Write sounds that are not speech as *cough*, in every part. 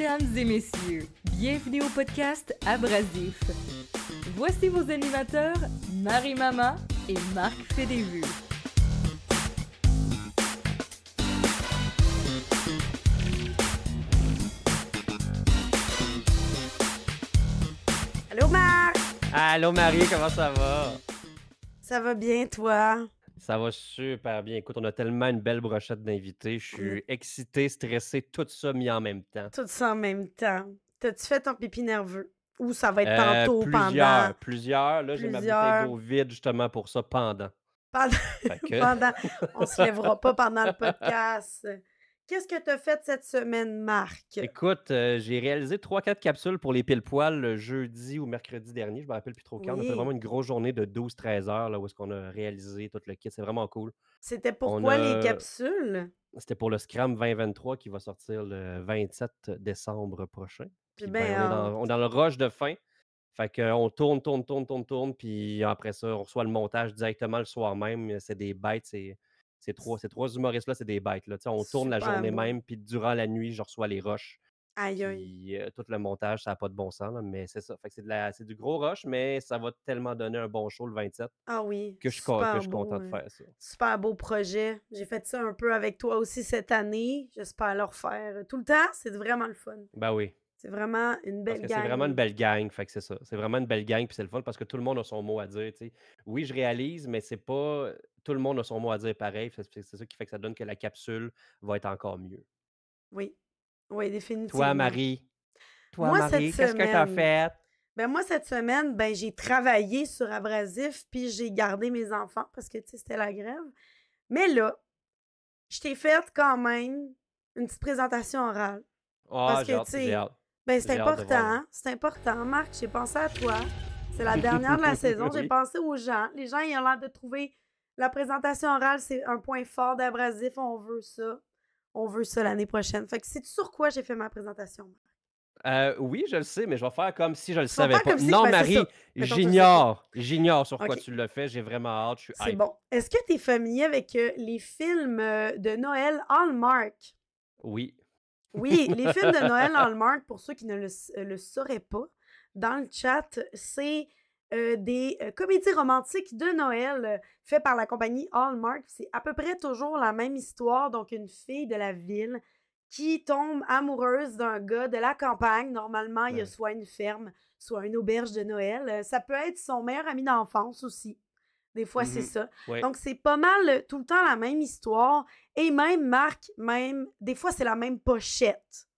Mesdames et messieurs, bienvenue au podcast Abrasif. Voici vos animateurs, Marie-Mama et Marc Fédévu. Allô, Marc! Allô Marie, comment ça va? Ça va bien, toi? Ça va super bien. Écoute, on a tellement une belle brochette d'invités. Je suis excité, stressé, tout ça mis en même temps. Tout ça en même temps. T'as-tu fait ton pipi nerveux? Ou ça va être Euh, tantôt, plusieurs, pendant? plusieurs. Là, j'ai ma bouteille d'eau vide justement pour ça pendant. *laughs* Pendant, que- pendant. On se lèvera pas pendant le podcast. Qu'est-ce que t'as fait cette semaine, Marc? Écoute, euh, j'ai réalisé 3-4 capsules pour les pile poils le jeudi ou mercredi dernier. Je me rappelle plus trop quand. On a fait vraiment une grosse journée de 12-13 heures là, où est-ce qu'on a réalisé tout le kit. C'est vraiment cool. C'était pourquoi les a- capsules? C'était pour le Scram 2023 qui va sortir le 27 décembre prochain. Puis, bien ben, on, est dans, on est dans le rush de fin. Fait qu'on tourne, tourne, tourne, tourne, tourne. Puis après ça, on reçoit le montage directement le soir même. C'est des bêtes. C'est, ces trois, ces trois humoristes-là, c'est des bêtes. Là. On tourne la journée même. Puis durant la nuit, je reçois les rushs. Aïe, aïe. Puis euh, tout le montage, ça n'a pas de bon sens. là, mais c'est ça. Fait c'est, de la- c'est du gros rush, mais ça va tellement donner un bon show le 27 Ah oui. que je suis, content de hein. faire ça. Super beau projet. J'ai fait ça un peu avec toi aussi cette année. J'espère le refaire tout le temps. C'est vraiment le fun. Ben oui. C'est vraiment une Parce belle que gang. c'est vraiment une belle gang, fait que c'est ça. C'est vraiment une belle gang, puis c'est le fun parce que tout le monde a son mot à dire. Oui, je réalise, mais c'est pas. Tout le monde a son mot à dire pareil. C'est ça qui fait que ça donne que la capsule va être encore mieux. Oui. Oui, définitivement. Toi, Marie. Toi, Moi, Marie, qu'est-ce que t'as semaine, fait? Ben moi, cette semaine, ben j'ai travaillé sur Abrasif, puis j'ai gardé mes enfants parce que, tu sais, c'était la grève. Mais là, je t'ai fait quand même une petite présentation orale. Ah, Parce j'ai que, tu sais. Ben, c'est important, hein? C'est important, Marc. J'ai pensé à toi. C'est la *laughs* dernière de la saison. J'ai pensé aux gens. Les gens, ils ont l'air de trouver la présentation orale, c'est un point fort d'Abrasif. On veut ça. On veut ça l'année prochaine. Fait que c'est sur quoi j'ai fait ma présentation? Euh, oui, je le sais, mais je vais faire comme si je le savais pas. si- non, ben, Marie, le j'ignore. J'ignore sur quoi tu l'as fait. J'ai vraiment hâte. Je suis C'est bon. Est-ce que tu es familier avec euh, les films euh, de Noël Hallmark? Oui. Oui, les films de *laughs* Noël Hallmark, pour ceux qui ne le, le sauraient pas, dans le chat, c'est euh, des euh, comédies romantiques de Noël euh, faites par la compagnie Hallmark. C'est à peu près toujours la même histoire. Donc, une fille de la ville qui tombe amoureuse d'un gars de la campagne. Normalement, il y a soit une ferme, soit une auberge de Noël. Ça peut être son meilleur ami d'enfance aussi. Des fois, c'est Mhm. ça. Ouais. Donc, c'est pas mal tout le temps la même histoire. Et même, Marc, même, des fois, c'est la même pochette.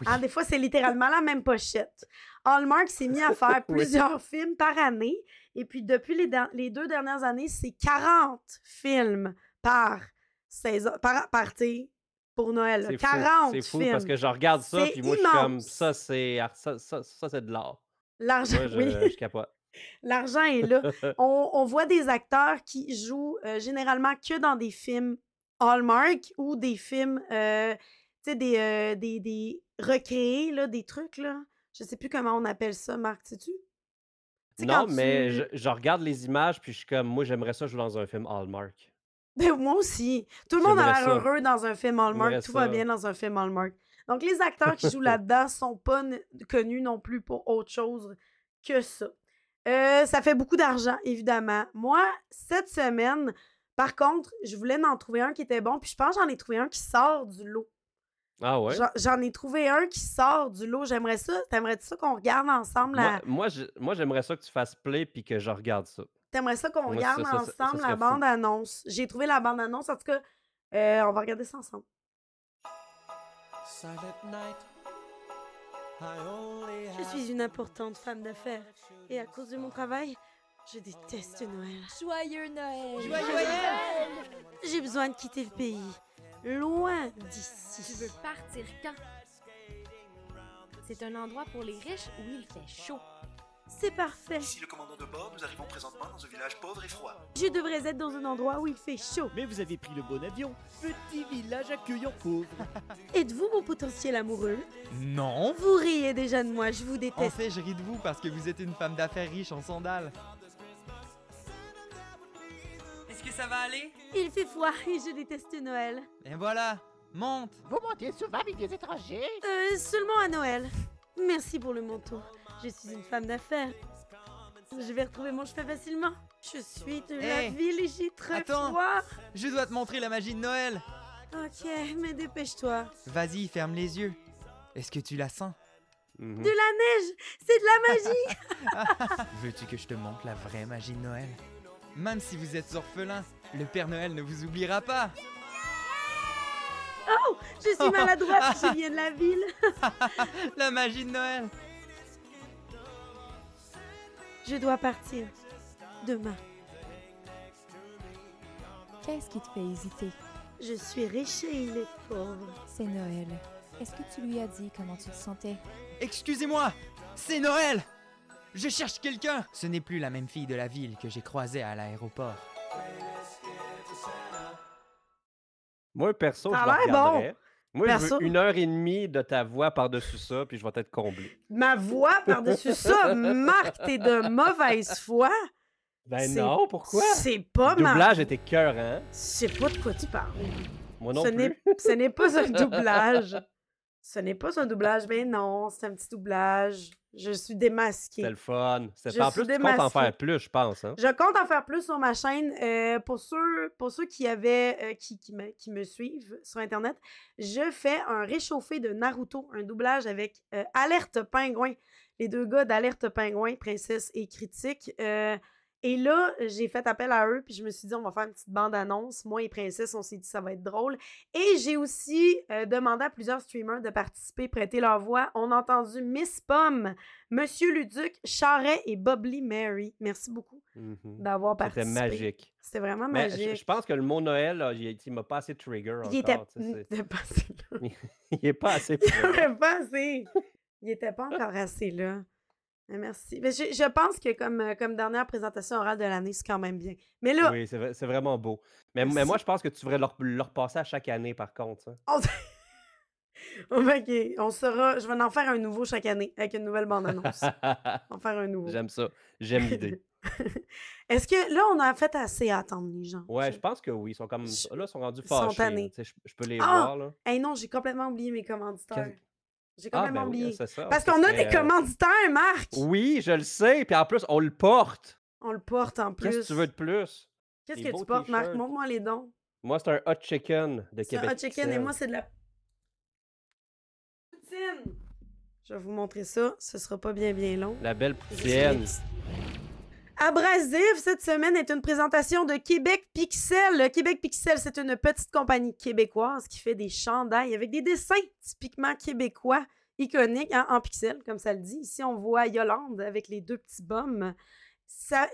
Oui. Hein, des fois, c'est littéralement la même pochette. Hallmark s'est mis à faire *laughs* Oui. plusieurs films par année. Et puis, depuis les, der- les deux dernières années, c'est 40 films par saison, par, par pour Noël. là. C'est fou, 40 C'est fou films. parce que je regarde ça, puis moi, je suis comme immense. ça, c'est ça, ça, ça, c'est de l'art. L'argent, oui, je capote. *laughs* l'argent est là. *laughs* on, on voit des acteurs qui jouent euh, généralement que dans des films Hallmark ou des films, euh, tu sais, des, euh, des, des recréés, là, des trucs, là. Je sais plus comment on appelle ça, Marc, sais-tu? Tu sais, non, mais tu- je, je regarde les images, puis je suis comme, moi, j'aimerais ça jouer dans un film Hallmark. Ben, moi aussi. Tout le monde a l'air heureux dans un film Hallmark. Tout va bien dans un film Hallmark. Donc, les acteurs qui jouent *laughs* là-dedans sont pas connus non plus pour autre chose que ça. Euh, ça fait beaucoup d'argent, évidemment. Moi, cette semaine, par contre, je voulais en trouver un qui était bon, puis je pense que j'en ai trouvé un qui sort du lot. Ah ouais? J'en- ai trouvé un qui sort du lot. J'aimerais ça. T'aimerais ça qu'on regarde ensemble la... Moi, moi, j'aimerais ça que tu fasses play, puis que je regarde ça. T'aimerais ça qu'on regarde ça- ça- ça- ça ensemble la bande-annonce? J'ai trouvé la bande-annonce. En tout cas, euh, on va regarder ça ensemble. Silent night. I only Je have suis une importante femme d'affaires et à cause de mon travail, je déteste Noël. Joyeux Noël! J'ai besoin de quitter le pays, loin d'ici. Tu veux partir quand? C'est un endroit pour les riches où il fait chaud. C'est parfait. Ici le commandant de bord, nous arrivons présentement dans un village pauvre et froid. Je devrais être dans un endroit où il fait chaud. Mais vous avez pris le bon avion. Petit village accueillant pauvre. *laughs* Êtes-vous mon potentiel amoureux? Non Vous riez déjà de moi, je vous En déteste. fait, je ris de vous parce que vous êtes une femme d'affaires riche en sandales. Est-ce que ça va aller? Il fait froid et je déteste Noël. Et voilà Monte Vous montez souvent avec des étrangers Euh, seulement à Noël. Merci pour le manteau. Je suis une femme d'affaires. Je vais retrouver mon chemin facilement. Je suis de la Hey, ville et j'ai très attends. froid. Je dois te montrer la magie de Noël Ok, mais dépêche-toi. Vas-y, ferme les yeux. Est-ce que tu la sens? Mhm. De la neige, c'est de la magie. *laughs* Veux-tu que je te montre la vraie magie de Noël? Même si vous êtes orphelin, le Père Noël ne vous oubliera pas Oh, je suis maladroite, je viens de la ville. *laughs* La magie de Noël Je dois partir. Demain. Qu'est-ce qui te fait hésiter? Je suis riche et il est pauvre. C'est Noël. Est-ce que tu lui as dit comment tu te sentais? Excusez-moi C'est Noël Je cherche quelqu'un Ce n'est plus la même fille de la ville que j'ai croisée à l'aéroport. Moi, perso, Ça je le bon. Moi, je Perso. veux une heure et demie de ta voix par-dessus ça, puis je vais être comblé. Ma voix par-dessus ça, Marc, t'es de mauvaise foi. Ben non, pourquoi? C'est pas Le ma... doublage était cœur, hein? Je sais pas de quoi tu parles. Moi non ce plus. n'est- Ce n'est pas un *laughs* doublage. Ce n'est pas un doublage, mais non, c'est un petit doublage. Je suis démasquée. C'était le fun. Je En plus, tu comptes en faire plus, je pense. Hein? Je compte en faire plus sur ma chaîne. Euh, pour, ceux, pour ceux qui avaient euh, qui, qui, me, qui me suivent sur Internet, je fais un réchauffé de Naruto, un doublage avec euh, Alerte Pingouin. Les deux gars d'Alerte Pingouin, Princesse et Critique. Et là, j'ai fait appel à eux, puis je me suis dit, on va faire une petite bande-annonce. Moi et Princesse, on s'est dit, ça va être drôle. Et j'ai aussi euh, demandé à plusieurs streamers de participer, prêter leur voix. On a entendu Miss Pomme, Monsieur Luduc, Charret et Bubbly Mary. Merci beaucoup Mhm. d'avoir C'était participé. magique. C'était vraiment Mais magique. je pense que le mot Noël, là, il, il m'a pas assez trigger encore. il était, pas assez là. *laughs* il est pas assez *laughs* Il pas assez. Il était pas encore assez là. Mais merci. Mais je, je pense que comme, euh, comme dernière présentation orale de l'année, c'est quand même bien. Mais là, Oui, c'est vrai- c'est vraiment beau. Mais, mais moi, je pense que tu devrais le, rep- le repasser à chaque année, par contre. ça. on... *laughs* OK, on sera... Je vais en faire un nouveau chaque année avec une nouvelle bande-annonce. On va faire un nouveau. J'aime ça. J'aime l'idée. *laughs* Est-ce que là, on a fait assez attendre les gens? Ouais, Je- je pense que oui. Ils sont comme. Je- Là, ils sont rendus ils sont fâchés. sais, Je, je peux les Ah! voir, là. Hey non, j'ai complètement oublié mes commanditaires. J'ai Ah, complètement ben oublié. ça. Parce qu'on a des euh, commanditaires, Marc! Oui, je le sais. Puis en plus, on le porte. On le porte en plus. Qu'est-ce que tu veux de plus? Qu'est-ce que tu portes, Marc? Montre-moi les dons. Moi, c'est un hot chicken de C'est un Québec. hot chicken et moi, c'est de la poutine. Je vais vous montrer ça. Ce sera pas bien, bien long. La belle Je Abrasif, cette semaine est une présentation de Québec Pixel. Québec Pixel, c'est une petite compagnie québécoise qui fait des chandails avec des dessins typiquement québécois, iconiques, hein, en pixels, comme ça le dit. Ici, on voit Yolande avec les deux petits bums.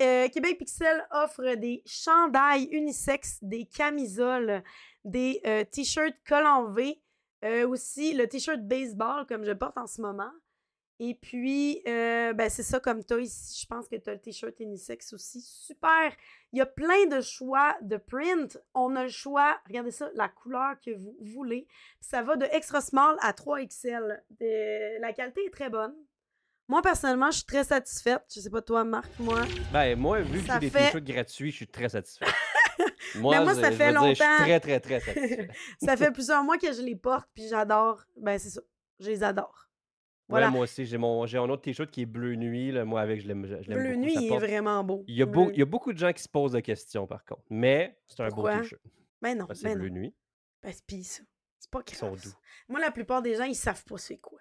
Euh, Québec Pixel offre des chandails unisexes, des camisoles, des euh, t-shirts col en V, euh, aussi le t-shirt baseball comme je porte en ce moment. Et puis, euh, ben c'est ça comme toi ici. Je pense que tu as le t-shirt unisex aussi. Super! Il y a plein de choix de print. On a le choix, regardez ça, la couleur que vous voulez. Ça va de extra small à 3XL. De- La qualité est très bonne. Moi, personnellement, je suis très satisfaite. Je sais pas toi, Marc, moi. Ben, moi, vu que j'ai des fait- t-shirts gratuits, je suis très satisfait. *laughs* moi, je- ça je fait veux dire, je suis longtemps. très, très, très satisfait. *laughs* ça fait *laughs* plusieurs mois que je les porte, puis j'adore. Ben, c'est ça. Je les adore. Ouais, moi aussi, j'ai mon j'ai un autre t-shirt qui est bleu nuit. Là. Moi, avec, je l'aime je l'aime Bleu beaucoup. nuit, Ça il est porte- vraiment beau. Il y, a beau- Bleu- il y a beaucoup de gens qui se posent des questions, par contre. Mais c'est un Pourquoi? beau t-shirt. Ben non, c'est ben bleu non. nuit. Ben, c'est pis ça. C'est pas Ils sont grave. ça. doux. Moi, la plupart des gens, ils savent pas c'est quoi.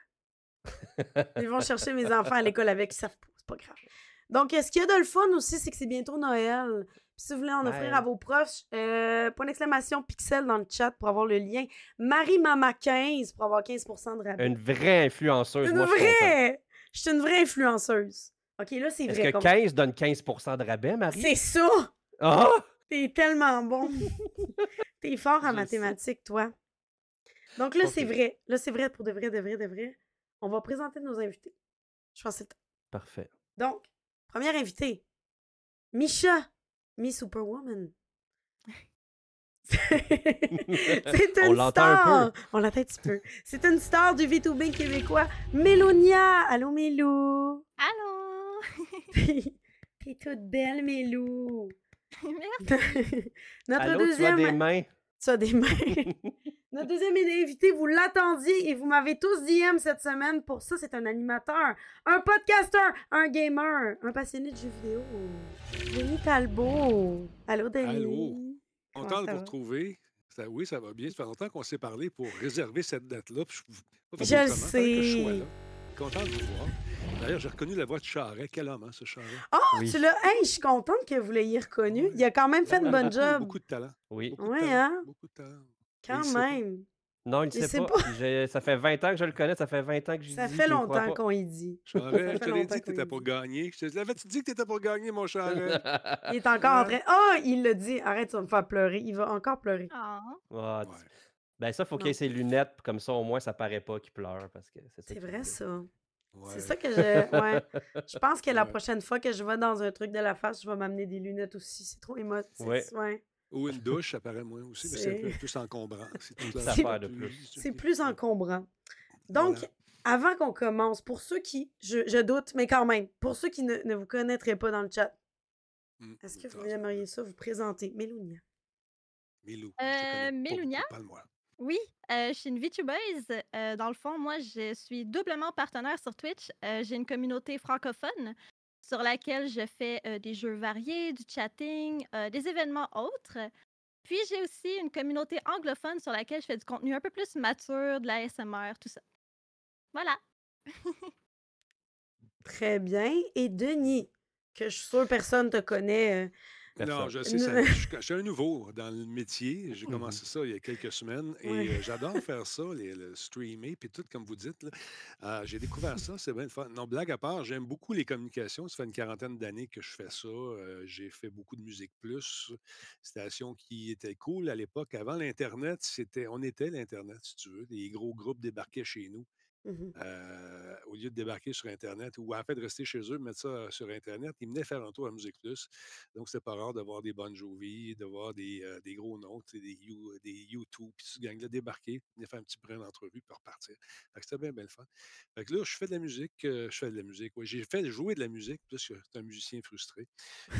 *laughs* Ils vont chercher mes enfants à l'école avec, ils savent pas. C'est pas grave. Donc, euh, ce qu'il y a de le fun aussi, c'est que c'est bientôt Noël? Puis si vous voulez en offrir Ouais. à vos proches, euh, point d'exclamation pixel dans le chat pour avoir le lien. Marie Mama 15 pour avoir 15% de rabais. Une vraie influenceuse. Une moi, vraie! Je suis une vraie influenceuse. OK, là, c'est Est-ce vrai. que comme- 15 donne 15% de rabais, Marie? C'est ça! Ah! T'es tellement bon. *laughs* T'es fort en Je sais. mathématiques, toi. Donc là, c'est vrai. Là, c'est vrai pour de vrai, de vrai, de vrai. On va présenter nos invités. Je pense que c'est le temps. Parfait. Donc, première invitée, Misha, Miss Superwoman. *laughs* c'est On une l'entend un star. peu. On l'entend un petit peu. C'est une star du V2B québécois, Mélonia. Allô, Mélou? Allô? *laughs* T'es toute belle, Mélou. *laughs* Merci. Notre Allô, tu as deuxième des mains? Tu as des mains. Notre deuxième invité, vous l'attendiez et vous m'avez tous DM cette semaine. Pour ça, c'est un animateur, un podcaster, un gamer, un passionné de jeux vidéo. Denis Talbot. Allô, Denis. Allô. Content de vous retrouver. Ça- oui, ça va bien. Ça fait longtemps qu'on s'est parlé pour réserver cette date-là. Je, le je sais. Content de vous voir. D'ailleurs, j'ai reconnu la voix de Charret. Quel homme, hein, ce Charret? Oh, Oui. tu l'as. Hey, je suis contente que vous l'ayez reconnu. Il a quand même fait une bonne job. Beaucoup de talent. Oui. Beaucoup de Ouais, talent, hein? Beaucoup de talent. Quand il sait pas. même. Non, il ne sait sait pas. *laughs* Ça fait 20 ans que je le connais, ça fait 20 ans que j'y Ça dis, fait me croit longtemps qu'on y dit. *laughs* Ça je fait te l'ai longtemps dit que qu'on t'étais y pour gagner. Je te l'avais dit que t'étais pour gagner, mon Charret. *laughs* Il est encore en train. Oh, il l'a dit. Arrête, tu vas me faire pleurer. Il va encore pleurer. Ah. Ah, tu- Ouais. Ben ça, faut qu'il ait ses lunettes, comme ça au moins ça paraît pas qu'il pleure parce que c'est ça. Vrai, ça. Ouais. C'est ça que je. Ouais. Je pense que la Ouais. prochaine fois que je vais dans un truc de la face, je vais m'amener des lunettes aussi. C'est trop émotif. Ouais. Ou une *laughs* douche, ça paraît moins aussi, mais c'est un peu plus encombrant. C'est plus. C'est plus encombrant. Donc, Voilà. avant qu'on commence, pour ceux qui. Je, je doute, mais quand même, pour ceux qui ne, ne vous connaîtraient pas dans le chat, Mm. est-ce que Ça, vous aimeriez ça vous présenter? Mélounia. Milou, Euh, Mélounia? Parle-moi. Oui, euh, je suis une VTubeuse. Euh, dans le fond, moi, je suis doublement partenaire sur Twitch. Euh, J'ai une communauté francophone sur laquelle je fais des jeux variés, du chatting, des événements autres. Puis j'ai aussi une communauté anglophone sur laquelle je fais du contenu un peu plus mature, de la SMR, tout ça. Voilà. *laughs* Très bien. Et Denis, que je suis sûre personne te connaît. Non, je sais, ça- je suis je suis un nouveau dans le métier. J'ai commencé ça il y a quelques semaines et Ouais. euh, *laughs* j'adore faire ça, les, le streamer, puis tout comme vous dites. là. Euh, J'ai découvert ça, c'est bien le fun. Non, blague à part, j'aime beaucoup les communications. Ça fait une quarantaine d'années que je fais ça. Euh, J'ai fait beaucoup de musique plus, station qui était cool à l'époque. Avant l'Internet, c'était, on était l'Internet, si tu veux. Les gros groupes débarquaient chez nous. Mhm. Euh, au lieu de débarquer sur Internet ou en fait de rester chez eux, mettre ça euh, sur Internet, ils venaient faire un tour à Musique Plus. Donc, c'était pas rare de voir des Bon Jovi, de voir des, euh, des gros noms, des, des U2, puis ce gang-là débarquer, venir faire un petit brin d'entrevue, puis repartir. C'était bien, bien le fun. Fait que là, je fais de la musique, je fais de la musique. J'ai fait jouer de la musique, parce que c'est un musicien frustré.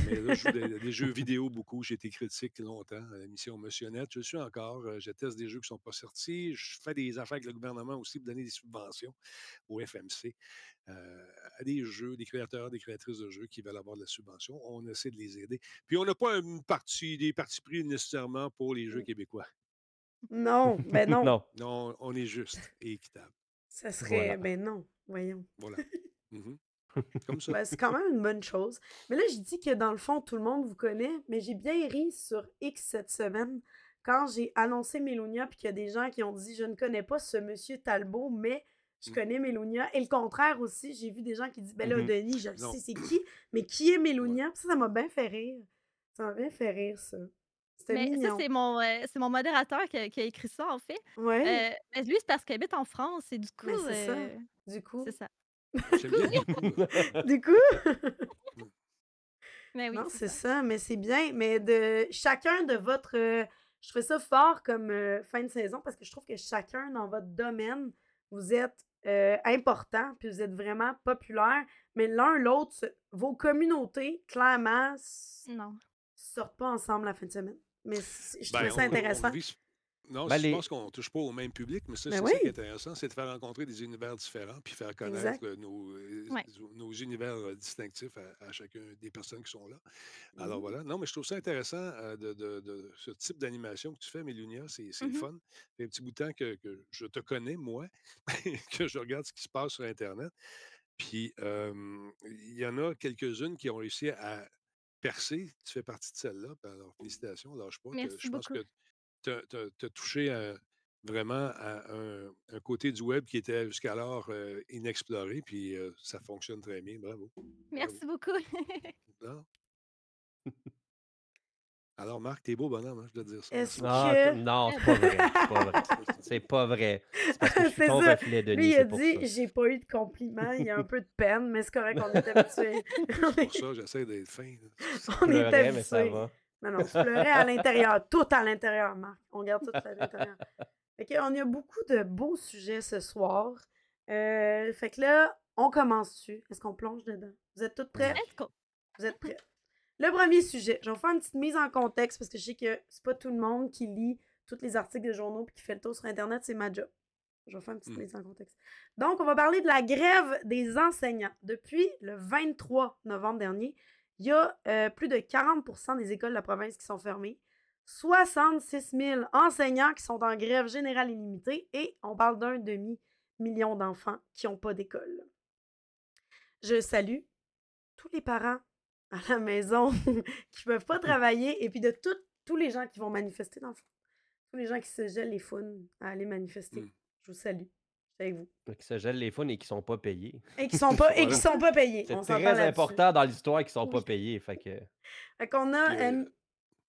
Mais là, je joue des, jeux vidéo beaucoup. J'ai été critique longtemps à l'émission Motionnette. Je le suis encore. Je teste des jeux qui sont pas sortis. Je fais des affaires avec le gouvernement aussi pour donner des subventions au FMC euh, à des jeux, des créateurs, des créatrices de jeux qui veulent avoir de la subvention. On essaie de les aider. Puis on n'a pas une partie, des partis pris nécessairement pour les jeux québécois. Non, ben non. Non. Non, on est juste et équitable. Ça serait. Voilà. Ben non, voyons. Voilà. Mhm. *laughs* Comme ça. Ben, c'est quand même une bonne chose. Mais là, je dis que dans le fond, tout le monde vous connaît, mais j'ai bien ri sur X cette semaine quand j'ai annoncé Mélonia, puis qu'il y a des gens qui ont dit Je ne connais pas ce monsieur Talbot, mais je Mm. connais Mélonia. Et le contraire aussi, j'ai vu des gens qui disent Ben là, Mhm. Denis, je le sais, c'est qui, mais qui est Mélonia? Puis ça, ça m'a bien fait rire. Ça m'a bien fait rire, ça. C'était Mais ça, c'est mon, euh, c'est mon modérateur qui a, qui a écrit ça, en fait. Ouais, Euh, mais lui, c'est parce qu'il habite en France et du coup, mais c'est ça. euh, Du coup. c'est ça. Bien beaucoup. *laughs* Du coup. *laughs* Mais oui, non, c'est ça. ça, mais c'est bien. Mais de chacun de votre. euh, je trouvais ça fort comme euh, fin de saison parce que je trouve que chacun dans votre domaine, vous êtes euh, important, puis vous êtes vraiment populaire. Mais l'un l'autre, vos communautés, clairement, Non. sortent pas ensemble la fin de semaine. Mais je Ben, trouvais ça on- on intéressant. vit- Non, Ben, je les- pense qu'on ne touche pas au même public, mais ça, Ben c'est oui. ça qui est intéressant, c'est de faire rencontrer des univers différents puis faire connaître euh, nos, euh, Ouais. nos univers euh, distinctifs à, à chacun des personnes qui sont là. Alors Mhm. voilà. Non, mais je trouve ça intéressant euh, de, de- de ce type d'animation que tu fais, Mélunia. C'est c'est Mhm. fun. Ça fait un petit bout de temps que, que je te connais, moi, *laughs* que je regarde ce qui se passe sur Internet. Puis, euh, il y en a quelques-unes qui ont réussi à percer. Tu fais partie de celle-là. Alors, félicitations, lâche pas. Merci Je pense que tu as, touché à- vraiment à un, un côté du web qui était jusqu'alors euh, inexploré, puis euh, ça fonctionne très bien. Bravo. Merci beaucoup. Non? Alors, Marc, t'es beau bonhomme, hein, je dois te dire ça. Est-ce Merci. Ah, que- non, c'est pas vrai. C'est pas vrai. *laughs* C'est pas vrai. C'est parce que je *laughs* suis C'est ton ça. reflet, Denis. Lui, il a c'est dit. J'ai pas eu de compliments. Il y a un *laughs* peu de peine, mais c'est correct, on est habitué. on Pour ça, j'essaie d'être fin. là. on est pleurais, mais ça habitué. Non, non, je pleurais à l'intérieur, tout à l'intérieur, Marc. On garde tout à l'intérieur. Fait que, on a beaucoup de beaux sujets ce soir. Euh, fait que là, on commence dessus. Est-ce qu'on plonge dedans? Vous êtes toutes prêts? Let's go. Vous êtes prêts? Le premier sujet, je vais vous faire une petite mise en contexte parce que je sais que c'est pas tout le monde qui lit tous les articles de journaux puis qui fait le tour sur Internet, c'est ma job. Je vais faire une petite Mm. mise en contexte. Donc, on va parler de la grève des enseignants. Depuis le 23 novembre dernier, il y a euh, plus de 40% des écoles de la province qui sont fermées. 66 000 enseignants qui sont en grève générale illimitée et on parle d'un demi-million d'enfants qui n'ont pas d'école. Je salue tous les parents à la maison *laughs* qui ne peuvent pas *laughs* travailler et puis de tout- tous les gens qui vont manifester dans le fond. Tous les gens qui se gèlent les founes à aller manifester. Mm. Je vous salue. Avec vous. Qui se gèlent les fun et qui sont pas payés. Et qui sont pas, *laughs* et qui sont pas payés. C'est très important dans l'histoire qu'ils sont Oui. pas payés. Fait que... *laughs* Fait qu'on a. Puis, euh, euh,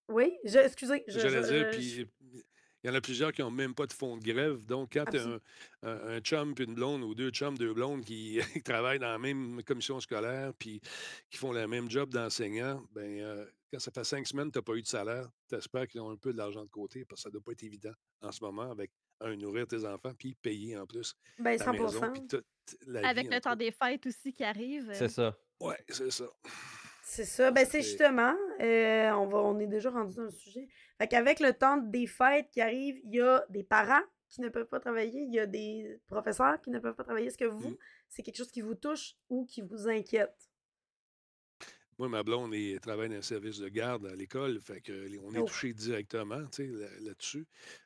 Oui, je, excusez. je- J'allais je- dire, je- puis il y en a plusieurs qui n'ont même pas de fonds de grève. Donc, quand tu as un, un, un chum puis une blonde ou deux chums, deux blondes qui, *laughs* qui travaillent dans la même commission scolaire puis qui font le même job d'enseignant, ben euh, quand ça fait cinq semaines que tu n'as pas eu de salaire, tu espères qu'ils ont un peu de l'argent de côté parce que ça ne doit pas être évident en ce moment avec un, nourrir tes enfants puis payer en plus Ben, ta maison 100 puis toute la vie Avec le temps peu. des fêtes aussi qui arrive. C'est ça. Ouais, c'est ça. C'est ça. Ben, c'est justement, euh, on, va, on est déjà rendu dans le sujet. Fait qu'avec le temps des fêtes qui arrive, il y a des parents qui ne peuvent pas travailler, il y a des professeurs qui ne peuvent pas travailler. Est-ce que vous, Mm. c'est quelque chose qui vous touche ou qui vous inquiète? Moi, ma blonde elle travaille dans un service de garde à l'école, fait que on est Oh. touché directement tu sais, là- là-dessus.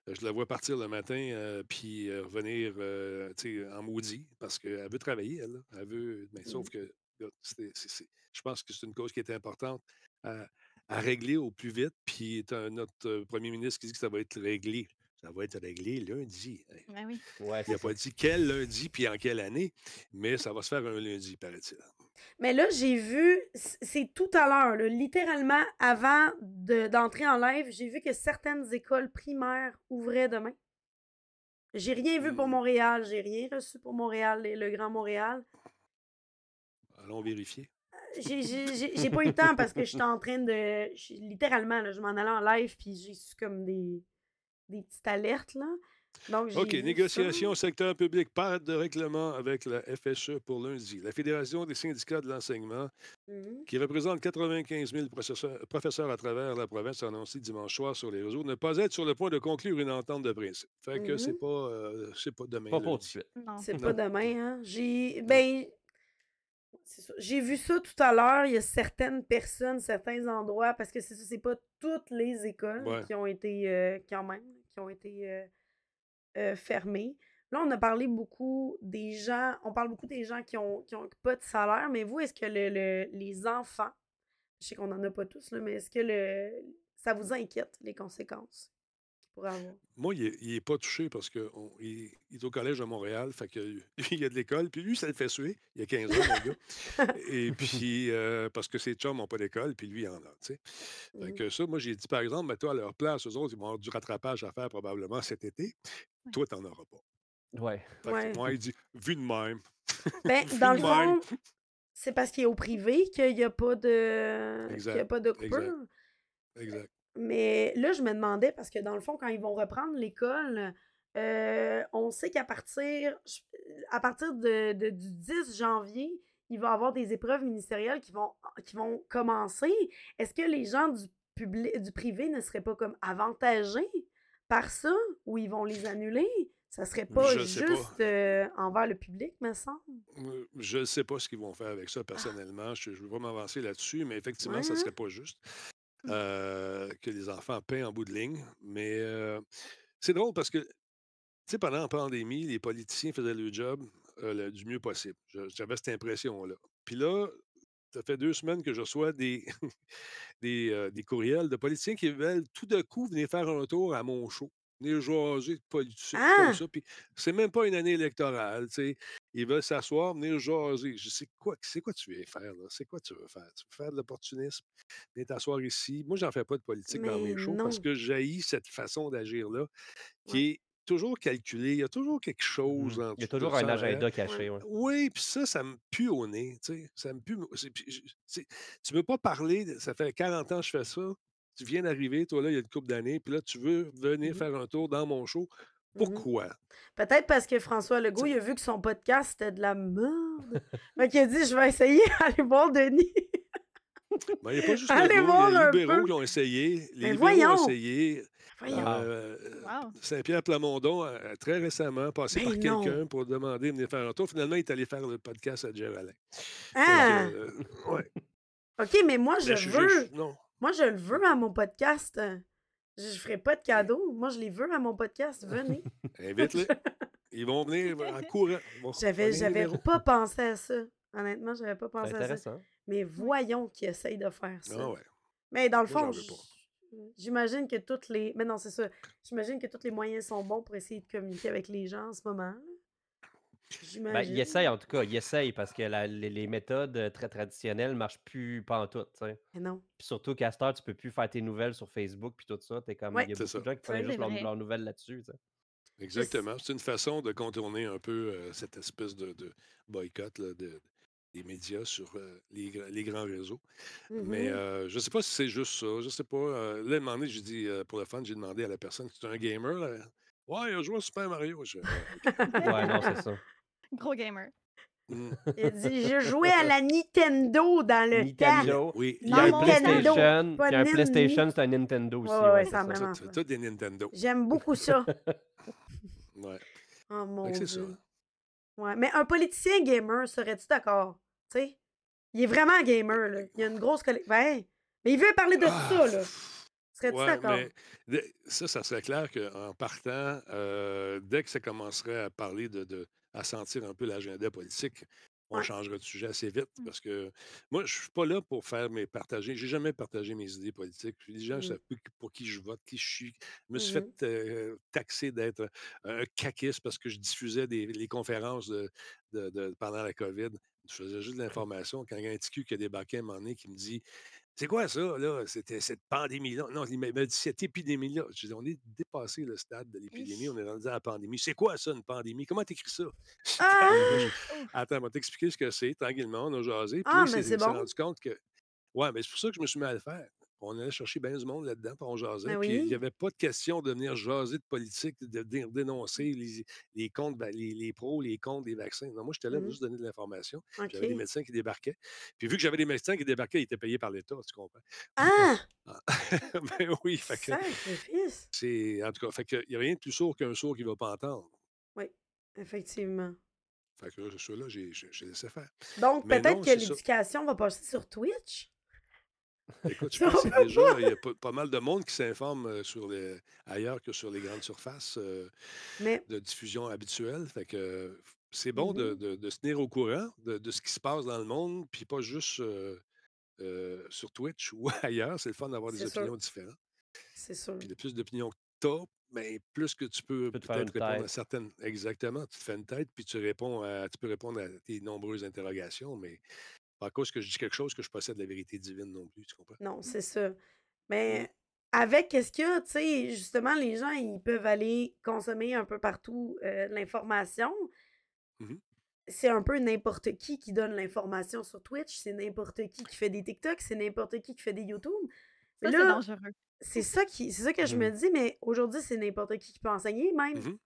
Euh, je la vois partir le matin euh, puis euh, revenir euh, tu sais, en maudit parce qu'elle veut travailler, elle. là. Elle veut, mais sauf Mhm. que je pense que c'est une cause qui est importante à, à régler au plus vite. Puis notre premier ministre qui dit que ça va être réglé. Ça va être réglé lundi. Hey, Ben oui. Ouais, Il n'a pas dit quel lundi puis en quelle année, mais ça va se faire un lundi, paraît-il. Mais là, j'ai vu, c'est tout à l'heure, littéralement avant de- d'entrer en live, j'ai vu que certaines écoles primaires ouvraient demain. J'ai rien vu pour Hmm. Montréal, j'ai rien reçu pour Montréal, et le Grand Montréal. Allons vérifier. J'ai- J'ai pas eu le temps parce que j'étais en train de. Littéralement, là, je m'en allais en live puis j'ai su comme des, des petites alertes. Là. Donc, OK, négociation au secteur public, pas de règlement avec la FSE pour lundi. La Fédération des syndicats de l'enseignement, Mhm. qui représente 95 000 professeurs, à travers la province, a annoncé dimanche soir sur les réseaux ne pas être sur le point de conclure une entente de principe. Fait que c'est Mhm. pas, euh, c'est pas demain. Pas pour tout de suite. Non. C'est Non. pas demain, hein. J'ai. Ben. c'est ça. J'ai vu ça tout à l'heure. Il y a certaines personnes, certains endroits, parce que c'est ça, c'est pas toutes les écoles Ouais. qui ont été, euh, quand même, qui ont été euh, euh, fermées. Là, on a parlé beaucoup des gens, on parle beaucoup des gens qui ont, qui ont pas de salaire, mais vous, est-ce que le, le- les enfants, je sais qu'on n'en a pas tous, mais est-ce que le, ça vous inquiète, les conséquences? Avoir? Moi, il n'est pas touché parce qu'il il est au collège à Montréal. Fait que lui, *laughs* il y a de l'école. Puis lui, ça le fait suer. Il y a 15 ans, mon gars. Et *laughs* puis, euh, parce que ses chums n'ont pas d'école, puis lui, il en a. tu sais. Fait que ça, moi, j'ai dit, par exemple, mets-toi à leur place. Eux autres, ils vont avoir du rattrapage à faire probablement cet été. Toi, tu n'en auras pas. Ouais. Fait que Ouais. moi, il dit, vu de même. Ben, *laughs* Vu dans de le même. fond, c'est parce qu'il est au privé qu'il n'y a pas de qu'il y a pas de exact. coupure. Exact. Mais là, je me demandais, parce que dans le fond, quand ils vont reprendre l'école, euh, on sait qu'à partir, à partir de, de- du 10 janvier, il va y avoir des épreuves ministérielles qui vont, qui vont commencer. Est-ce que les gens du, public, du privé ne seraient pas comme avantagés par ça, ou ils vont les annuler? Ça serait pas Je sais pas. juste euh, envers le public, me semble. Euh, Je ne sais pas ce qu'ils vont faire avec ça personnellement. Je, je veux pas m'avancer là-dessus, mais effectivement, Ouais, ça ne serait pas juste euh, que les enfants paient en bout de ligne. Mais euh, c'est drôle parce que, tu sais, pendant la pandémie, les politiciens faisaient job euh, le- du mieux possible. J'avais cette impression-là. Puis là, ça fait deux semaines que je reçois des, *laughs* des, des courriels de politiciens qui veulent tout de coup venir faire un tour à mon show. Venir jaser de politique Ah! comme ça. Puis c'est même pas une année électorale. tu sais. Ils veulent s'asseoir, venir jaser. Je sais quoi, c'est quoi tu veux faire, là? C'est quoi tu veux faire? Tu veux faire de l'opportunisme? Venir t'asseoir ici. Moi, j'en fais pas de politique dans mes shows parce que j'haïs cette façon d'agir-là qui Ouais. est toujours calculée. Il y a toujours quelque chose Mhm. en Il y a toujours un hein. agenda caché. Ouais. Oui, puis ça, ça me pue au nez, tu sais. Ça me pue. je- tu veux pas parler, de- ça fait 40 ans que je fais ça. Tu viens d'arriver, toi, là, il y a une couple d'années, puis là, tu veux venir Mhm. faire un tour dans mon show. Mhm. Pourquoi? Peut-être parce que François Legault, il a vu que son podcast c'était de la merde. fait qu'il a dit Je vais essayer *laughs* d'aller voir Denis. Ben, il n'y a pas juste Allez le voir il y a un les libéraux qui l'ont essayé. Les Mais libéraux ont essayé. Euh, Wow. Saint-Pierre Plamondon, euh, très récemment, passé Ben par quelqu'un pour demander de venir faire un tour. Finalement, il est allé faire le podcast à Jeff Alain. Ah! Donc, euh, ouais. OK, mais moi, je Mais veux. je- non. Moi, je le veux à mon podcast. Je ne ferai pas de cadeau. Moi, je les veux à mon podcast. Venez. *laughs* Invite-les. *laughs* Ils vont venir *laughs* en courant. J'avais, j'avais pas pensé à ça. Honnêtement, j'avais pas pensé à ça. intéressant. Mais voyons qu'ils essayent de faire ça. Ah ouais. Mais dans le Moi, fond, j'imagine que toutes les. Mais non, c'est ça. J'imagine que tous les moyens sont bons pour essayer de communiquer avec les gens en ce moment. Ben, J'imagine. il essaye en tout cas, il essaye parce que la- les, les méthodes euh, très traditionnelles ne marchent plus pas en tout. Mais non. Puis surtout qu'à cette heure, tu peux plus faire tes nouvelles sur Facebook puis tout ça. T'es comme, Ouais. il y a C'est beaucoup de ça. gens qui prenaient Ouais, juste c'est leurs nouvelles là-dessus. tu. Exactement. C'est une façon de contourner un peu euh, cette espèce de, de boycott là, de, des médias sur euh, les, gra- les grands réseaux. Mais Mhm. euh, je ne sais pas si c'est juste ça. Je sais pas. euh, là, à un moment donné, j'ai dit, euh, pour le fun, j'ai demandé à la personne, c'est un gamer, là? Ouais, il a joué à Super Mario. Je, Ah. Ouais, non, c'est ça. Gros gamer. *laughs* Il a dit Je jouais à la Nintendo dans le temps. Nintendo. Oui, il y a un PlayStation. pas Puis un Nin- PlayStation, c'est un Nintendo aussi. Ouais, ouais, ça. tout, tout des Nintendo. J'aime beaucoup ça. *laughs* Ouais. Oh mon c'est ça. dieu. Ouais, mais un politicien gamer, serais-tu d'accord? Tu sais? Il est vraiment gamer, là. Il a une grosse collection. Ben, mais il veut parler de Ah, ça, là. Serais-tu Ouais, d'accord? mais ça, ça serait clair qu'en partant, euh, dès que ça commencerait à parler de, de- à sentir un peu l'agenda politique, on Ouais. changerait de sujet assez vite. Mm. Parce que moi, je suis pas là pour faire mes partager. J'ai jamais partagé mes idées politiques. Les gens ne Mhm. savent plus pour qui je vote, qui je suis. Je me suis fait euh, taxer d'être un caquiste parce que je diffusais des, les conférences de, de- de- pendant la COVID. Je faisais juste de l'information. Quand il y a un TQ qui a débarqué à un moment donné qui me dit c'est quoi ça, là? C'était cette pandémie-là? Non, il m'a dit cette épidémie-là. Je dis, on est dépassé le stade de l'épidémie, on est rendu à la pandémie. C'est quoi ça, une pandémie? Comment t'écris ça? *laughs* Ah! Attends, on va t'expliquer ce que c'est, tranquillement, on a jasé. Puis Ah, mais c'est bon. rendu compte que. Ouais, mais c'est pour ça que je me suis mis à le faire. On allait chercher bien du monde là-dedans, puis on jasait. Ben Puis il n'y avait pas de question de venir jaser de politique, de venir dénoncer les, les comptes, ben, les, les pros, les comptes des vaccins. Non, moi, j'étais là pour Mhm. juste donner de l'information. OK. J'avais des médecins qui débarquaient. Puis vu que j'avais des médecins qui débarquaient, ils étaient payés par l'État, tu comprends? Ah! Ah, *laughs* ben oui, fait que c'est. En tout cas, fait que, il n'y a rien de plus sourd qu'un sourd qui ne va pas entendre. Oui, effectivement. Fait que ceux-là, j'ai laissé faire. Donc, peut-être que l'éducation va passer sur Twitch? Écoute, je pense que déjà. Il y a pas, pas mal de monde qui s'informe euh, sur les, ailleurs que sur les grandes surfaces euh, Mais, de diffusion habituelles. Fait que euh, c'est bon de, Mhm. de- de se tenir au courant de, de ce qui se passe dans le monde, puis pas juste euh, euh, sur Twitch ou *laughs* ailleurs. C'est le fun d'avoir des sûr. opinions différentes. C'est sûr. Puis le plus d'opinions que tu as, ben, plus que tu peux peut-être répondre à certaines. Exactement. Tu te fais une tête, puis tu réponds à, tu peux répondre à tes nombreuses interrogations, mais pas à cause que je dis quelque chose que je possède la vérité divine non plus, tu comprends? Non, c'est ça. Mm. Mais avec qu'est-ce qu'il y a, tu sais, justement, les gens, ils peuvent aller consommer un peu partout euh, l'information. Mhm. C'est un peu n'importe qui qui donne l'information sur Twitch, c'est n'importe qui qui fait des TikTok, c'est n'importe qui qui fait des YouTube. Ça, c'est dangereux. c'est ça qui, c'est ça que je me dis, mais aujourd'hui, c'est n'importe qui qui peut enseigner, même.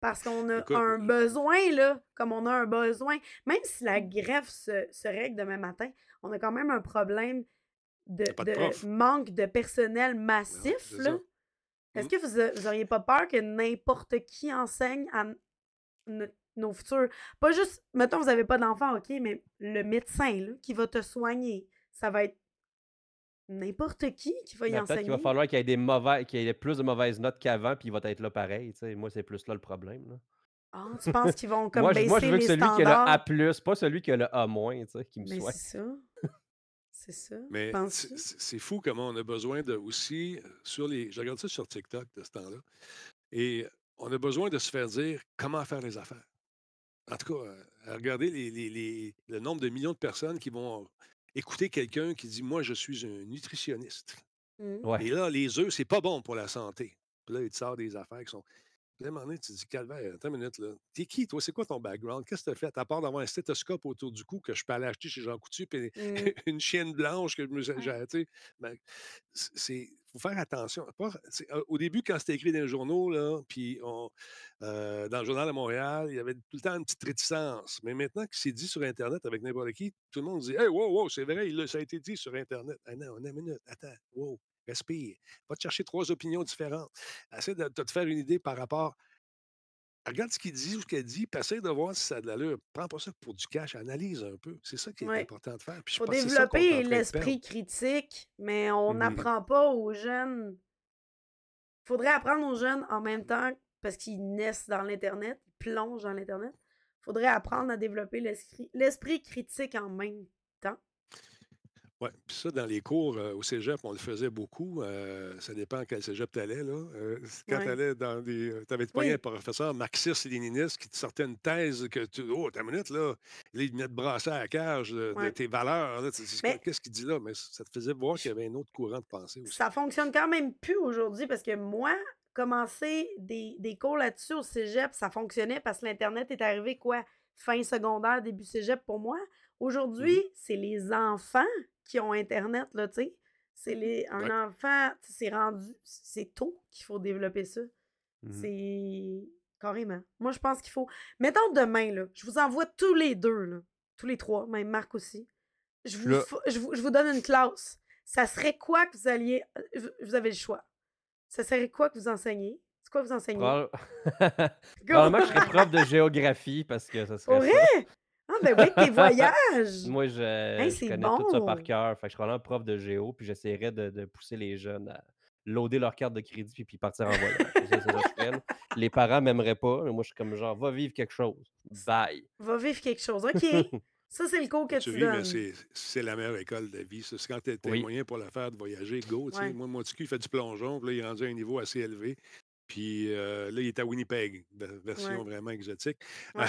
Parce qu'on a Écoute, un euh, besoin, là, comme on a un besoin. Même si la greffe se, se règle demain matin, on a quand même un problème de, de manque de personnel Ben ouais, massif, là. Est-ce Mhm. que vous, a- vous auriez pas peur que n'importe qui enseigne à nos futurs... Pas juste, mettons, vous avez pas d'enfant, OK, mais le médecin, là, qui va te soigner, ça va être n'importe qui qui va y Mais peut-être qu'il va enseigner. falloir qu'il y ait des mauvais, qu'il y ait plus de mauvaises notes qu'avant, puis il va être là pareil. tu sais. Moi, c'est plus là le problème. là. Ah, tu penses qu'ils vont *laughs* comme Moi, je, baisser moi, je veux que les celui qui a standards? le A, pas celui qui a le A, tu sais, qui me Mais soit. c'est ça. C'est ça. Mais c'est c'est- fou comment on a besoin de aussi, euh, sur les. Je regarde ça sur TikTok de ce temps-là. Et on a besoin de se faire dire comment faire les affaires. En tout cas, euh, les, les- les- le nombre de millions de personnes qui vont écouter quelqu'un qui dit Moi, je suis un nutritionniste. Ouais. Et là, les œufs, c'est pas bon pour la santé. Puis là, il te sort des affaires qui sont. Puis là, à un moment donné, tu te dis, Calvaire, attends une minute, là. T'es qui, toi? C'est quoi ton background? Qu'est-ce que tu as fait? À part d'avoir un stéthoscope autour du cou que je peux aller acheter chez Jean Coutu, puis Mhm. *laughs* une chienne blanche que je me Ouais. sais, ben, c'est. Faut faire attention. Au début, quand c'était écrit dans les journaux, puis on, dans le journal de Montréal, il y avait tout le temps une petite réticence. Mais maintenant que c'est dit sur Internet avec n'importe qui, tout le monde dit Hey, wow, wow, c'est vrai, ça a été dit sur Internet. Ah non, une minute, attends, wow. Respire. Va te chercher trois opinions différentes. Essaie de, de te faire une idée par rapport. Regarde ce qu'il dit ou ce qu'elle dit, puis essaie de voir si ça a de l'allure. Prends pas ça pour du cash, analyse un peu. C'est ça qui est Ouais. important de faire. Je faut développer l'esprit critique, mais on Mhm. n'apprend pas aux jeunes. faudrait apprendre aux jeunes en même temps, parce qu'ils naissent dans l'Internet, ils plongent dans l'Internet. faudrait apprendre à développer l'esprit l'esprit critique en même temps. Oui, puis ça, dans les cours euh, au cégep, on le faisait beaucoup. euh, ça dépend à quel cégep tu allais. Là. Euh, quand Ouais. tu allais dans des. Tu avais Oui. un professeur marxiste-léniniste qui te sortait une thèse que tu. Oh, ta minute, là. Là, il venait te brasser à la cage de, de Ouais. tes valeurs. là. Tu dis, Mais- Qu'est-ce qu'il dit là? Mais ça te faisait voir qu'il y avait un autre courant de pensée aussi. Ça fonctionne quand même plus aujourd'hui parce que moi, commencer des, des cours là-dessus au cégep, ça fonctionnait parce que l'Internet est arrivé quoi? Fin secondaire, début cégep pour moi. Aujourd'hui, Mm-hmm. c'est les enfants qui ont Internet, là, tu sais. C'est les, un Ouais. enfant, c'est rendu, c'est tôt qu'il faut développer ça. Mhm. C'est carrément. Moi, je pense qu'il faut. Mettons demain, là, je vous envoie tous les deux, là, tous les trois, même Marc aussi. Je vous, je vous, je vous donne une classe. Ça serait quoi que vous alliez. Vous avez le choix? Ça serait quoi que vous enseignez? C'est quoi que vous enseignez? Probablement que je serais prof de géographie parce que ça serait ça. Ah, ben oui, tes *laughs* voyages! Moi, je, Hey, je connais tout ça par cœur. Fait que je serais vraiment prof de géo, puis j'essaierais de, de pousser les jeunes à loader leur carte de crédit puis, puis partir en voyage. Les parents m'aimeraient pas, mais moi, je suis comme genre, va vivre quelque chose. Bye. Va vivre quelque chose. OK. *laughs* Ça, c'est le cours que Tu tu donnes. c'est c'est la meilleure école de la vie. C'est quand tu as Oui. moyen pour le faire, de voyager, go. tu sais. Ouais. Moi, mon petit cul, il fait du plongeon, puis là, il est rendu à un niveau assez élevé. Puis euh, là, il est à Winnipeg, ve- version Ouais. vraiment exotique. *laughs* Ouais.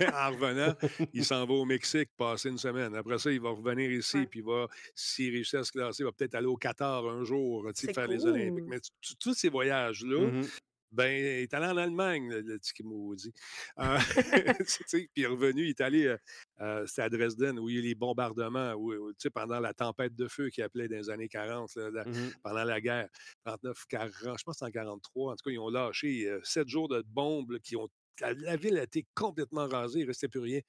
Mais en revenant, il *laughs* s'en va au Mexique passer une semaine. Après ça, il va revenir ici, Ouais. puis il va, s'il réussit à se classer, il va peut-être aller au Qatar un jour, faire les Olympiques. Mais tous ces voyages-là, Mhm. Ben, il est allé en Allemagne, le, le petit maudit. *laughs* Euh, *laughs* puis il est revenu, il est allé, euh, euh, c'était à Dresden, où il y a eu les bombardements, où, où, tu sais, pendant la tempête de feu qu'il appelait dans les années 40, là, la- Mhm. pendant la guerre, 39, 40, je pense que en 43. En tout cas, ils ont lâché euh, sept jours de bombes là, qui ont. La, ville a été complètement rasée, il ne restait plus rien.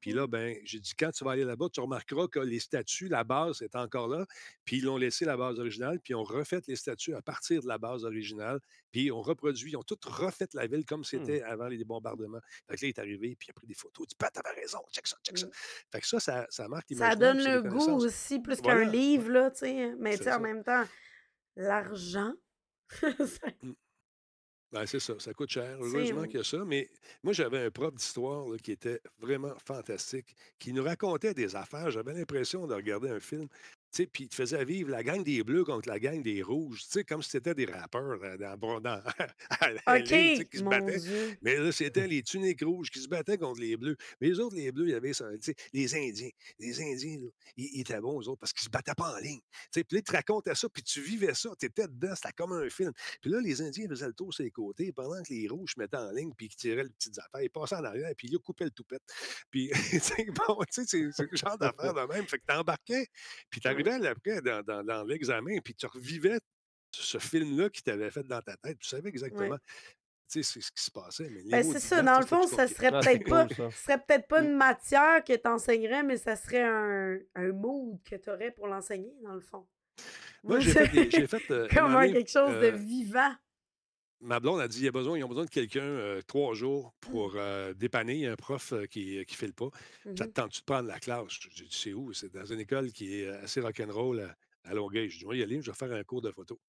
Puis là, ben, j'ai dit, quand tu vas aller là-bas, tu remarqueras que les statues, la base est encore là. Puis ils l'ont laissé la base originale, puis ils ont refait les statues à partir de la base originale. Puis ils ont reproduit, ils ont tout refait la ville comme Hmm. c'était avant les bombardements. Fait que là, il est arrivé, puis il a pris des photos. Il dit, Pat, t'avais raison, check ça, check ça. Mm. Fait que ça, ça, ça marque Ça donne le goût aussi, plus Voilà. qu'un livre, là, tu sais. Mais tu sais, en même temps, l'argent. *laughs* ça- Ben, c'est ça, ça coûte cher. Heureusement qu'il y a ça. Mais moi, j'avais un prof d'histoire là, qui était vraiment fantastique, qui nous racontait des affaires. J'avais l'impression de regarder un film. Puis il te faisait vivre la gang des Bleus contre la gang des Rouges, tu sais, comme si c'était des rappeurs euh, dans, dans, *laughs* dans- qui se battaient. Dieu. Mais là, c'était *laughs* les tuniques rouges qui se battaient contre les bleus. Mais les autres, les bleus, il y avait ça, les Indiens. Les Indiens, là, ils, ils étaient bons, eux autres, parce qu'ils se battaient pas en ligne. Puis là, ils te racontaient ça, puis tu vivais ça, tu étais dedans, c'était comme un film. Puis là, les Indiens faisaient le tour sur les côtés, pendant que les rouges se mettaient en ligne, puis ils tiraient les petites affaires. Ils passaient en arrière, puis ils coupaient le toupette. Puis, *laughs* bon, tu sais, c'est le genre d'affaire de même. Fait que t'embarquais, puis t'arrivais après dans, dans, dans l'examen, puis tu revivais ce film-là qui t'avait fait dans ta tête. Tu savais exactement tu sais, c'est ce qui se passait. Mais Ben, c'est ça, dans le fond, ça serait Ah, peut-être pas, cool, serait peut-être pas une matière que tu enseignerais, mais ça serait un, un mood que tu aurais pour l'enseigner, dans le fond. Moi, j'ai fait, des- j'ai fait *laughs* euh, un Comme moment un donné, quelque chose de euh, vivant. Ma blonde a dit il y a besoin, ils ont besoin de quelqu'un euh, trois jours pour euh, dépanner. Il y a un prof euh, qui ne file pas. Ça te Mhm. tente-tu de prendre la classe? J'ai dit c'est où? C'est dans une école qui est assez rock'n'roll à, à Longueuil. Je dis, moi, y aller, je vais faire un cours de photo.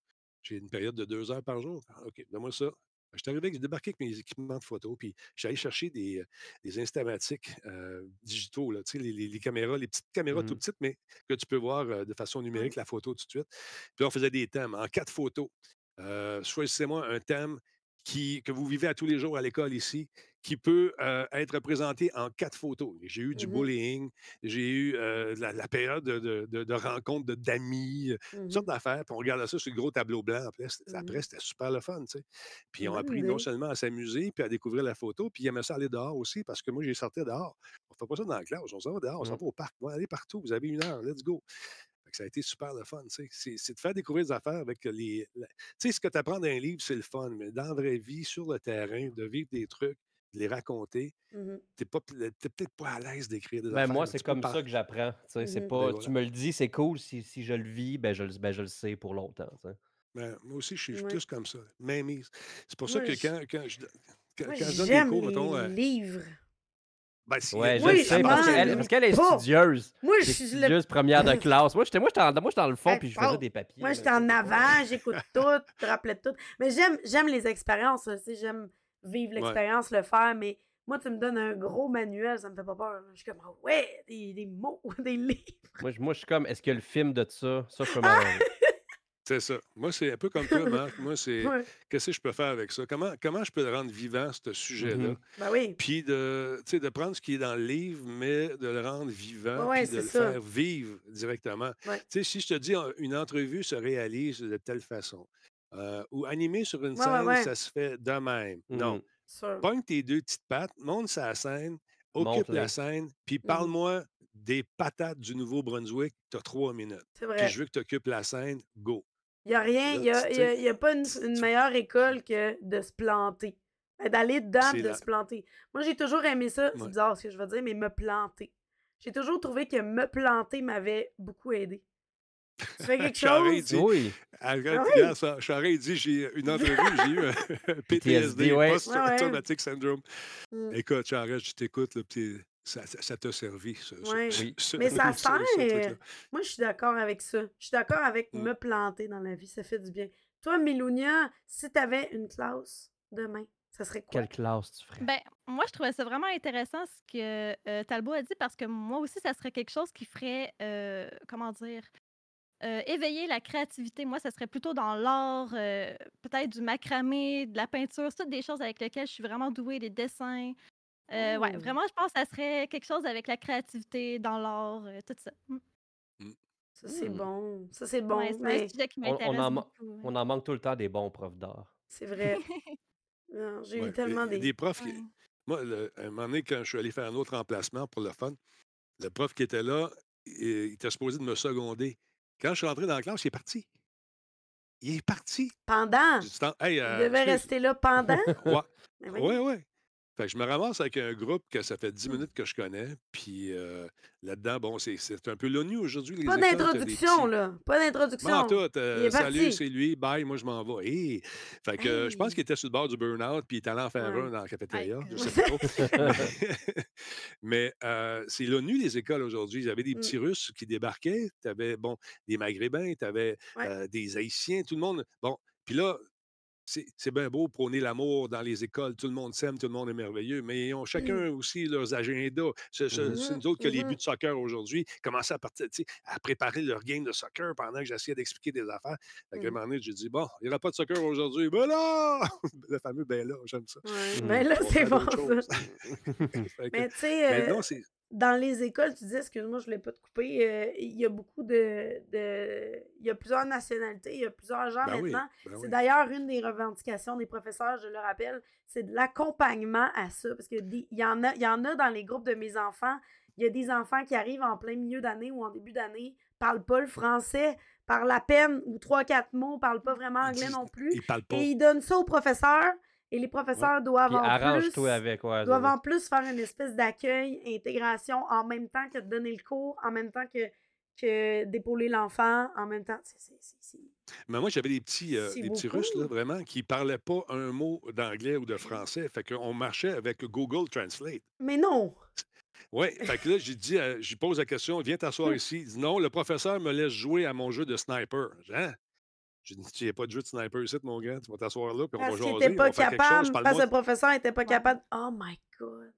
J'ai une période de deux heures par jour. Ah, OK, donne-moi ça. Je suis arrivé, j'ai débarqué avec mes équipements de photo, puis allé chercher des, euh, des instamatiques euh, digitaux, là, tu sais, les, les- les caméras, les petites caméras tout Mhm. petites, mais que tu peux voir euh, de façon numérique la photo tout de suite. Puis là, on faisait des thèmes en quatre photos. Euh, choisissez-moi un thème qui, que vous vivez à tous les jours à l'école ici, qui peut euh, être représenté en quatre photos. J'ai eu du Mhm. bullying, j'ai eu euh, la, la période de, de, de- de rencontre de- d'amis, toutes Mhm. sortes d'affaires. Puis on regardait ça sur le gros tableau blanc. Après, c'était après, c'était super le fun. tu sais. Puis ont Bonne appris non seulement à s'amuser, puis à découvrir la photo, puis ils aimaient ça aller dehors aussi, parce que moi, j'ai sorti dehors. On fait pas ça dans la classe, on s'en va dehors, on s'en va au parc. On va aller partout, vous avez une heure, let's go. Ça a été super le fun. C'est de faire découvrir des affaires avec les. la- Tu sais, ce que tu apprends dans un livre, c'est le fun, mais dans la vraie vie, sur le terrain, de vivre des trucs, de les raconter, Mhm. tu n'es peut-être pas à l'aise d'écrire des Ben, affaires. moi, c'est comme ça que j'apprends. tu pas, Ben tu voilà. me le dis, c'est cool. Si, si je le vis, ben je, le- ben je le sais pour longtemps. Ben, moi aussi, je suis Ouais. plus comme ça. Même. C'est pour ça Moi, que quand, quand je, quand, Moi, quand je donne des cours, les mettons, euh, livres. Ben, Ouais, je Oui, le sais. je Parce qu'elle, parce qu'elle est studieuse. Moi, je suis le studieuse première de classe. Moi, j'étais moi, j'étais en, moi, j'étais dans le fond, puis je faisais des papiers. Moi, j'étais en avant, j'écoute *laughs* tout, je te rappelais tout. Mais j'aime, j'aime les expériences, tu sais, j'aime vivre Ouais. l'expérience, le faire, mais moi, tu me donnes un gros manuel, ça me fait pas peur. Je suis comme, ah ouais, des, des mots, *laughs* des livres. Moi, je- moi, je suis comme, est-ce qu'il y a le film de ça? Ça, je peux! *laughs* C'est ça. Moi, c'est un peu comme toi, Marc. Moi, *laughs* c'est Ouais. qu'est-ce que je peux faire avec ça? Comment, comment je peux le rendre vivant, ce sujet-là? Mhm. Ben oui. Puis de, tu sais, de prendre ce qui est dans le livre, mais de le rendre vivant, Ouais, puis de le ça. faire vivre directement. Ouais. Tu sais, si je te dis une entrevue se réalise de telle façon, euh, ou animé sur une scène, ouais. ça se fait de même. Non. Mhm. Sûr. Pogne tes deux petites pattes, monte sa scène, occupe la scène, puis Mhm. parle-moi des patates du Nouveau-Brunswick, tu as trois minutes. C'est Puis je veux que tu occupes la scène, go. Il n'y a rien, il n'y a, y a- y a pas une, une meilleure école que de se planter. Ben, D'aller dedans de la- se planter. Moi, j'ai toujours aimé ça. C'est Ouais. bizarre ce que je veux dire, mais me planter. J'ai toujours trouvé que me planter m'avait beaucoup aidé. Tu fais *laughs* quelque Charest chose? dit, Oui. arrête, Ah oui. regarde ça, Charest dit, j'ai une entrevue, j'ai eu un *laughs* PTSD, ouais. Post-Traumatic Syndrome. Mm. Écoute, Charest, je t'écoute, là, puis ça ça- ça t'a servi, ce, ce- Ouais. ce- Oui. ce- Mais ça ce- sert. ce truc-là. Moi, je suis d'accord avec ça. Je suis d'accord avec Mm. me planter dans la vie. Ça fait du bien. Toi, Milounia, si tu avais une classe demain, ça serait quoi? Quelle classe tu ferais? Ben, moi, je trouvais ça vraiment intéressant ce que euh, Talbot a dit parce que moi aussi, ça serait quelque chose qui ferait, euh, comment dire, euh, éveiller la créativité. Moi, ça serait plutôt dans l'art, euh, peut-être du macramé, de la peinture, c'est toutes des choses avec lesquelles je suis vraiment douée, des dessins. Euh, ouais, Oh. vraiment, je pense que ça serait quelque chose avec la créativité, dans l'art, euh, tout ça. Mm. Ça, c'est Hmm. bon. Ça, c'est bon. C'est un mais sujet qui On, on m'intéresse en, ma- beaucoup. ouais. on en manque tout le temps des bons profs d'art. c'est vrai. *laughs* Non, J'ai Ouais, eu tellement des. des profs qui- Ouais. Moi, le- à un moment donné, quand je suis allé faire un autre emplacement pour le fun, le prof qui était là, il, il était supposé de me seconder. Quand je suis rentré dans la classe, il est parti. Il est parti. Pendant? J'ai dit, Tant- hey, Il euh, devait excuse. rester là pendant? *laughs* Ouais, Mais voyons. ouais, ouais. Fait que je me ramasse avec un groupe que ça fait 10 minutes que je connais. Puis euh, là-dedans, bon, c'est c'est un peu l'ONU aujourd'hui. Pas d'introduction, petits- là. Pas d'introduction. En tout. Euh, salut, c'est lui. Bye, moi, je m'en vais. Hey! Fait que euh, je pense qu'il était sur le bord du burn-out, puis il est allé en faire Ouais. un dans la cafétéria. Je sais pas trop. *laughs* *laughs* Mais c'est l'ONU, les écoles aujourd'hui. Ils avaient des Mm. petits Russes qui débarquaient. Tu avais, bon, des Maghrébins, tu avais Ouais. des Haïtiens, tout le monde. Bon, puis là, c'est c'est bien beau prôner l'amour dans les écoles. Tout le monde s'aime, tout le monde est merveilleux, mais ils ont chacun aussi leurs agendas. C'est c'est- c'est nous autres que les Mhm. buts de soccer aujourd'hui commençaient à, partir, à préparer leur game de soccer pendant que j'essayais d'expliquer des affaires. Fait qu'à un moment donné, j'ai dit, bon, il n'y aura pas de soccer aujourd'hui. Ben là! *laughs* Le fameux ben là, j'aime ça. Ouais. Ben là, c'est bon, ça. *laughs* Fait que- Mais tu sais, mais euh, non, c'est. Dans les écoles, tu disais, excuse-moi, je voulais pas te couper, euh, il y a beaucoup de, de- Il y a plusieurs nationalités, il y a plusieurs gens Ben oui, maintenant. ben c'est oui. d'ailleurs une des revendications des professeurs, je le rappelle, c'est de l'accompagnement à ça. Parce qu'il y, en a- y en a dans les groupes de mes enfants. Il y a des enfants qui arrivent en plein milieu d'année ou en début d'année, parlent pas le français, parlent à peine ou trois, quatre mots, parlent pas vraiment anglais non plus. Ils parlent pas. Et ils donnent ça aux professeurs. Et les professeurs doivent Puis en plus arrange-toi avec. Ouais, doivent en plus faire une espèce d'accueil, intégration en même temps que de donner le cours, en même temps que, que d'épauler l'enfant, en même temps. c'est- c'est- c'est- c'est- Mais moi, j'avais des petits, euh, des petits. Russes, là, vraiment, qui parlaient pas un mot d'anglais ou de français. Fait qu'on marchait avec Google Translate. Mais non! Oui, fait que là, j'ai dit, euh, je lui pose la question, viens t'asseoir ici. Il dit non, le professeur me laisse jouer à mon jeu de sniper. Hein? J'ai dit, tu n'as pas de jeu de sniper ici, mon gars, tu vas t'asseoir là, puis on va Parce jaser, qu'il était on pas va faire capable, chose, parce que le professeur était pas capable. Oh my God!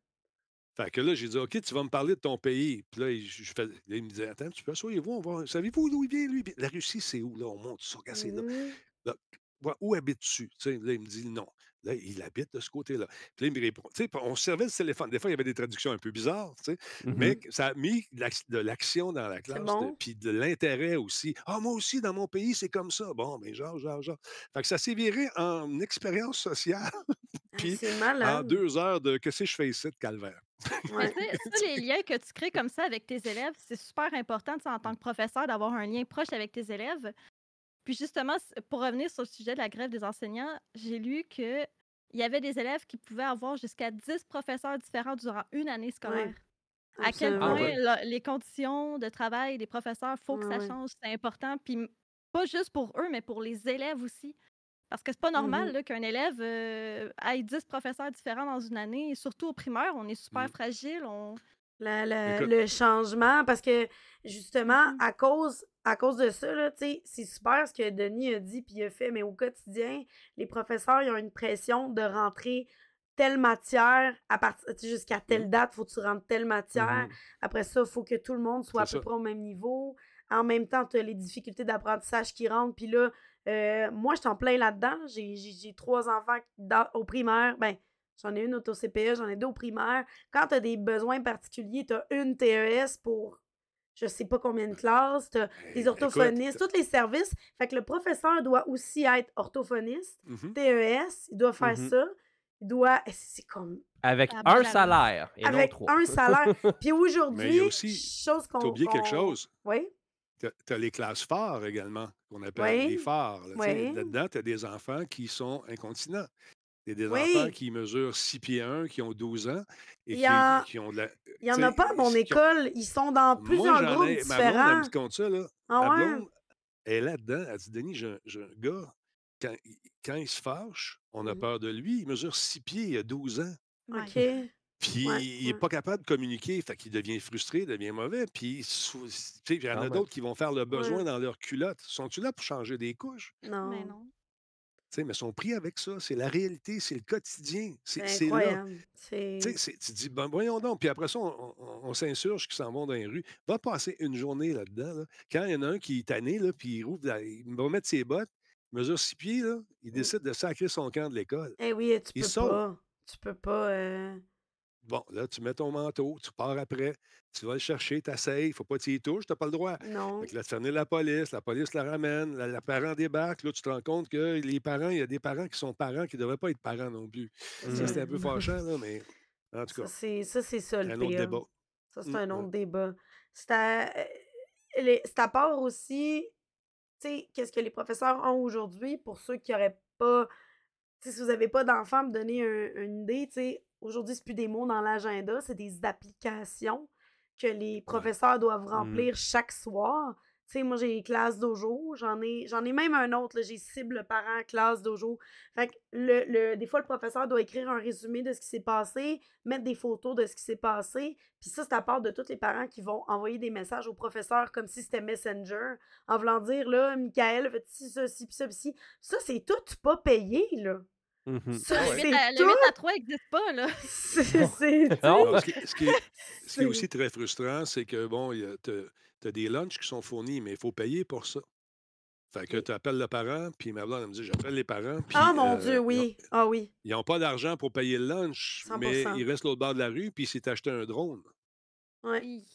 Fait que là, j'ai dit, OK, tu vas me parler de ton pays. Puis là, il, je fais- là, il me disait, attends, tu peux asseyez-vous, on va. Savez-vous d'où il vient, lui? La Russie, c'est où, là? On monte ça, c'est là. Là, ouais, où habites-tu? Tu sais, là, il me dit non. Là, il habite de ce côté-là. Puis là, il me répond. Tu sais, on se servait du téléphone. Des fois, il y avait des traductions un peu bizarres, tu sais, Mhm. mais ça a mis de l'ac- de l'action dans la classe, de- bon. puis de l'intérêt aussi. Ah, moi aussi, dans mon pays, c'est comme ça. Bon, mais genre, genre, genre. Fait que ça s'est viré en expérience sociale *laughs* Ah, Puis, en deux heures de qu'est-ce que je fais ici de calvaire. Ouais. ça, les *laughs* liens que tu crées comme ça avec tes élèves, c'est super important en tant que professeur d'avoir un lien proche avec tes élèves. Puis justement, pour revenir sur le sujet de la grève des enseignants, j'ai lu que il y avait des élèves qui pouvaient avoir jusqu'à 10 professeurs différents durant une année scolaire. Ouais, À quel. Ah point ouais. la- les conditions de travail des professeurs, faut que Ouais, ça ouais. change, c'est important. Puis pas juste pour eux, mais pour les élèves aussi. Parce que c'est pas normal Mhm. là, qu'un élève euh, ait 10 professeurs différents dans une année. Et surtout au primaire, on est super Mm. fragile. On... La- la- Écoute. le changement, parce que justement, Mhm. à cause, à cause de ça, là, tu sais, c'est super ce que Denis a dit puis il a fait, mais au quotidien, les professeurs, ils ont une pression de rentrer telle matière à partir tu sais, jusqu'à telle Mhm. date, faut que tu rentres telle matière. Mhm. Après ça, il faut que tout le monde soit à peu ça. près au même niveau. En même temps, tu as les difficultés d'apprentissage qui rentrent. Puis là, euh, moi, je t'en plein là-dedans. J'ai- J'ai j'ai trois enfants au primaire. Ben, j'en ai une au CPE, j'en ai deux au primaire. Quand tu as des besoins particuliers, tu as une TES pour je sais pas combien de classes, tu as des Ben, orthophonistes, écoute, tous les services. Fait que le professeur doit aussi être orthophoniste, mhm. TES, il doit faire Mhm. ça. Il doit. C'est comme. Avec un salaire et non Avec trois. un salaire. *laughs* Puis Mais il y aujourd'hui, a aussi, chose qu'on. t'as oublié quelque chose. Oui? Tu as, les classes phares également, qu'on appelle Oui. les phares. là. Oui. Là-dedans, tu as des enfants qui sont incontinents. Il y a des Oui. enfants qui mesurent 6 pieds 1, qui ont 12 ans et Il qui, y a- qui ont de la. Il y en a pas à mon ont- école. Ils sont dans Moi, plusieurs j'en groupes ai. Ma blonde, elle différents. me compte ça, là. Ah Ma ouais? elle est là-dedans. Elle dit Denis, j'ai un, gars, quand, il- quand il se fâche, on a Mhm. peur de lui. Il mesure 6 pieds, il a 12 ans. OK. Puis Ouais, il n'est ouais. pas capable de communiquer, fait qu'il devient frustré, il devient mauvais. Puis sou- tu sais, il y en Quand a d'autres qui vont faire le besoin Ouais. dans leur culotte. Sont-tu là pour changer des couches? Mais Non. Non. Tu sais, mais ils sont pris avec ça. C'est la réalité, c'est le quotidien. C'est là. Tu dis, ben, voyons donc. Puis après ça, on, on- on s'insurge qui s'en vont dans les rues. Va passer une journée là-dedans. là. Quand il y en a un qui est tanné, là, puis il, rouvre il va mettre ses bottes, il mesure six pieds, là, il Mm. décide de sacrer son camp de l'école. Eh oui, tu Il peux saute. pas. Tu peux pas. euh, Bon, là, tu mets ton manteau, tu pars après, tu vas le chercher, tu essayes, il ne faut pas que tu y touches, tu n'as pas le droit. Non. Fait que là, tu la police, la police la ramène, la, la parent débarque, là, tu te rends compte que les parents, il y a des parents qui sont parents qui ne devraient pas être parents non plus. Ça, c'est un peu fâchant, là, mais en tout cas, ça, c'est ça le un autre débat. Ça, c'est Mm, un autre débat. C'est à, euh, les- c'est à part aussi, tu sais, qu'est-ce que les professeurs ont aujourd'hui pour ceux qui n'auraient pas. Si vous n'avez pas d'enfants, me donner un- une idée, tu sais, aujourd'hui, c'est plus des mots dans l'agenda, c'est des applications que les professeurs doivent remplir chaque soir. Tu sais, moi, j'ai les classes dojo, j'en ai, j'en ai même un autre, là, j'ai cible parent classe dojo. Fait que le, le- des fois, le professeur doit écrire un résumé de ce qui s'est passé, mettre des photos de ce qui s'est passé. Puis ça, c'est à part de tous les parents qui vont envoyer des messages au professeur comme si c'était Messenger, en voulant dire, là, Michael, fait ci, ça, ci, puis ça, puis ci. Ça, c'est tout pas payé, là. Mhm. Ça, Le c'est 8 à, le tout. 8 à 3 n'existe pas, là. *laughs* C'est, Non. Ce, qui, ce qui est, ce qui est c'est- aussi très frustrant, c'est que, bon, tu as des lunchs qui sont fournis, mais il faut payer pour ça. Fait que tu appelles le parent, puis ma blonde, elle me dit, j'appelle les parents, puis Ah, mon euh, Dieu, ils ont- oui. Ah oui. ils n'ont pas d'argent pour payer le lunch, mais 100%. ils restent l'autre bord de la rue, puis ils s'est acheté un drone. Ouais. Hi.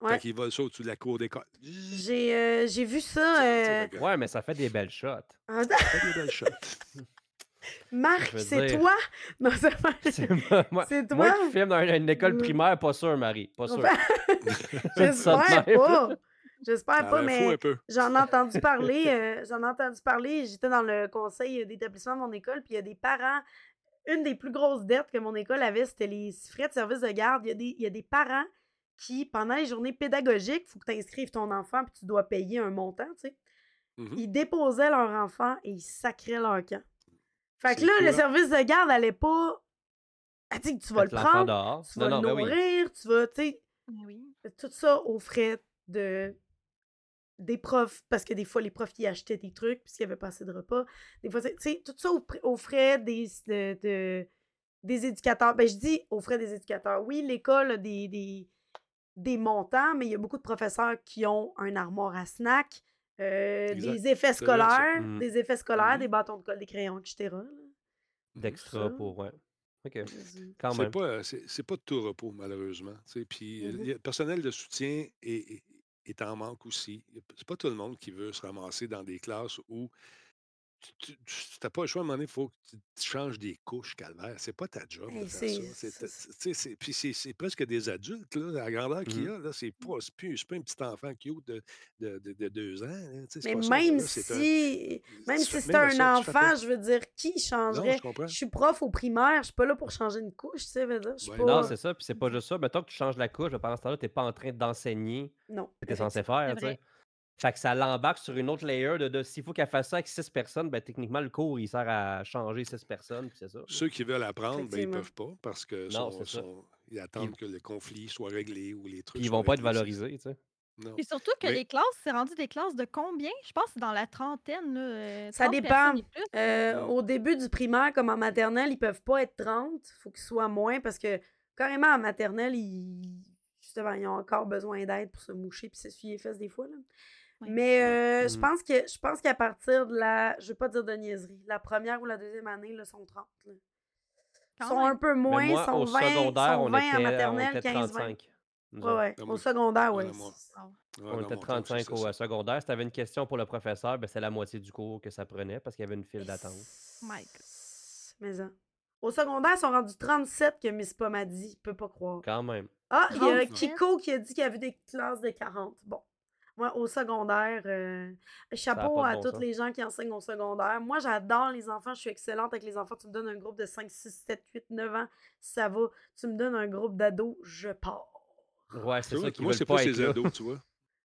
Ouais. Fait qu'ils volent ça au-dessus de la cour d'école. J'ai, euh, j'ai vu ça. Euh, Ouais, mais ça fait des belles shots. ah, *laughs* ça fait des belles shots. *laughs* Marc, c'est dire- toi? *laughs* Non, *laughs* c'est moi, moi- C'est moi toi? qui filme dans une école primaire, pas sûr, Marie. Pas sûr. *laughs* J'espère pas. J'espère pas, mais j'en ai entendu parler. euh, j'en ai entendu parler. J'étais dans le conseil d'établissement de mon école, puis il y a des parents. Une des plus grosses dettes que mon école avait, c'était les frais de service de garde. Il y a des, il y a des parents qui, pendant les journées pédagogiques, il faut que tu inscrives ton enfant, puis tu dois payer un montant, tu sais. Mhm. Ils déposaient leur enfant et ils sacraient leur camp. Fait que là, le service de garde n'allait pas. Elle dit que tu vas le prendre, dehors. tu vas Non, le non, ben oui. nourrir, tu vas, tu sais, Mais oui. tout ça aux frais de des profs, parce que des fois, les profs qui achetaient des trucs puisqu'il n'y avait pas assez de repas. Des fois, tu sais, tout ça aux frais des, de- de- des éducateurs. Ben, je dis aux frais des éducateurs. Oui, l'école a des, des, des montants, mais il y a beaucoup de professeurs qui ont un armoire à snack, euh, Exact. des effets scolaires, Mm. des effets scolaires, des bâtons de colle, des crayons, etc. D'extra pour. Ouais. OK. Quand C'est même. pas, c'est, c'est pas de tout repos, malheureusement. Puis euh, Mhm. le personnel de soutien est, est- est en manque aussi. C'est pas tout le monde qui veut se ramasser dans des classes où tu n'as pas le choix à un moment donné, il faut que tu, tu changes des couches, calvaire. C'est pas ta job de faire ça. c'est tu puis presque des adultes, là, la grandeur qu'il y Mhm. a, là, c'est pas, plus, c'est pas un petit enfant cute de, de, de- de deux ans. là, tu Mais pas ça. là, même un- si, même tu si c'était un tu enfant, pas- je veux dire, qui Non, changerait? je suis prof au primaire, je suis pas là pour changer une couche, tu sais, veux dire, je suis Ouais, pas... Non, c'est ça. Puis c'est pas juste ça. Mettons que tu changes la couche, pendant ce temps-là, t'es pas en train d'enseigner Non, ce que tu es censé faire, tu sais. Fait que ça l'embarque sur une autre layer de, de s'il faut qu'elle fasse ça avec six personnes, ben techniquement, le cours, il sert à changer six personnes, c'est ça. Ceux qui veulent apprendre, ben, ils Effectivement. peuvent pas parce que Non, sont, c'est ça. sont- ils attendent que le conflit soit réglé ou les trucs ils soient vont pas être réglés, valorisés, tu sais. Non. Puis surtout que Mais- les classes, c'est rendu des classes de combien? Je pense que c'est dans la trentaine, là, euh, Ça 30 dépend. et. Euh. Au début du primaire, comme en maternelle, ils peuvent pas être 30. Il faut qu'ils soient moins parce que carrément en maternelle, ils, justement, ils ont encore besoin d'aide pour se moucher puis s'essuyer les fesses des fois. Là. Mais euh, je Mhm. pense que je pense qu'à partir de la. Je veux pas dire de niaiserie. La première ou la deuxième année, là, sont 30. là. Quand sont même. un peu moins, moi, sont au 20, secondaire, sont on 20 était, on était 15, 20. 35. nous Ouais, ouais. Au secondaire, mon- Ah. On était mon temps aussi, 35 c'était au euh, secondaire. Si tu avais une question pour le professeur, ben, c'est la moitié du cours que ça prenait parce qu'il y avait une file d'attente. God. Mais ça. Au secondaire, ils sont rendus 37 que Miss Pomme a dit. Je peux pas croire. Quand même. Ah, il y a 37? Kiko qui a dit qu'il y avait des classes de 40. Bon. Moi, au secondaire, euh, chapeau pas à bon tous sens. les gens qui enseignent au secondaire. Moi, j'adore les enfants. Je suis excellente avec les enfants. Tu me donnes un groupe de 5, 6, 7, 8, 9 ans, ça va. Tu me donnes un groupe d'ados, je pars. Ouais, c'est ça qui moi, veulent c'est pas les là. ados, tu vois.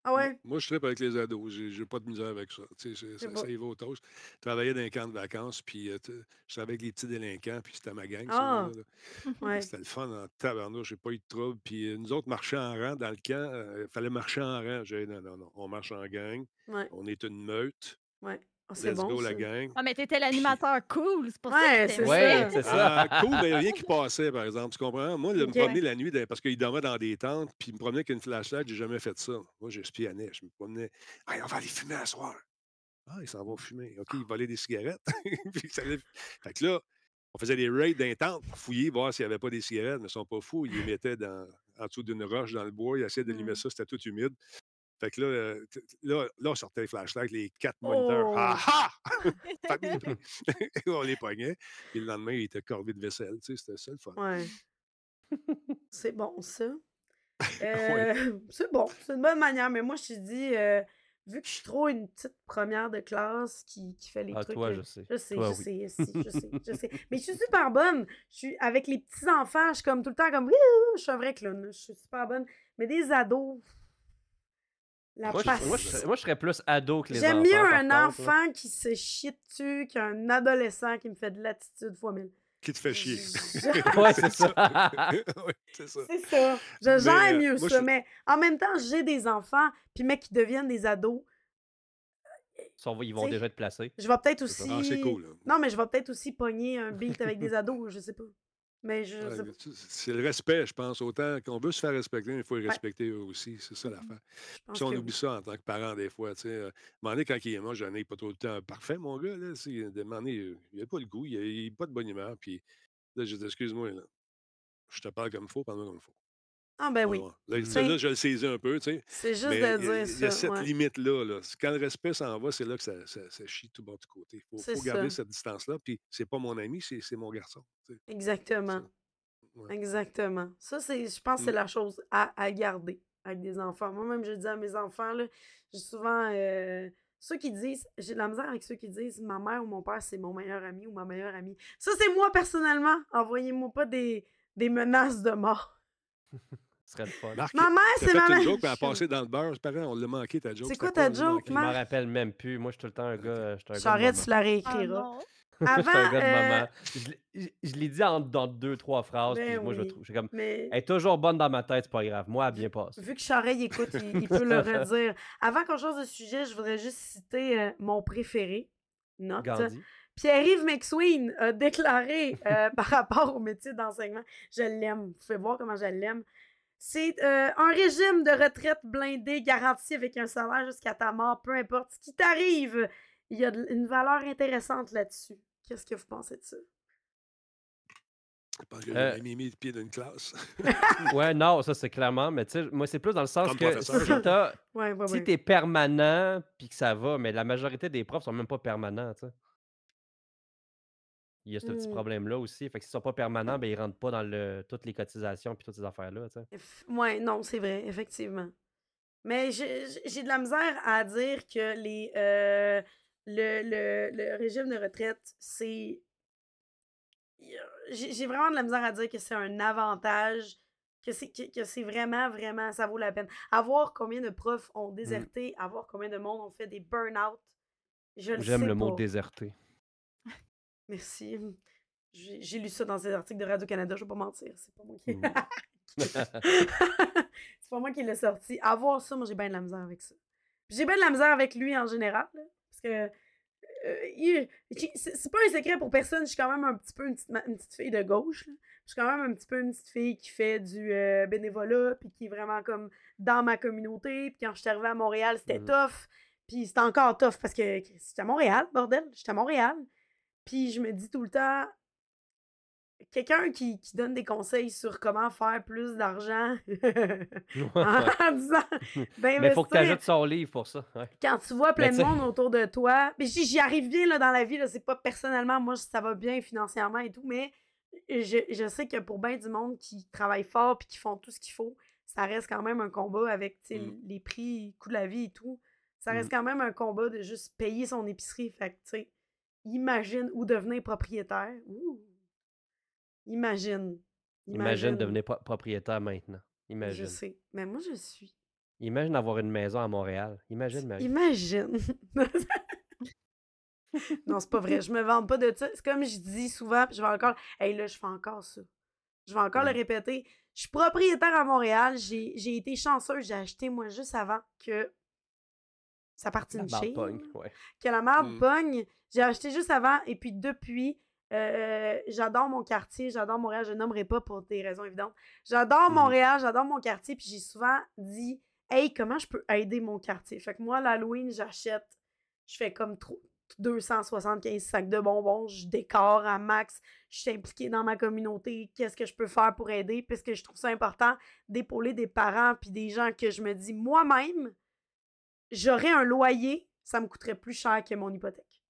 Ah ouais? Moi, je tripe avec les ados. J'ai j'ai pas de misère avec ça. Tu sais, c'est- C'est ça, beau. ça y va au. Je travaillais dans un camp de vacances, puis euh, tu- je travaillais avec les petits délinquants, puis c'était ma gang. ça, Ah! là, *laughs* là. Ouais. C'était le fun en tabarnouche, j'ai pas eu de trouble. Puis euh, nous autres marchaient en rang dans le camp. Il fallait marcher en rang. J'ai dit non, non, non, on marche en gang. Ouais. On est une meute. Ouais. Ah, c'est Let's bon. go, la gang. Ah, mais t'étais l'animateur cool, c'est pour ça Ouais, que. Ouais, ça. c'est ça. Ah, cool, mais rien qui *laughs* passait, par exemple. Tu comprends? Moi, de me promener la nuit, dans- parce qu'il dormait dans des tentes, puis me promener avec une flashlight, j'ai jamais fait ça. Moi, j'espionnais. Je me promenais. Hey, on va aller fumer à soir. Ah, ils s'en vont fumer. OK, ils volaient des cigarettes. *laughs* Puis ça allait- fait que là, on faisait des raids d'un tente pour fouiller, voir s'il n'y avait pas des cigarettes, mais ils sont pas fous. Ils les mettaient dans, en dessous d'une roche dans le bois. Ils essayaient d'allumer Mm. ça, c'était tout humide. Fait que là, euh, là, là, on sortait les flashlights, les quatre moniteurs. Oh! Ah ah! *laughs* *laughs* *laughs* On les pognait. Puis le lendemain, ils étaient corvés de vaisselle. Tu sais, c'était ça le fun. Ouais. c'est bon, ça. Ouais. Euh, c'est bon, c'est une bonne manière, mais moi, je te dis, euh, vu que je suis trop une petite première de classe qui, qui fait les Ah, trucs. toi, je sais. Je sais, Toi, je oui. sais, je sais, je sais. Mais je suis super bonne. Je suis avec les petits enfants, je suis comme tout le temps comme je suis un vrai clown. Je suis super bonne. Mais des ados. La Moi, je, passe. moi, je serais, moi, je serais plus ado que les enfants. J'aime mieux un contre, là. enfant qui se chie dessus qu'un adolescent qui me fait de l'attitude fois mille. Qui te fait chier. *laughs* Ouais, c'est ça. *laughs* Ouais, c'est ça. C'est ça. Je gère euh, mieux moi, ça, je- mais en même temps, j'ai des enfants, puis mec qui deviennent des ados. Ils vont T'sais, déjà être placés. Je vais peut-être ça. aussi. Ah, c'est cool. Non, mais je vais peut-être aussi pogner un beat avec des ados, je sais pas. Mais je Ouais, C'est le respect, je pense. Autant qu'on veut se faire respecter, il faut les Ouais. respecter eux aussi. C'est ça l'affaire. Je pense Puis on que oublie ça en tant que parent des fois. Tu sais, euh, donné, quand il est moi, j'en ai pas trop le temps parfait, mon gars. Là, de moment donné, euh, il n'a pas le goût, il n'a pas de bonne humeur. Puis là, je dis, excuse-moi, là, je te parle comme il faut, parle-moi comme il faut. Ah, ben oui. ouais. Là, je le saisis un peu, tu sais. C'est juste Mais de dire il y a ça. cette ouais. limite-là. Là. Quand le respect s'en va, c'est là que ça, ça, ça chie tout bas du côté. Il faut, garder ça. cette distance-là. Puis c'est pas mon ami, c'est c'est mon garçon. tu sais. Exactement. Ouais. Exactement. Ça, c'est, je pense que c'est Mm. la chose à, à garder avec des enfants. Moi-même, je dis à mes enfants, là, j'ai souvent. euh, ceux qui disent, j'ai de la misère avec ceux qui disent ma mère ou mon père, c'est mon meilleur ami ou ma meilleure amie. Ça, c'est moi personnellement. Envoyez-moi pas des, des menaces de mort. *laughs* Ce serait le fun. Marc, Ma mère, t'as c'est ma une mère. joke, mais elle a passé dans le beurre. C'est pareil, on l'a manqué ta joke. C'est quoi ta joke. Je m'en rappelle même plus. Moi, je suis tout le temps un gars. Charrette, tu la Ah réécriras. un Avant, gars de euh, maman. Je, l'ai- je- je l'ai dit en, dans deux, trois phrases. ben puis moi, je trouve. Je suis comme. Mais Elle est toujours bonne dans ma tête, c'est pas grave. Moi, elle a bien passé. vu que Charest il écoute, il, il peut le *laughs* redire. Avant qu'on change de sujet, je voudrais juste citer euh, mon préféré. Note. Gandhi. Pierre-Yves McSween a déclaré euh, *laughs* par rapport au métier d'enseignement, je l'aime. Vous pouvez voir comment je l'aime. C'est euh, un régime de retraite blindé garanti avec un salaire jusqu'à ta mort, peu importe ce qui t'arrive. Il y a de- une valeur intéressante là-dessus. Qu'est-ce que vous pensez de ça? Je pense que Euh, j'ai mis le pied d'une classe. *laughs* Ouais, non, ça, c'est clairement. Mais tu sais, moi, c'est plus dans le sens Comme que si Ouais, ouais, t'es permanent, puis que ça va, mais la majorité des profs sont même pas permanents, tu sais. Il y a ce petit Mm. problème-là aussi. Fait que s'ils sont pas permanents, ben, ils rentrent pas dans le, toutes les cotisations puis toutes ces affaires-là. Ouais, non, c'est vrai, effectivement. Mais j'ai de la misère à dire que les, euh, le, le- le régime de retraite, c'est. J'ai vraiment de la misère à dire que c'est un avantage, que c'est que, que c'est vraiment, vraiment, ça vaut la peine. À voir combien de profs ont déserté, à voir combien de monde ont fait des burn-out. Je le sais J'aime le mot déserté. Merci. J'ai lu ça dans des articles de Radio-Canada, je vais pas mentir. C'est pas moi qui. Mhm. *laughs* *laughs* c'est pas moi qui l'ai sorti. À voir ça, moi, j'ai bien de la misère avec ça. J'ai bien de la misère avec lui en général. là, parce que. euh, c'est pas un secret pour personne, je suis quand même un petit peu une petite, ma- une petite fille de gauche. là. Je suis quand même un petit peu une petite fille qui fait du euh, bénévolat, puis qui est vraiment comme dans ma communauté. Puis quand je suis arrivée à Montréal, c'était Mhm. tough. Puis c'était encore tough parce que c'était à Montréal, bordel. J'étais à Montréal. Puis je me dis tout le temps, quelqu'un qui, qui donne des conseils sur comment faire plus d'argent *laughs* en *laughs* disant *laughs* Mais il faut que tu ajoutes son livre pour ça. ouais. quand tu vois plein Mais de monde autour de toi, mais j'y j'y arrive bien là, dans la vie, c'est pas personnellement, moi ça va bien financièrement et tout, mais je, je sais que pour bien du monde qui travaille fort puis qui font tout ce qu'il faut, ça reste quand même un combat avec tu sais, Mm. les prix, coût de la vie et tout. Ça reste Mm. quand même un combat de juste payer son épicerie. Fait que, tu sais, imagine ou devenir propriétaire. Ouh. Imagine. Imagine devenir pro- propriétaire maintenant. Je Imagine. sais. Mais moi, je suis. Imagine avoir une maison à Montréal. Imagine, Marie. Imagine. *laughs* non, c'est pas vrai. Je me vante pas de ça. C'est comme je dis souvent, puis je vais encore. Hey, là, je fais encore ça. Je vais encore le répéter. Je suis propriétaire à Montréal. J'ai été chanceuse. J'ai acheté, moi, juste avant que ça barre chaîne. pogne, ouais. Que la marde Mm. pogne. J'ai acheté juste avant. Et puis, depuis, euh, j'adore mon quartier. J'adore Montréal. Je nommerai pas pour des raisons évidentes. J'adore Mhm. Montréal. J'adore mon quartier. Puis, j'ai souvent dit Hey, comment je peux aider mon quartier? Fait que moi, l'Halloween, j'achète, je fais comme trop- 275 sacs de bonbons, je décore à max, je suis impliquée dans ma communauté, qu'est-ce que je peux faire pour aider? Puisque je trouve ça important d'épauler des parents puis des gens que je me dis, moi-même, j'aurais un loyer, ça me coûterait plus cher que mon hypothèque.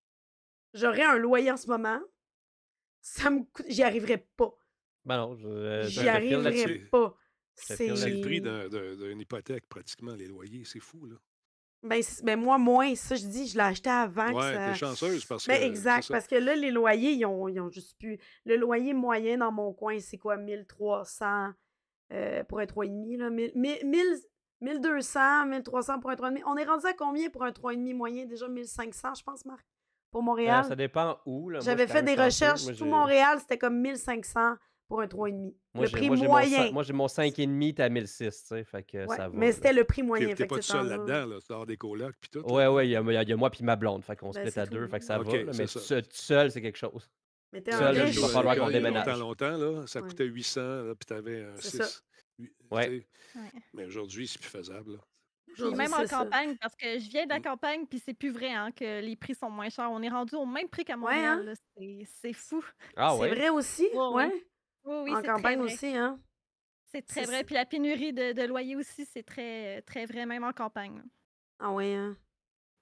J'aurais un loyer en ce moment, ça me coûte, j'y arriverais pas. Ben non, je, je J'y arriverais pas. C'est le prix d'un- d'un- d'une hypothèque, pratiquement, les loyers. C'est fou, là. Ben, ben, moi, moins, ça, je dis, je l'ai acheté avant que Ouais, ça... t'es chanceuse parce Ben, que. exact, parce que là, les loyers, ils ont, ils ont juste plus. Le loyer moyen dans mon coin, c'est quoi, 1300 euh, pour un 3,5, là? 1000 1000 1200, 1300 pour un 3,5. On est rendu à combien pour un 3,5 moyen? Déjà 1500, je pense, Marc, pour Euh, Montréal. ça dépend où. J'avais fait des recherches. Moi, tout Montréal, c'était comme 1500 pour un 3,5. Moi, Le j'ai- prix moi, j'ai mon moyen. Moi, j'ai mon 5,5, t'es à 1006, tu sais, fait que Ouais, ça va. mais c'était le prix moyen. T'es- T'es pas tout c'est seul là-dedans, là. Tu as des colocs puis tout. là. Ouais, ouais, il y, a- il y a- il y a moi puis ma blonde, fait qu'on se Ben, split c'est à deux, fait que ça Ok, va, là, c'est mais ça. tout seul, c'est quelque chose. Mais t'es Seul, en il riche. va falloir qu'on déménage. longtemps, longtemps, là, ça Ouais. coûtait 800, là, puis t'avais un C'est ça. 6. Ouais. Ouais. Mais aujourd'hui, c'est plus faisable, là. Même en ça. campagne, parce que je viens de la Mm. campagne, puis c'est plus vrai hein, que les prix sont moins chers. On est rendu au même prix qu'à Ouais, Montréal. hein? là. C'est- C'est fou. Ah C'est ouais? vrai aussi? Ouais, Ouais. ouais. Oui, oui, en très campagne vrai. aussi, hein? C'est très vrai. Puis la pénurie de, de loyers aussi, c'est très, très vrai, même en campagne. Ah ouais, hein?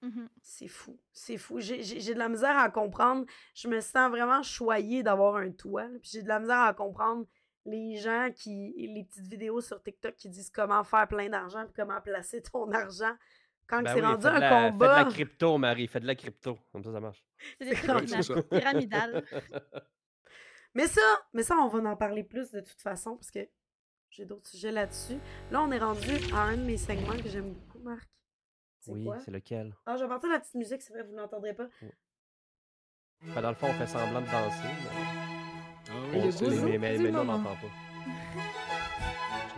Mhm. C'est fou. C'est fou. J'ai j'ai- j'ai de la misère à comprendre. Je me sens vraiment choyée d'avoir un toit. Puis j'ai de la misère à comprendre les gens qui. les petites vidéos sur TikTok qui disent comment faire plein d'argent puis comment placer ton *laughs* argent. Quand Ben c'est oui, rendu un la- Fais de combat. la crypto, Marie, fais de la crypto. Comme ça, ça marche. *laughs* C'est des *laughs* pyramidales. Mais ça, mais ça, on va en parler plus de toute façon parce que j'ai d'autres sujets là-dessus. Là, on est rendu à un de mes segments que j'aime beaucoup, Marc. C'est Oui, quoi? c'est lequel? Ah, je vais partir la petite musique, c'est vrai, vous l'entendrez pas. Ben, dans le fond, on fait semblant de danser, mais, Ah oui, mais, mais, mais nous, on n'entend pas.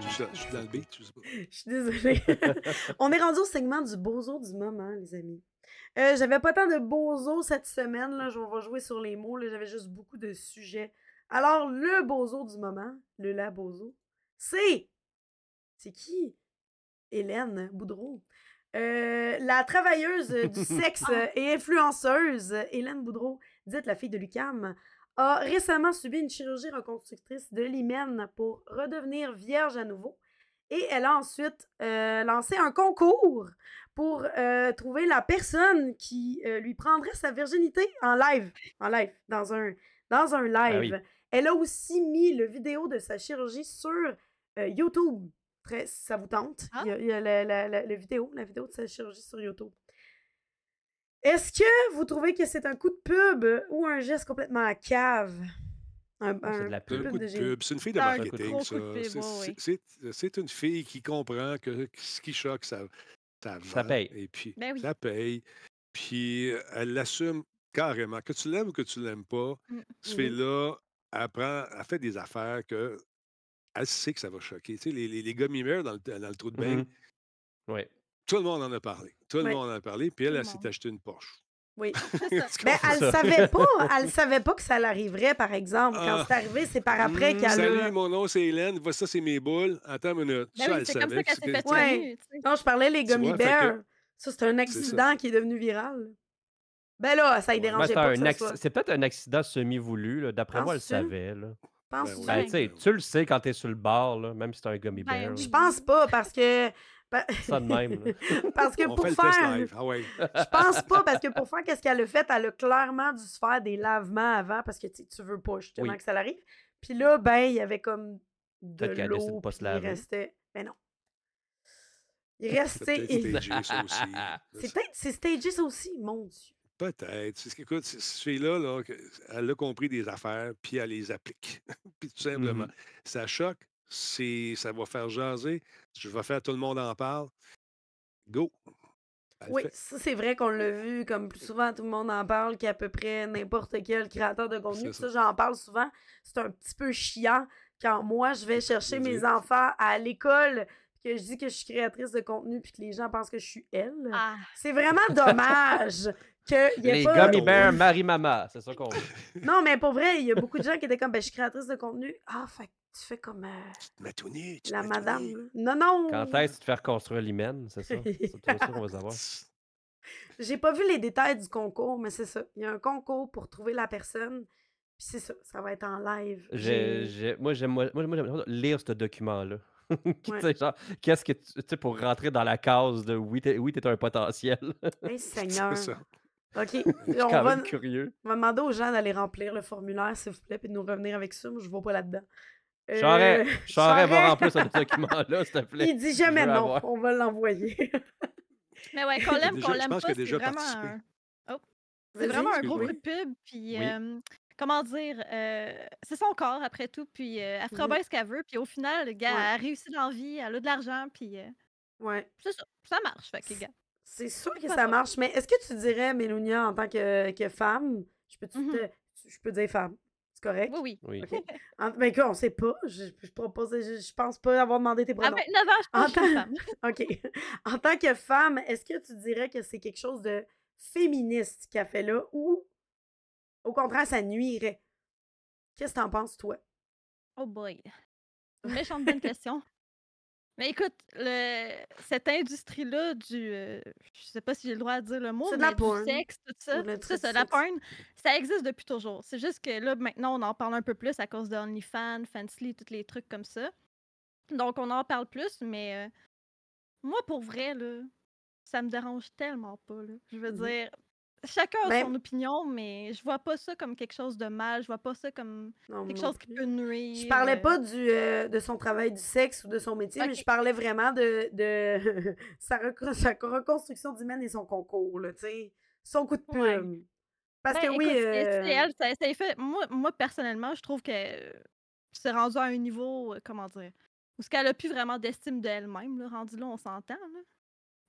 je, suis- je suis dans le beat, je sais pas. *laughs* Je suis désolée. *laughs* On est rendu au segment du bozo du moment, les amis. Euh, J'avais pas tant de bozo cette semaine, là. Je vais jouer sur les mots, là. J'avais juste beaucoup de sujets. Alors, le bozo du moment, le la bozo, c'est. C'est qui? Hélène Boudreau. Euh, la travailleuse du *laughs* sexe et influenceuse Hélène Boudreau, dite la fille de Lucam, a récemment subi une chirurgie reconstructrice de l'hymen pour redevenir vierge à nouveau. Et elle a ensuite euh, lancé un concours pour euh, trouver la personne qui euh, lui prendrait sa virginité en live, en live, dans un, dans un Ben live. oui. Elle a aussi mis le vidéo de sa chirurgie sur euh, YouTube. Très, si ça vous tente? Ah. Il y a, il y a la, la- la- la vidéo, la vidéo de sa chirurgie sur YouTube. Est-ce que vous trouvez que c'est un coup de pub ou un geste complètement à cave? Un, Ah, c'est de la un pub. un coup de pub. C'est une fille de un marketing, gros ça. coup de pub, C'est- ouais, ouais. Une fille qui comprend que ce qui choque, ça, ça paye. Et puis, Ben oui. ça paye. Puis, euh, elle l'assume carrément. Que tu l'aimes ou que tu l'aimes pas, Mm. cette Mhm. fille-là, elle, prend, elle fait des affaires que elle sait que ça va choquer. Tu sais, les, les, les gummy bears dans le, dans le trou de bain, Mhm. Oui. Tout le monde en a parlé. Tout le monde en a parlé. Puis elle, elle le s'est acheté une Porsche. Oui. *laughs* *laughs* Tu Ben, elle ça. savait pas, *laughs* elle savait pas que ça l'arriverait, par exemple. Quand Ah. c'est arrivé, c'est par après Hum, qu'elle Salut, a... mon nom c'est Hélène. Voici ça, c'est mes boules. Attends une minute. Ben ça, oui, elle c'est comme ça savait. qu'elle s'est fait Ouais. tu. Non, je parlais les Tu gummy vois, que- bears. Ça, c'est un accident qui est devenu viral. Ben là, ça y Ouais. Ben, dérangeait c'est pas un que ça acc- soit. c'est peut-être un accident semi-voulu. là. D'après moi, elle le savait. Là. Penses-tu? Ben Ben, oui. tu sais, tu le sais quand t'es sur le là, même si c'est un gummy Ben bear. Je pense pas, parce que... Ça de même. là. *laughs* parce que On pour fait le test faire... live. Ah ouais. Je pense pas, parce que pour faire qu'est-ce qu'elle a fait, elle a clairement dû se faire des lavements avant, parce que tu veux pas justement Oui. que ça l'arrive. Puis là, ben, il y avait comme de l'eau, pas puis se il laver. restait... Ben non. Il *laughs* C'est restait... peut-être stagé, ça aussi. *laughs* C'est peut-être... C'est stagé, ça aussi, mon Dieu. Peut-être. C'est- Écoute, c- cette fille-là, là, que- elle a compris des affaires, puis elle les applique. puis tout simplement. Mhm. Ça choque, ça va faire jaser. Je vais faire tout le monde en parle. Go. Elle Oui, fait. ça c'est vrai qu'on l'a vu, comme plus souvent tout le monde en parle qu'à peu près n'importe quel créateur de contenu. Ça, ça. j'en parle souvent. C'est un petit peu chiant quand moi je vais chercher mes enfants à l'école puis que je dis que je suis créatrice de contenu puis que les gens pensent que je suis elle. Ah, C'est vraiment dommage *laughs* qu'il y ait Les pas... gummy bears Marie-Mama, c'est ça qu'on veut. Non, mais pour vrai, il y a beaucoup de gens qui étaient comme, ben, je suis créatrice de contenu. Ah, fait que tu fais comme euh, Tu te mets tout nu, tu te la mets tout madame. là. Non, non! Quand est-ce que tu te fais reconstruire l'hymen, c'est ça? C'est *laughs* tout ça qu'on va savoir. J'ai pas vu les détails du concours, mais c'est ça. Il y a un concours pour trouver la personne. Puis c'est ça, ça va être en live. J'ai- j'ai- moi, j'aime moi, moi, j'aime lire ce document-là. *laughs* Qui, Ouais. tu sais, genre, qu'est-ce que tu tu sais, pour rentrer dans la case de oui, t'es oui, t'es un potentiel. *laughs* Hey, Seigneur. C'est ça? OK. Je suis on, quand va, même curieux. on va demander aux gens d'aller remplir le formulaire, s'il vous plaît, puis de nous revenir avec ça. Moi, je ne vais pas là-dedans. Euh, Charret, *laughs* Charret va Charret, remplir ce *laughs* document-là, s'il te plaît. Il dit jamais non. avoir. On va l'envoyer. *laughs* Mais ouais, qu'on l'aime, qu'on je l'aime pense pas, c'est déjà vraiment participé. un... Oh. C'est vraiment un gros coup de pub, puis Oui. euh, comment dire, euh, c'est son corps après tout, puis euh, elle fera bien ce qu'elle veut, puis au final, le gars, Ouais. elle a réussi dans la vie, elle a de l'argent, puis euh, ouais. c'est ça, ça marche, fait que, gars. C'est sûr que ça marche, mais est-ce que tu dirais, Mélonia, en tant que, que femme, je peux, Mhm. je peux dire femme, c'est correct? Oui, oui. Oui. OK. En, ben, quoi, on sait pas. Je, je propose, je, je pense pas avoir demandé tes À pronoms. 29 ans, je une femme. *laughs* OK. En tant que femme, est-ce que tu dirais que c'est quelque chose de féministe qu'elle fait là ou au contraire, ça nuirait? Qu'est-ce que t'en penses, toi? Oh boy. Une méchante bonne question. Mais écoute, le... cette industrie-là du. euh, je sais pas si j'ai le droit de dire le mot, mais la du sexe, tout ça. Ça, du la porn, ça existe depuis toujours. C'est juste que là, maintenant, on en parle un peu plus à cause de OnlyFans, Fansly, tous les trucs comme ça. Donc, on en parle plus, mais euh, moi, pour vrai, là, ça me dérange tellement pas. Là. Je veux Mhm. dire, chacun a Ben- son opinion, mais je vois pas ça comme quelque chose de mal. Je vois pas ça comme Non, quelque chose qui peut nuire. Je parlais euh, pas du, euh, de son travail du sexe ou de son métier, mais je parlais vraiment de, de *laughs* sa, sa reconstruction d'humaine et son concours, là, tu sais. Son coup de. Ouais. Parce Ben, que oui. écoute, c'est- euh, elle, ça, ça fait. Moi, moi, personnellement, je trouve que euh, c'est rendu à un niveau, euh, comment dire, où ce qu'elle a plus vraiment d'estime d'elle-même, rendu là, on s'entend.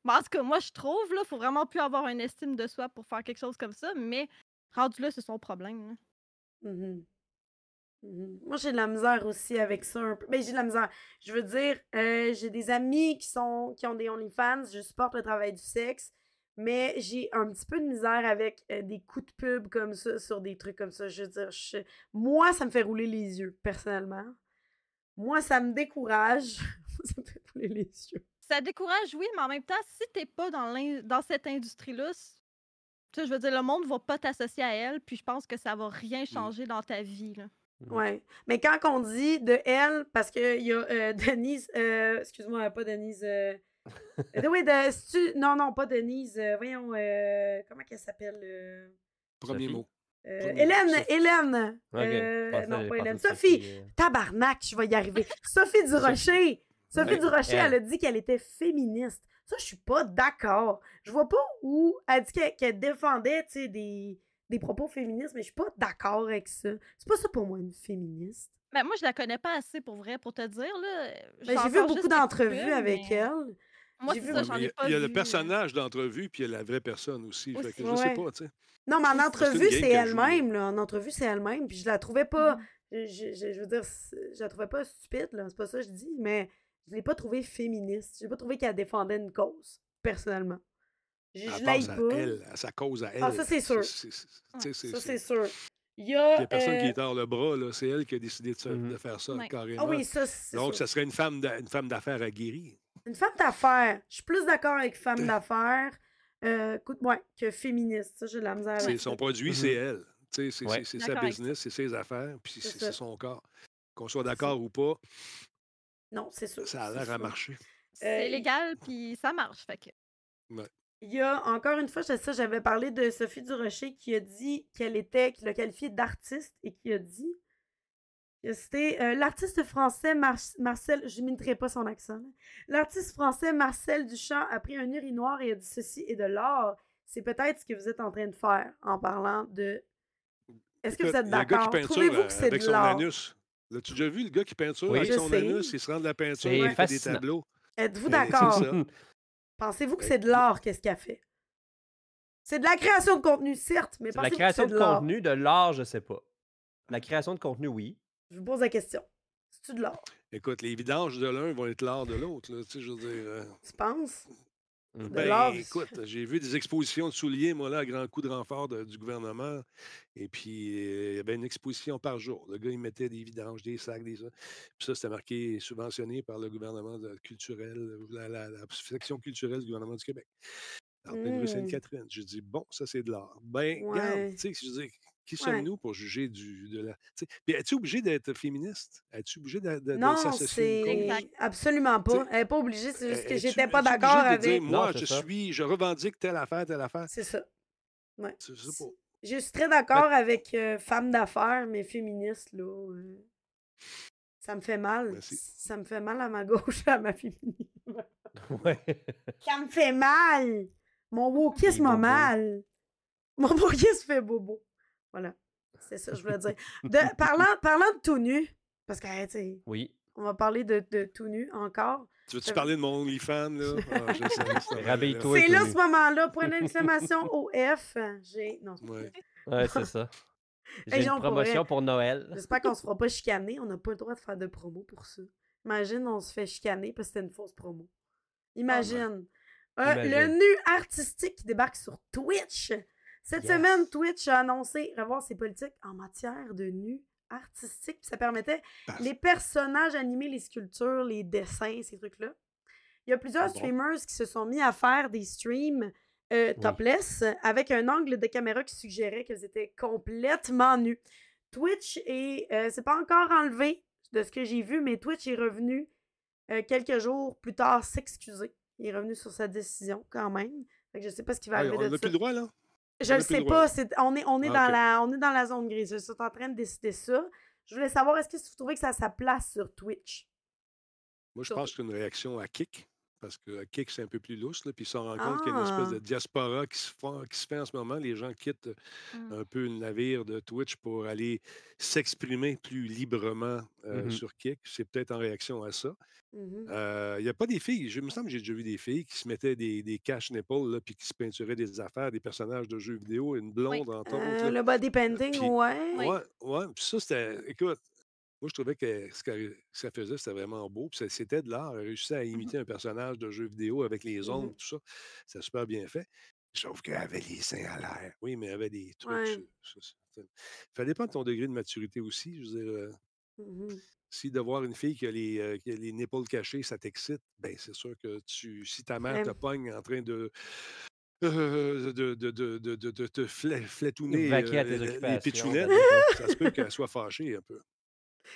Mais en tout cas, moi, je trouve, là, faut vraiment plus avoir une estime de soi pour faire quelque chose comme ça, mais rendu là, c'est son problème. là. Mhm. Mhm. Moi, j'ai de la misère aussi avec ça un peu. Mais j'ai de la misère. Je veux dire, euh, j'ai des amis qui sont qui ont des OnlyFans, je supporte le travail du sexe, mais j'ai un petit peu de misère avec euh, des coups de pub comme ça sur des trucs comme ça. Je veux dire, je- moi, ça me fait rouler les yeux, personnellement. Moi, ça me décourage. *laughs* ça me fait rouler les yeux. Ça décourage, oui, mais en même temps, si t'es pas dans, cette industrie-là, c- tu sais, je veux dire, le monde va pas t'associer à elle, puis je pense que ça va rien changer dans ta vie. Là. Ouais. Mais quand on dit de elle, parce qu'il y a euh, *laughs* Denise, euh, excuse-moi, pas Denise. Euh, *laughs* euh, oui, de, non, non, pas Denise. euh, voyons, euh, comment qu'elle s'appelle? euh, Premier Sophie. mot. Euh, Hélène, Sophie. Hélène. Euh, non, pas Hélène. Sophie. Sophie, euh. Tabarnak, je vais y arriver. Sophie *laughs* Durocher. Sophie Durocher, elle elle. a dit qu'elle était féministe. Ça, je suis pas d'accord. Je vois pas où elle dit qu'elle qu'elle défendait, tu sais, des, des propos féministes, mais je suis pas d'accord avec ça. C'est pas ça pour moi, une féministe. Ben, moi, je la connais pas assez pour vrai, pour te dire. là. Ben, J'ai vu beaucoup d'entrevues avec mais elle. Moi, vu ça, j'en ai pas il y a vu. le personnage d'entrevue, puis il y a la vraie personne aussi. Fait que je Ouais. sais pas, tu sais. Non, mais en entrevue, c'est elle-même. là. En entrevue, c'est elle-même. Puis je la trouvais pas. Mhm. Je, je- je- veux dire, je la trouvais pas stupide, là. C'est pas ça que je dis, mais je l'ai pas trouvée féministe. J'ai pas trouvé qu'elle défendait une cause, personnellement. Je, À je l'aille à pas. elle, à sa cause à elle. Ah, ça, c'est sûr. Ça, c'est- sûr. Il y Il a. n'y a personne qui euh, est hors le bras, là. C'est elle qui a décidé de, se- Mhm. de faire ça, Ouais. carrément. Ah oui, ça, c'est Donc, sûr. ça serait une femme d'a- une femme d'affaires aguerrie. Une femme d'affaires. Je suis plus d'accord avec femme *laughs* d'affaires euh, écoute, ouais, que féministe. Ça, j'ai de la misère C'est avec son ça. produit, Mhm. c'est elle. Tu sais, C'est Ouais. sa business, c'est ses affaires, puis c'est son corps. Qu'on soit d'accord ou pas, Non, c'est sûr. ça a c'est l'air à marcher. C'est Euh, légal, puis ça marche. Fait que... Il y a encore une fois, c'est ça, j'avais parlé de Sophie Durocher qui a dit qu'elle était, qui l'a qualifiée d'artiste et qui a dit que c'était euh, l'artiste français Mar- Marcel, je n'imiterai pas son accent, l'artiste français Marcel Duchamp a pris un urinoir et a dit ceci est de l'art. C'est peut-être ce que vous êtes en train de faire en parlant de. Est-ce que vous êtes d'accord? Trouvez-vous que c'est de l'art? L'as-tu déjà vu le gars qui peinture Oui. avec son sais. anus? Il se rend de la peinture, il fait des tableaux? Êtes-vous Ben, d'accord? Pensez-vous que Ben, c'est de l'art, qu'est-ce qu'elle fait? C'est de la création de contenu, certes, mais C'est la pensez-vous que création c'est de de l'art? contenu, de l'art, je sais pas. La création de contenu, oui. Je vous pose la question. C'est-tu de l'art? Écoute, les vidanges de l'un vont être l'art de l'autre. là, Tu sais, je veux dire. euh, Tu penses? De Ben, écoute, j'ai vu des expositions de souliers, moi, là, à grand coup de renfort de- du gouvernement. Et puis, euh, il y avait une exposition par jour. Le gars, il mettait des vidanges, des sacs, des ça. Puis ça, c'était marqué subventionné par le gouvernement de- culturel, la, la- la section culturelle du gouvernement du Québec. En pleine rue Mm. Sainte-Catherine. Je dis, bon, ça, c'est de l'art. Ben, Ouais. regarde, tu sais, je dire, qui Ouais. sommes-nous pour juger du, de la. Puis, es-tu obligé d'être féministe? Es-tu obligé de, de, de Non, une c'est absolument pas. T'sais, Elle n'est pas obligée, c'est juste que Es- j'étais pas d'accord de dire, avec. moi, Non, je c'est ça. suis, je revendique telle affaire, telle affaire? C'est ça. Ouais. Pas. Je suis très d'accord avec euh, femme d'affaires, mais féministe, là. euh, ça me fait mal. Merci. Ça me fait mal à ma *laughs* gauche, à ma féminine. *laughs* Ouais. Ça me fait mal! Mon wokisme m'a mal. Mon wokisme fait bobo. Voilà. C'est ça que je voulais dire. *laughs* De, parlant, parlant de tout nu, parce que, hey, tu sais, Oui. on va parler de, de tout nu encore. Tu veux-tu parler de mon OnlyFans, là? *laughs* Ah, je sais, c'est Rhabille-toi. C'est tout là ce moment-là, point d'exclamation *laughs* OF. J'ai. Non, c'est pas Ouais. vrai. Ouais, c'est ça. J'ai Hey, une promotion pour Noël. J'espère qu'on se fera pas chicaner. On n'a pas le droit de faire de promo pour ça. Imagine, on se fait chicaner parce que c'était une fausse promo. Imagine. Euh, le nu artistique qui débarque sur Twitch. Cette Yes. semaine, Twitch a annoncé revoir ses politiques en matière de nu artistique. Puis ça permettait Parce- les personnages animés, les sculptures, les dessins, ces trucs-là. Il y a plusieurs Ah bon? streamers qui se sont mis à faire des streams euh, Oui. topless avec un angle de caméra qui suggérait qu'ils étaient complètement nus. Twitch est. euh, c'est pas encore enlevé de ce que j'ai vu, mais Twitch est revenu euh, quelques jours plus tard s'excuser. Il est revenu sur sa décision quand même. Fait que je sais pas ce qui va Ah, arriver on de n'a ça. plus le droit, là? Je le sais pas. on est, on, est Ah, dans la, on est dans la zone grise. Je suis en train de décider ça. Je voulais savoir, est-ce que vous trouvez que ça a sa place sur Twitch? Moi, je Sur- pense que c'est une réaction à Kick. Parce que Kick, c'est un peu plus lousse. Là, puis ils se rendent compte qu'il y a une espèce Ah. de diaspora qui se, font- qui se fait en ce moment. Les gens quittent Mm. un peu le navire de Twitch pour aller s'exprimer plus librement euh, Mhm. sur Kick. C'est peut-être en réaction à ça. Mhm. Euh, Il n'y a pas des filles. Je il me semble que j'ai déjà vu des filles qui se mettaient des, des nipples là, puis qui se peinturaient des affaires, des personnages de jeux vidéo, une blonde Euh, autres. là. le body painting, Puis- ouais. Oui. Ouais, ouais. Puis ça, c'était. Écoute, moi, je trouvais que ce que ça faisait, c'était vraiment beau. Puis c'était de l'art. Elle réussissait à imiter un personnage de jeu vidéo avec les Mhm. ombres, tout ça. C'était super bien fait. Sauf qu'elle avait les seins à l'air. Oui, mais elle avait des trucs. Ouais. ça- ça- ça- Ça dépend de ton degré de maturité aussi. Je veux dire, euh, Mhm. si de voir une fille qui a les, euh, qui a les nipples cachés, ça t'excite, ben c'est sûr que tu, si ta mère te pogne en train de. euh, de, de, de, de, de- de te à euh, les pitchounettes, ben, ça se peut qu'elle soit fâchée un peu.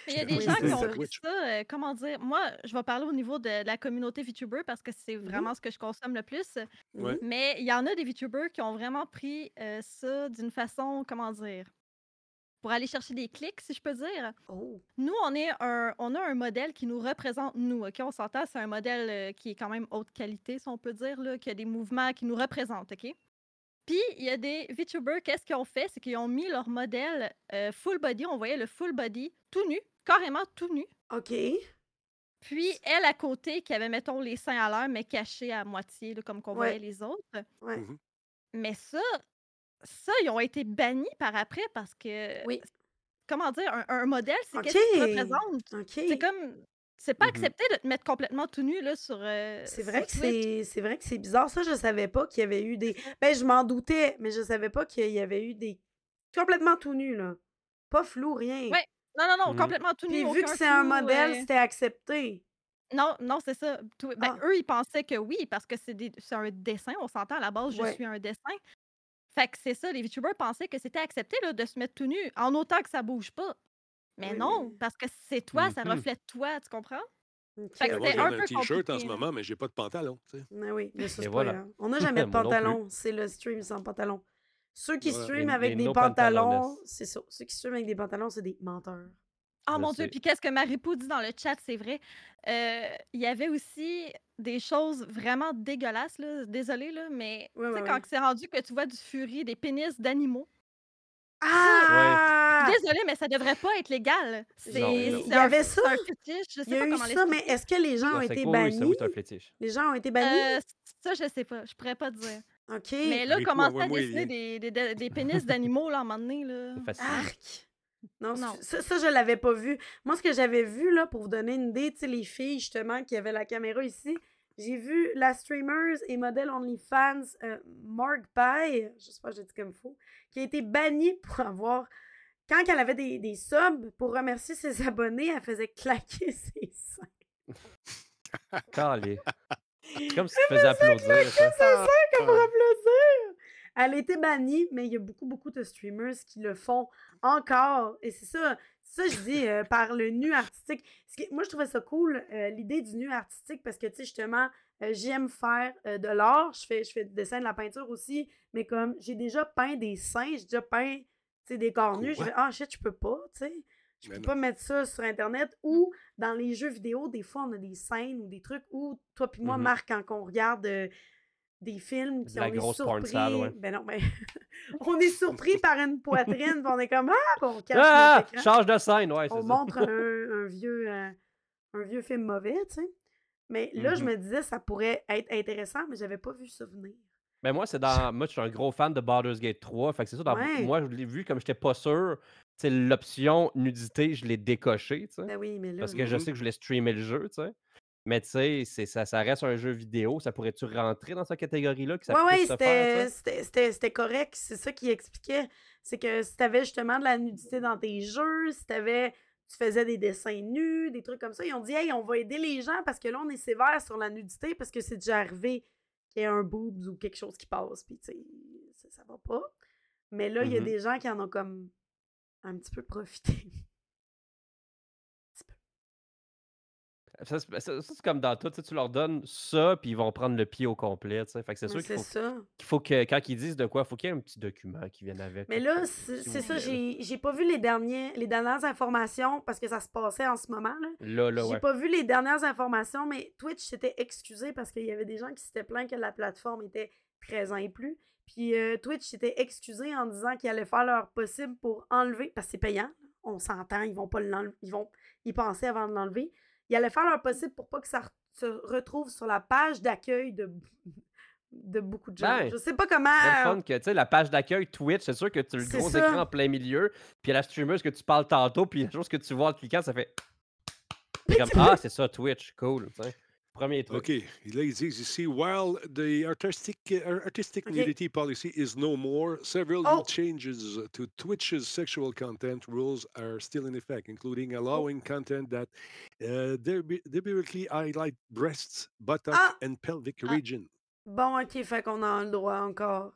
Il y a *laughs* des gens qui ont pris ça, euh, comment dire, moi, je vais parler au niveau de la communauté VTuber parce que c'est Mhm. vraiment ce que je consomme le plus. Mais il y en a des VTubers qui ont vraiment pris euh, ça d'une façon, comment dire, pour aller chercher des clics, si je peux dire. Oh. Nous, on, est un, on a un modèle qui nous représente, nous. OK? On s'entend, c'est un modèle euh, qui est quand même haute qualité, si on peut dire, là, qui a des mouvements qui nous représentent. OK? Puis, il y a des VTubers, qu'est-ce qu'ils ont fait? C'est qu'ils ont mis leur modèle euh, full body. On voyait le full body tout nu, carrément tout nu. OK. Puis, elle à côté, qui avait, mettons, les seins à l'air, mais cachés à moitié, là, comme qu'on Ouais. voyait les autres. Ouais. Mhm. Mais ça, ça, ils ont été bannis par après parce que, Oui. comment dire, un, un modèle, c'est OK. qu'est-ce qu'il représente? OK. C'est comme, c'est pas Mhm. accepté de te mettre complètement tout nu là, sur, euh, C'est sur vrai que Twitch. c'est c'est vrai que c'est bizarre. Ça, je savais pas qu'il y avait eu des. *laughs* Ben, je m'en doutais, mais je savais pas qu'il y avait eu des. Complètement tout nus, là. Pas flou, rien. Ouais. Non, non, non, Mhm. complètement tout Puis nu. vu que aucun c'est un flou, modèle, euh, c'était accepté. Non, non, c'est ça. Tout- ben, Ah. Eux, ils pensaient que oui, parce que c'est des- c'est un dessin, on s'entend à la base, je Ouais. suis un dessin. Fait que c'est ça, les VTubers pensaient que c'était accepté là, de se mettre tout nu, en autant que ça bouge pas. Mais Oui, non, parce que c'est toi, ça Mhm. reflète toi, tu comprends? OK. Fait que Ben, moi, un t-shirt en ce moment, mais j'ai pas de pantalon. tu sais. Ah oui, mais ça, Et c'est pas voilà. grave. On n'a *laughs* jamais de pantalon. C'est le stream sans pantalon. Ceux qui Voilà. streament avec des no pantalons, c'est ça. Ceux qui streament avec des pantalons, c'est des menteurs. Oh Je mon Dieu, puis qu'est-ce que Maripou dit dans le chat, c'est vrai. Euh, Il y avait aussi des choses vraiment dégueulasses, là. Désolée, là, mais Ouais, tu sais, ouais, quand ouais. c'est rendu que tu vois du furie, des pénis d'animaux. Ah! Désolée, mais ça devrait pas être légal. C'est Non, Il y avait ça? un fétiche, je Il sais y a pas eu comment ça, mais est-ce que les gens ont été ça, bannis? oui, c'est un fétiche. Les gens ont été bannis? Euh, ça, je sais pas. Je pourrais pas te dire. OK. Mais là, commencer à dessiner des, des, des- des pénis d'animaux, là, à un moment donné, là? Arc! Non, Non. Ça, ça, je l'avais pas vu. Moi, ce que j'avais vu, là, pour vous donner une idée, tu sais, les filles, justement, qui avaient la caméra ici, j'ai vu la streamer et modèle OnlyFans euh, Mark Pie, je sais pas, je dis comme faux, qui a été bannie *laughs* pour avoir. Quand elle avait des, des subs pour remercier ses abonnés, elle faisait claquer *laughs* ses seins. *laughs* Calé. Comme si tu faisais applaudir. ça. C'est ça comme pour applaudir! Elle a été bannie, mais il y a beaucoup, beaucoup de streamers qui le font encore. Et c'est ça, ça je dis, euh, par le nu artistique. Ce qui- moi, je trouvais ça cool, euh, l'idée du nu artistique, parce que, tu sais, justement, euh, j'aime faire de l'art. Je fais, je fais du dessin, de la peinture aussi. Mais comme j'ai déjà peint des seins, j'ai déjà peint, tu sais, des corps nus, je fais, ah shit, je peux pas, tu sais. Je Mais peux pas mettre ça sur Internet. Ou dans les jeux vidéo, des fois, on a des scènes ou des trucs où toi puis moi, Mhm. Marc, quand on regarde des films, puis la on est grosse surpris. ouais. Ben non, mais *laughs* on est surpris par une poitrine, puis on est comme ah, puis on cache Ah! notre écran. Change de scène, ouais, On ça. montre un, *laughs* un vieux, euh, un vieux film mauvais, tu sais. Mais là, je Mhm. me disais, ça pourrait être intéressant, mais j'avais pas vu ça venir. Ben moi, c'est dans. Moi, je suis un gros fan de Baldur's Gate 3. Fait que c'est ça. dans- Ouais. Moi, je l'ai vu comme j'étais pas sûr. Tu sais, l'option nudité, je l'ai décoché, tu sais. Ben oui, mais là. Parce que je sais que je voulais streamer le jeu, tu sais. Mais tu sais, ça, ça reste un jeu vidéo. Ça pourrait-tu rentrer dans cette catégorie-là? Que ça puisse se faire, tu c'était- correct. C'est ça qu'il expliquait. C'est que si t'avais justement de la nudité dans tes jeux, si t'avais. Tu faisais des dessins nus, des trucs comme ça. Ils ont dit, hey, on va aider les gens parce que là, on est sévère sur la nudité parce que c'est déjà arrivé qu'il y ait un boobs ou quelque chose qui passe. Puis, tu sais, ça, ça va pas. Mais là, il y a Mhm. des gens qui en ont comme un petit peu profité. Ça, c'est ça, ça, c'est comme dans tout. tu leur donnes ça, puis ils vont prendre le pied au complet. Fait que c'est sûr qu'il faut, ça. qu'il faut que, quand ils disent de quoi, il faut qu'il y ait un petit document qui vienne avec. Mais là, c'est ça, j'ai pas vu les, derniers, les dernières informations parce que ça se passait en ce moment. Là. Là, là, J'ai ouais. pas vu les dernières informations, mais Twitch s'était excusé parce qu'il y avait des gens qui s'étaient plaints que la plateforme était 13 ans et plus. Puis euh, Twitch s'était excusé en disant qu'ils allaient faire leur possible pour enlever, parce que c'est payant, on s'entend, ils vont pas l'enlever, ils vont y penser avant de l'enlever. Ils allaient faire leur possible pour pas que ça re- se retrouve sur la page d'accueil de, de beaucoup de gens. Ben, Je sais pas comment. C'est le fun que, tu sais, la page d'accueil Twitch, c'est sûr que tu as le gros ça. écran en plein milieu, puis la streamer, que tu parles tantôt, puis la chose que tu vois en cliquant, ça fait. Comme, ah, c'est ça, Twitch, cool. tu sais. Premier truc. OK. Là, ils disent ici, while the artistic, artistic OK. nudity policy is no more, several Oh. new changes to Twitch's sexual content rules are still in effect, including Oh. allowing content that uh, delibe- deliberately highlight breasts, buttocks, Ah! and pelvic Ah. region. Bon, ok, fait qu'on a le droit encore.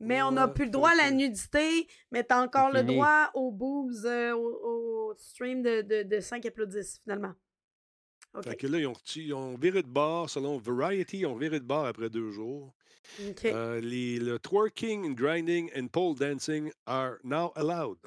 Mais on n'a Ouais, plus le droit à la nudité, mais t'as encore le droit aux boobs, euh, au, au stream de, de, de 5 applaudissements, finalement. OK. Fait que là, ils ont, ils ont viré de bord, selon Variety, ils ont viré de bord après deux jours. OK. Euh, les, le twerking, grinding and pole dancing are now allowed.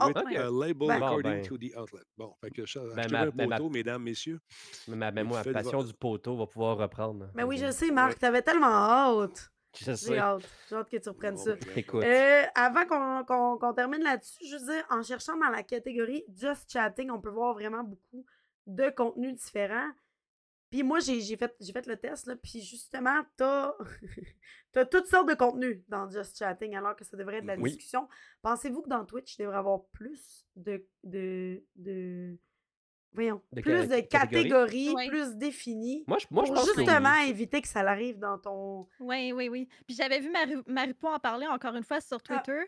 Oh, With OK. a label Bon, according ben. to the outlet. Bon, fait que ça, Ben, ma- un ben, ma- poteau, mesdames, messieurs. Mais, moi, la passion du poteau va pouvoir reprendre. Mais oui, je sais, Marc, t'avais tellement hâte. J'ai hâte. J'ai hâte que tu reprennes Bon, ça. ben, Écoute. Euh, avant qu'on termine là-dessus, je veux dire, en cherchant dans la catégorie Just Chatting, on peut voir vraiment beaucoup de contenus différents. Puis moi, j'ai j'ai fait, j'ai fait le test, là, puis justement, t'as *laughs* as toutes sortes de contenus dans Just Chatting, alors que ça devrait être de la Oui. discussion. Pensez-vous que dans Twitch, il devrait y avoir plus de... de, de voyons, De plus de catégories, plus définies, Moi, je, moi, je pour pense que oui. justement éviter que ça l'arrive dans ton... Oui, oui, oui. Puis j'avais vu Marie, Maripo en parler encore une fois sur Ah. Twitter.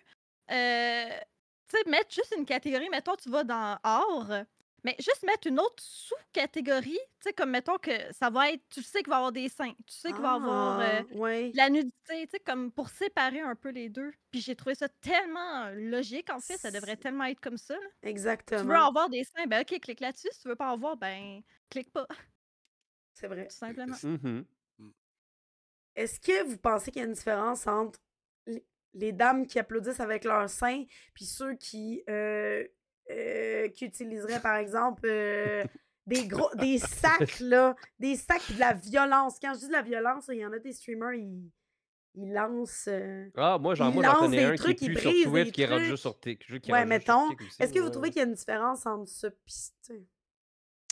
Euh, tu sais, mettre juste une catégorie, mettons, tu vas dans art, mais juste mettre une autre sous-catégorie, tu sais, comme mettons que ça va être, tu sais qu'il va y avoir des seins, tu sais qu'il va y avoir euh, Ah, ouais. de la nudité, tu sais, comme pour séparer un peu les deux. Puis j'ai trouvé ça tellement euh, logique, en fait, ça devrait tellement être comme ça. là. Tu veux Exactement. avoir des seins, ben ok, clique là-dessus. Si tu veux pas en voir, ben clique pas, C'est vrai. tout simplement. Mhm. Est-ce que vous pensez qu'il y a une différence entre les- les dames qui applaudissent avec leurs seins puis ceux qui, euh, euh, qui utiliseraient, par exemple, euh, des gros des sacs, là, des sacs de la violence. Quand je dis de la violence, il y en a des streamers, ils, ils lancent... euh, Ah, moi, j'en connais un trucs, qui plus sur Twitch, des qui juste sur Ouais, mettons. Est-ce que vous trouvez qu'il y a une différence entre ça pis... tu-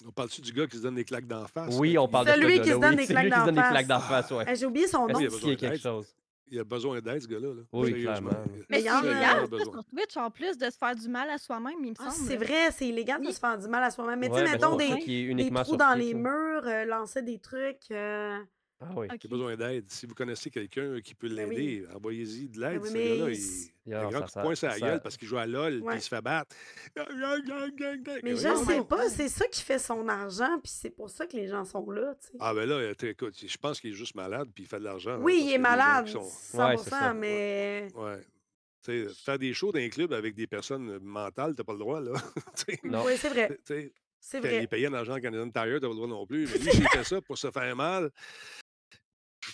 On parle-tu du gars qui se donne des claques d'en face? Oui, on parle de ce Celui qui se donne des claques lui qui se d'en donne des face. claques d'en face, ouais. Eh, J'ai oublié son nom. il y a quelque chose? Il a besoin d'aide, ce gars-là. là. Oui, clairement. Mais Mais il y en a- sur Twitch, en plus de se faire du mal à soi-même, il me Ah, semble. c'est vrai, c'est illégal de Oui. se faire du mal à soi-même. Mais tu sais, Ouais, ben, mettons des, des trous dans les là. murs, euh, lancer des trucs. euh, Ah oui. Il a besoin d'aide. Si vous connaissez quelqu'un qui peut Ben oui. l'aider, envoyez-y de l'aide. oui, ce mais gars-là, il- il, il a Ah, un grand ça- coup de poing sur la gueule parce qu'il joue à LOL Ouais. puis il se fait battre. Mais je voyons sais pas, c'est ça qui fait son argent, puis c'est pour ça que les gens sont là, tu sais. Ah ben là, t'es- écoute, je pense qu'il est juste malade puis il fait de l'argent. hein, oui, il est malade, sont- 100%, Ouais, c'est ça. mais... Ouais. Tu sais, faire des shows dans un club avec des personnes mentales, t'as pas le droit, là. *laughs* Oui, c'est vrai, c'est Puis Il est vrai. payé en argent Canadian Tire, t'as pas le droit non plus. Mais lui, *laughs* s'il fait ça pour se faire mal,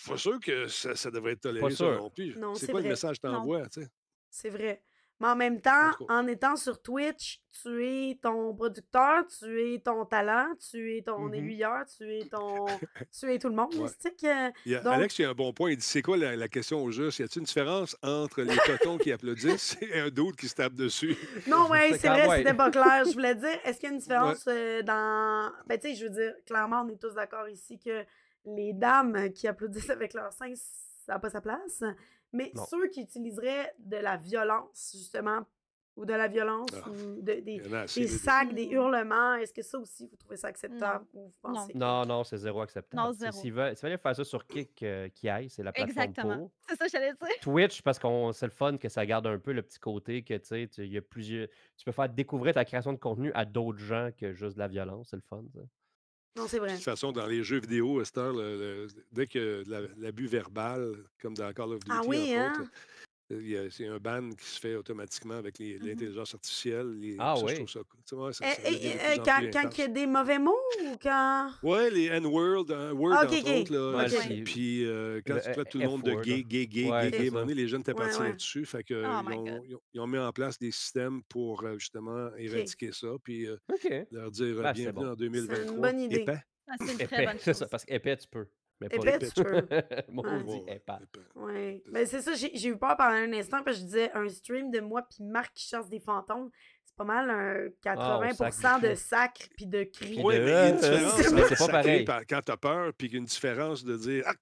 suis pas sûr que ça, ça devrait être toléré, Pas ça sûr. non plus. Non, c'est quoi vrai. le message que t'envoies, tu sais? C'est vrai. Mais en même temps, en étant sur Twitch, tu es ton producteur, tu es ton talent, tu es ton Mhm. aiguilleur, tu es ton... *laughs* tu es tout le monde, Ouais. que... Il Donc- Alex, il y a un bon point. Il dit c'est quoi la, la question au juste? Y a-t-il une différence entre les totons qui applaudissent *laughs* et un d'autre qui se tape dessus? Non, *laughs* ouais, C'est vrai, ouais. c'était pas clair. Je voulais dire, est-ce qu'il y a une différence euh, dans. Ben, tu sais, je veux dire, clairement, on est tous d'accord ici que les dames qui applaudissent *laughs* avec leurs seins, ça n'a pas sa place. Mais Non. ceux qui utiliseraient de la violence, justement, ou de la violence, Ah. ou de- des, sacs, des Mm. hurlements, est-ce que ça aussi, vous trouvez ça acceptable? Ou vous Non. pensez que- Non, non, c'est zéro acceptable. Non, zéro. S'il veut- s'il fallait faire ça sur Kick, euh, qui aille, c'est la plateforme Exactement. pour. C'est ça que j'allais dire. Twitch, parce qu'on c'est le fun que ça garde un peu le petit côté que tu sais, tu- il y a plusieurs. Tu peux faire découvrir ta création de contenu à d'autres gens que juste de la violence, c'est le fun. ça. Non, c'est De vrai. toute façon, dans les jeux vidéo, à cette heure, le- le- dès que la- l'abus verbal, comme dans Call of Duty, Ah oui, entre hein? autres, c'est un ban qui se fait automatiquement avec les- Mhm. l'intelligence artificielle. les- Ah ça, oui. Je trouve ça, Eh, ça eh, eh, quand quand il y a des mauvais mots ou quand? Ouais, les N-Word, Word, Ah, ok, entre autres. Là, Puis euh, quand Le tu traites tout le monde de gay, gay, gay, Ouais, gay, gay, les jeunes étaient Ouais, partis ouais. là-dessus. Fait que, Oh ils, ont, God. ils ont- ils ont mis en place des systèmes pour euh, justement éradiquer ça. Puis euh, leur dire c'est bienvenue bon. en C'est une 2023. bonne idée. Épais. Ah, c'est une très bonne chose. ça, parce qu'épais, tu peux. Mais pas Épais, les- tu peux. *laughs* Moi, Ouais. on dit Ouais, épais. Oui. Ben, c'est ça, j'ai eu peur pendant un instant parce que je disais un stream de moi puis Marc qui chasse des fantômes. C'est pas mal un 80% de du sacre puis de cris. Puis Oui, de- mais il y a une différence. mais c'est pas pareil. par- Quand t'as peur, puis une différence de dire Ah,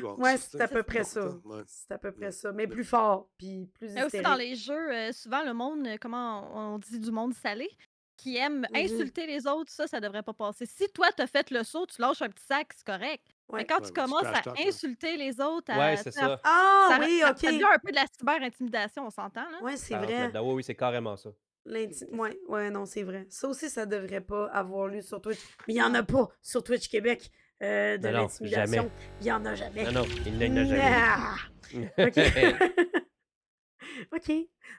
bon, Ouais, c'est à peu près ça. ouais. C'est à peu près ça. Mais plus fort puis plus Mais aussi hystérique. dans les jeux, euh, souvent le monde, euh, comment on on dit du monde salé, qui aime Mhm. insulter les autres, ça, ça devrait pas passer. Si toi, t'as fait le saut, tu lâches un petit sac, c'est correct. Ouais. Mais quand Ouais, tu commences à insulter les autres, à, Ouais, ça. Ah ça, oui, ça- ok. ça devient un peu de la cyber-intimidation, on s'entend, là? Ouais, c'est vrai. Oui, oui, c'est carrément ça. L'inti- Ouais, ouais, non, c'est vrai. Ça aussi, ça devrait pas avoir lieu sur Twitch. Mais il y en a pas sur Twitch Québec euh, de l'intimidation. Il y en a jamais. Non, non, il n'en a jamais. *laughs* *laughs* *laughs* OK.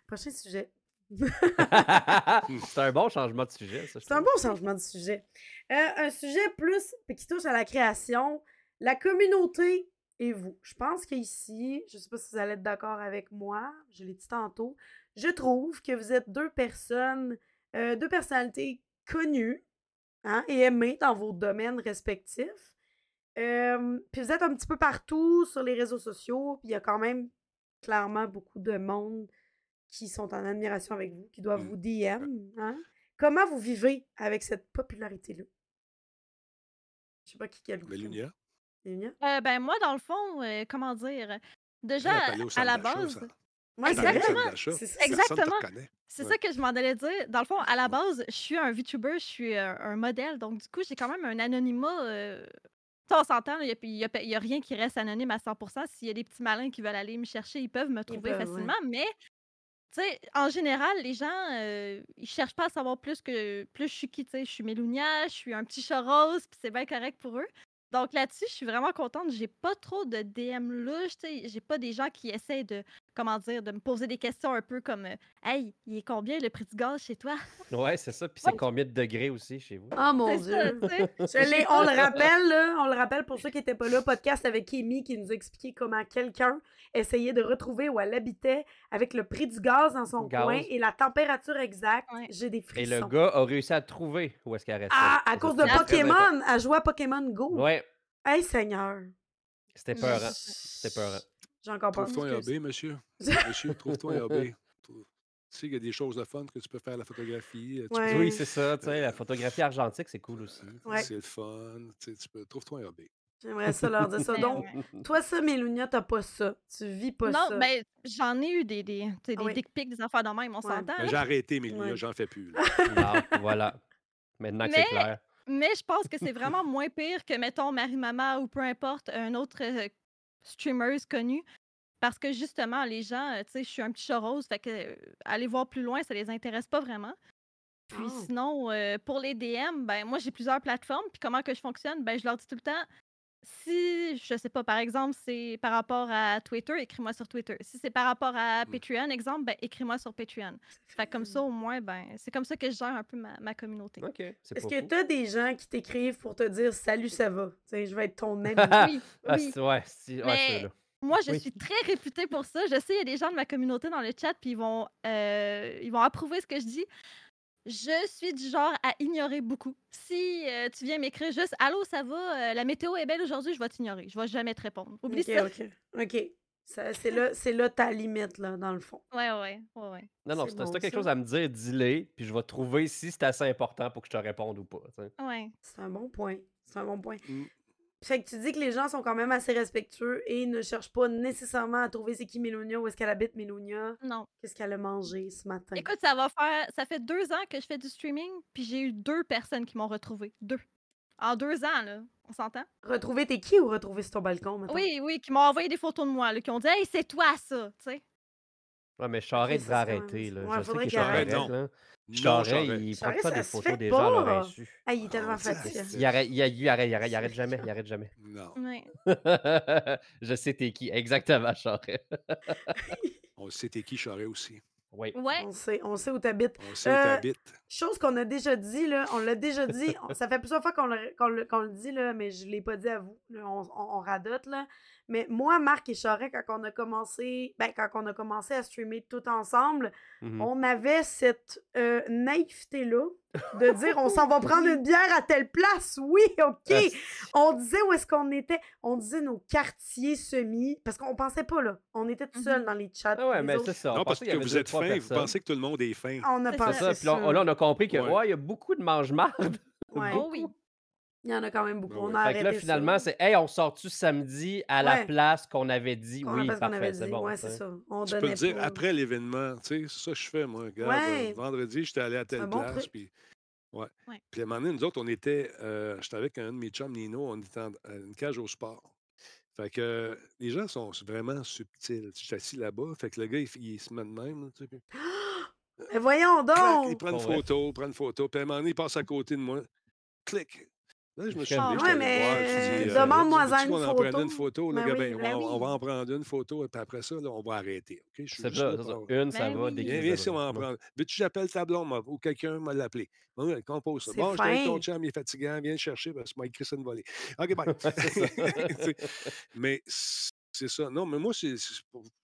Prochain sujet. *laughs* c'est un bon changement de sujet, ça. C'est un bon changement de sujet. Euh, un sujet plus qui touche à la création, la communauté et vous. Je pense qu'ici, je sais pas si vous allez être d'accord avec moi, je l'ai dit tantôt, je trouve que vous êtes deux personnes, euh, deux personnalités connues hein, et aimées dans vos domaines respectifs. Euh, puis vous êtes un petit peu partout sur les réseaux sociaux, puis il y a quand même clairement beaucoup de monde qui sont en admiration avec vous, qui doivent Mm. vous DM. hein. Comment vous vivez avec cette popularité-là? Je sais pas qui quel Mais Lunia, Lunia? Euh, ben, moi, dans le fond, euh, comment dire? Déjà, a à la base. Ouais, a Exactement. C'est Exactement. C'est Ouais. ça que je m'en allais dire. Dans le fond, à la base, je suis un VTuber, je suis un, un modèle. Donc, du coup, j'ai quand même un anonymat. euh, on s'entend, il n'y a, y a rien qui reste anonyme à 100% S'il y a des petits malins qui veulent aller me chercher, ils peuvent me trouver peuvent, ouais. facilement. Mais, tu sais, en général, les gens, euh, ils cherchent pas à savoir plus que plus je suis qui. Tu sais, je suis Mélounia, je suis un petit chat rose, puis c'est bien correct pour eux. Donc là-dessus, je suis vraiment contente. J'ai pas trop de DM louches, tu sais. J'ai pas des gens qui essaient de, comment dire, de me poser des questions un peu comme euh, Hey, il est combien le prix du gaz chez toi? *laughs* Ouais, c'est ça. Puis c'est combien de degrés aussi chez vous? Oh mon ça, Dieu! *laughs* on le rappelle, là, on le rappelle pour ceux qui n'étaient pas là, podcast avec Kémy qui nous a expliqué comment quelqu'un essayait de retrouver où elle habitait avec le prix du gaz dans son Gaz. coin et la température exacte. Ouais. J'ai des Et frissons. le gars a réussi à trouver où est-ce qu'elle restait. Ah, à cause de Pokémon, à jouer à Pokémon Go. Ouais, Hey Seigneur! c'était peurant. C'était peurant. J'ai encore pas Trouve-toi un AB, monsieur. *laughs* Monsieur, trouve-toi un AB. Tu sais qu'il y a des choses de fun que tu peux faire la photographie. euh, peux-. Oui, c'est ça. Tu sais, la photographie argentique, c'est cool aussi. Ouais. C'est le fun. Tu sais, tu peux... Trouve-toi un AB. J'aimerais ça leur dire ça. Mais Donc, toi, ça, Mélounia, t'as pas ça. Tu vis pas Non, ça. ben, j'en ai eu des, des, tu sais, Ah des oui. dick pics, des affaires de même, on Ouais. s'entend. Mais là. j'ai arrêté, mais Ouais. j'en fais plus. là. *laughs* Non, voilà. Maintenant que c'est Mais- clair. Mais je pense que c'est vraiment moins pire que, mettons, Marie-Mama ou peu importe, un autre streameuse connue. Parce que justement, les gens, tu sais, je suis un petit chat rose, fait que euh, aller voir plus loin, ça les intéresse pas vraiment. Puis Oh. sinon, euh, pour les DM, ben moi j'ai plusieurs plateformes, puis comment que je fonctionne, ben je leur dis tout le temps, si, je sais pas, par exemple, c'est par rapport à Twitter, écris-moi sur Twitter. Si c'est par rapport à. Patreon, exemple, ben écris-moi sur Patreon. Fait que comme ça, au moins, ben c'est comme ça que je gère un peu ma, ma communauté. OK, c'est Est-ce que fou. t'as des gens qui t'écrivent pour te dire salut, ça va? Tu sais, je vais être ton *laughs* ami. Oui, Ah, oui. ouais, Mais-. Moi, je Oui. suis très réputée pour ça. Je sais, il y a des gens de ma communauté dans le chat, puis ils vont, euh, ils vont approuver ce que je dis. Je suis du genre à ignorer beaucoup. Si euh, tu viens m'écrire juste Allô, ça va, euh, la météo est belle aujourd'hui, je vais t'ignorer. Je vais jamais te répondre. Oublie Ok, ça. ok. Ok. C'est là, c'est là ta limite, là, dans le fond. Ouais, ouais, ouais, ouais. Non, non, si t'as si bon, t'as quelque chose à me dire, dis-le, puis je vais trouver si c'est assez important pour que je te réponde ou pas. Ouais. C'est un bon point. C'est un bon point. Mm. Fait que tu dis que les gens sont quand même assez respectueux et ne cherchent pas nécessairement à trouver c'est qui Mélonia, où est-ce qu'elle habite Mélonia, Non. qu'est-ce qu'elle a mangé ce matin? Écoute, ça va faire. Ça fait deux ans que je fais du streaming, puis j'ai eu deux personnes qui m'ont retrouvé. Deux. En deux ans, là. On s'entend? Retrouver t'es qui ou retrouver sur ton balcon, maintenant? Oui, oui, qui m'ont envoyé des photos de moi, là, qui ont dit Hey, c'est toi ça! Tu sais. Ouais, mais Charest Ok, devrait arrêter. Là. Ouais, je sais qu'il qu'il arrête. Là. Charest, il Charest, prend pas des photos des gens, pas. aurait su. Ah, il est tellement Ah, fatigué. Il arrête, il, il arrête, il arrête, il arrête jamais, il arrête jamais. Non. *laughs* Je sais t'es qui, exactement, Charest. *laughs* On sait t'es qui, Charest aussi. Oui. Ouais. On sait, on sait où. On sait où Euh. Chose qu'on a déjà dit, là, on l'a déjà *laughs* dit, on- ça fait plusieurs fois qu'on le, qu'on le- dit, là, mais je l'ai pas dit à vous, là, on, on- on radote, là. Mais moi, Marc et Charest, quand on a commencé, ben, quand on a commencé à streamer tout ensemble, Mhm. on avait cette euh, naïveté-là de dire on s'en va prendre une bière à telle place, oui, ok. On disait où est-ce qu'on était, on disait nos quartiers semi, parce qu'on pensait pas là, on était tout seuls Mhm. dans les chats. Ah ouais, les mais c'est ça. on Non, parce que vous deux, êtes fin, vous personnes. pensez que tout le monde est fin. on a pensé C'est ça. ça. Puis là, on, là, on a compris que, Ouais. ouais, il y a beaucoup de mange-marde. Ouais. Oh oui. Il y en a quand même beaucoup. On ouais. a Fait que là, finalement, c'est, hey, on sort-tu samedi à la Ouais. place qu'on avait dit? Oui, parfait, c'est bon. ouais, c'est ça. On Tu peux le dire après l'événement. Tu sais, c'est ça que je fais, moi. Regarde, Ouais. euh, vendredi, j'étais allé à telle bon place. Puis, ouais. Ouais. Puis à un moment donné, nous autres, on était. euh, j'étais avec un de mes chums, Nino, on était en, à une cage au sport. Fait que euh, les gens sont vraiment subtils. Je suis assis là-bas. Fait que le gars, il, il se met de même. là, tu sais, puis *gasps* Mais voyons clac, il donc! prend une photo, prend une photo. Puis à un moment donné, il passe à côté de moi. Clic. Là, je me suis Ah, ouais, mais dis, demande-moi-en veux-tu une en une photo. Là, Ben oui, ben, ben on, va en prendre une photo, et puis après ça, là, on va arrêter. OK? Je suis C'est juste ça, ça. Une, ça Ben va, oui. des Viens, viens ici, on va en prendre. Veux-tu que j'appelle ta blonde ou quelqu'un m'a l'appelé? Bon, compose ça. Bon, je avec ton chum, il est fatigant, viens le chercher parce écrit ça une volée. OK, bye. *laughs* *laughs* Mais C'est ça. Non, mais moi,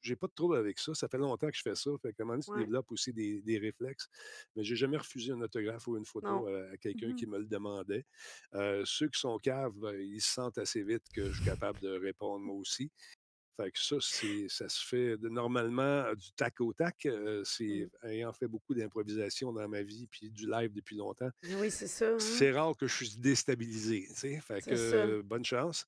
j'ai pas de trouble avec ça. Ça fait longtemps que je fais ça. Fait qu'à un moment donné, tu développes aussi des des réflexes. Mais j'ai jamais refusé un autographe ou une photo Non. à à quelqu'un Mmh qui me le demandait. Heu, ceux qui sont caves, ben, ils se sentent assez vite que je suis capable de répondre moi aussi. Fait que ça, ça se fait normalement, euh, du tac au tac. Heu, c'est Mmh. ayant fait beaucoup d'improvisation dans ma vie puis du live depuis longtemps, Oui, c'est ça, hein. c'est rare que je suis déstabilisé, tu sais? Fait que, euh, bonne chance.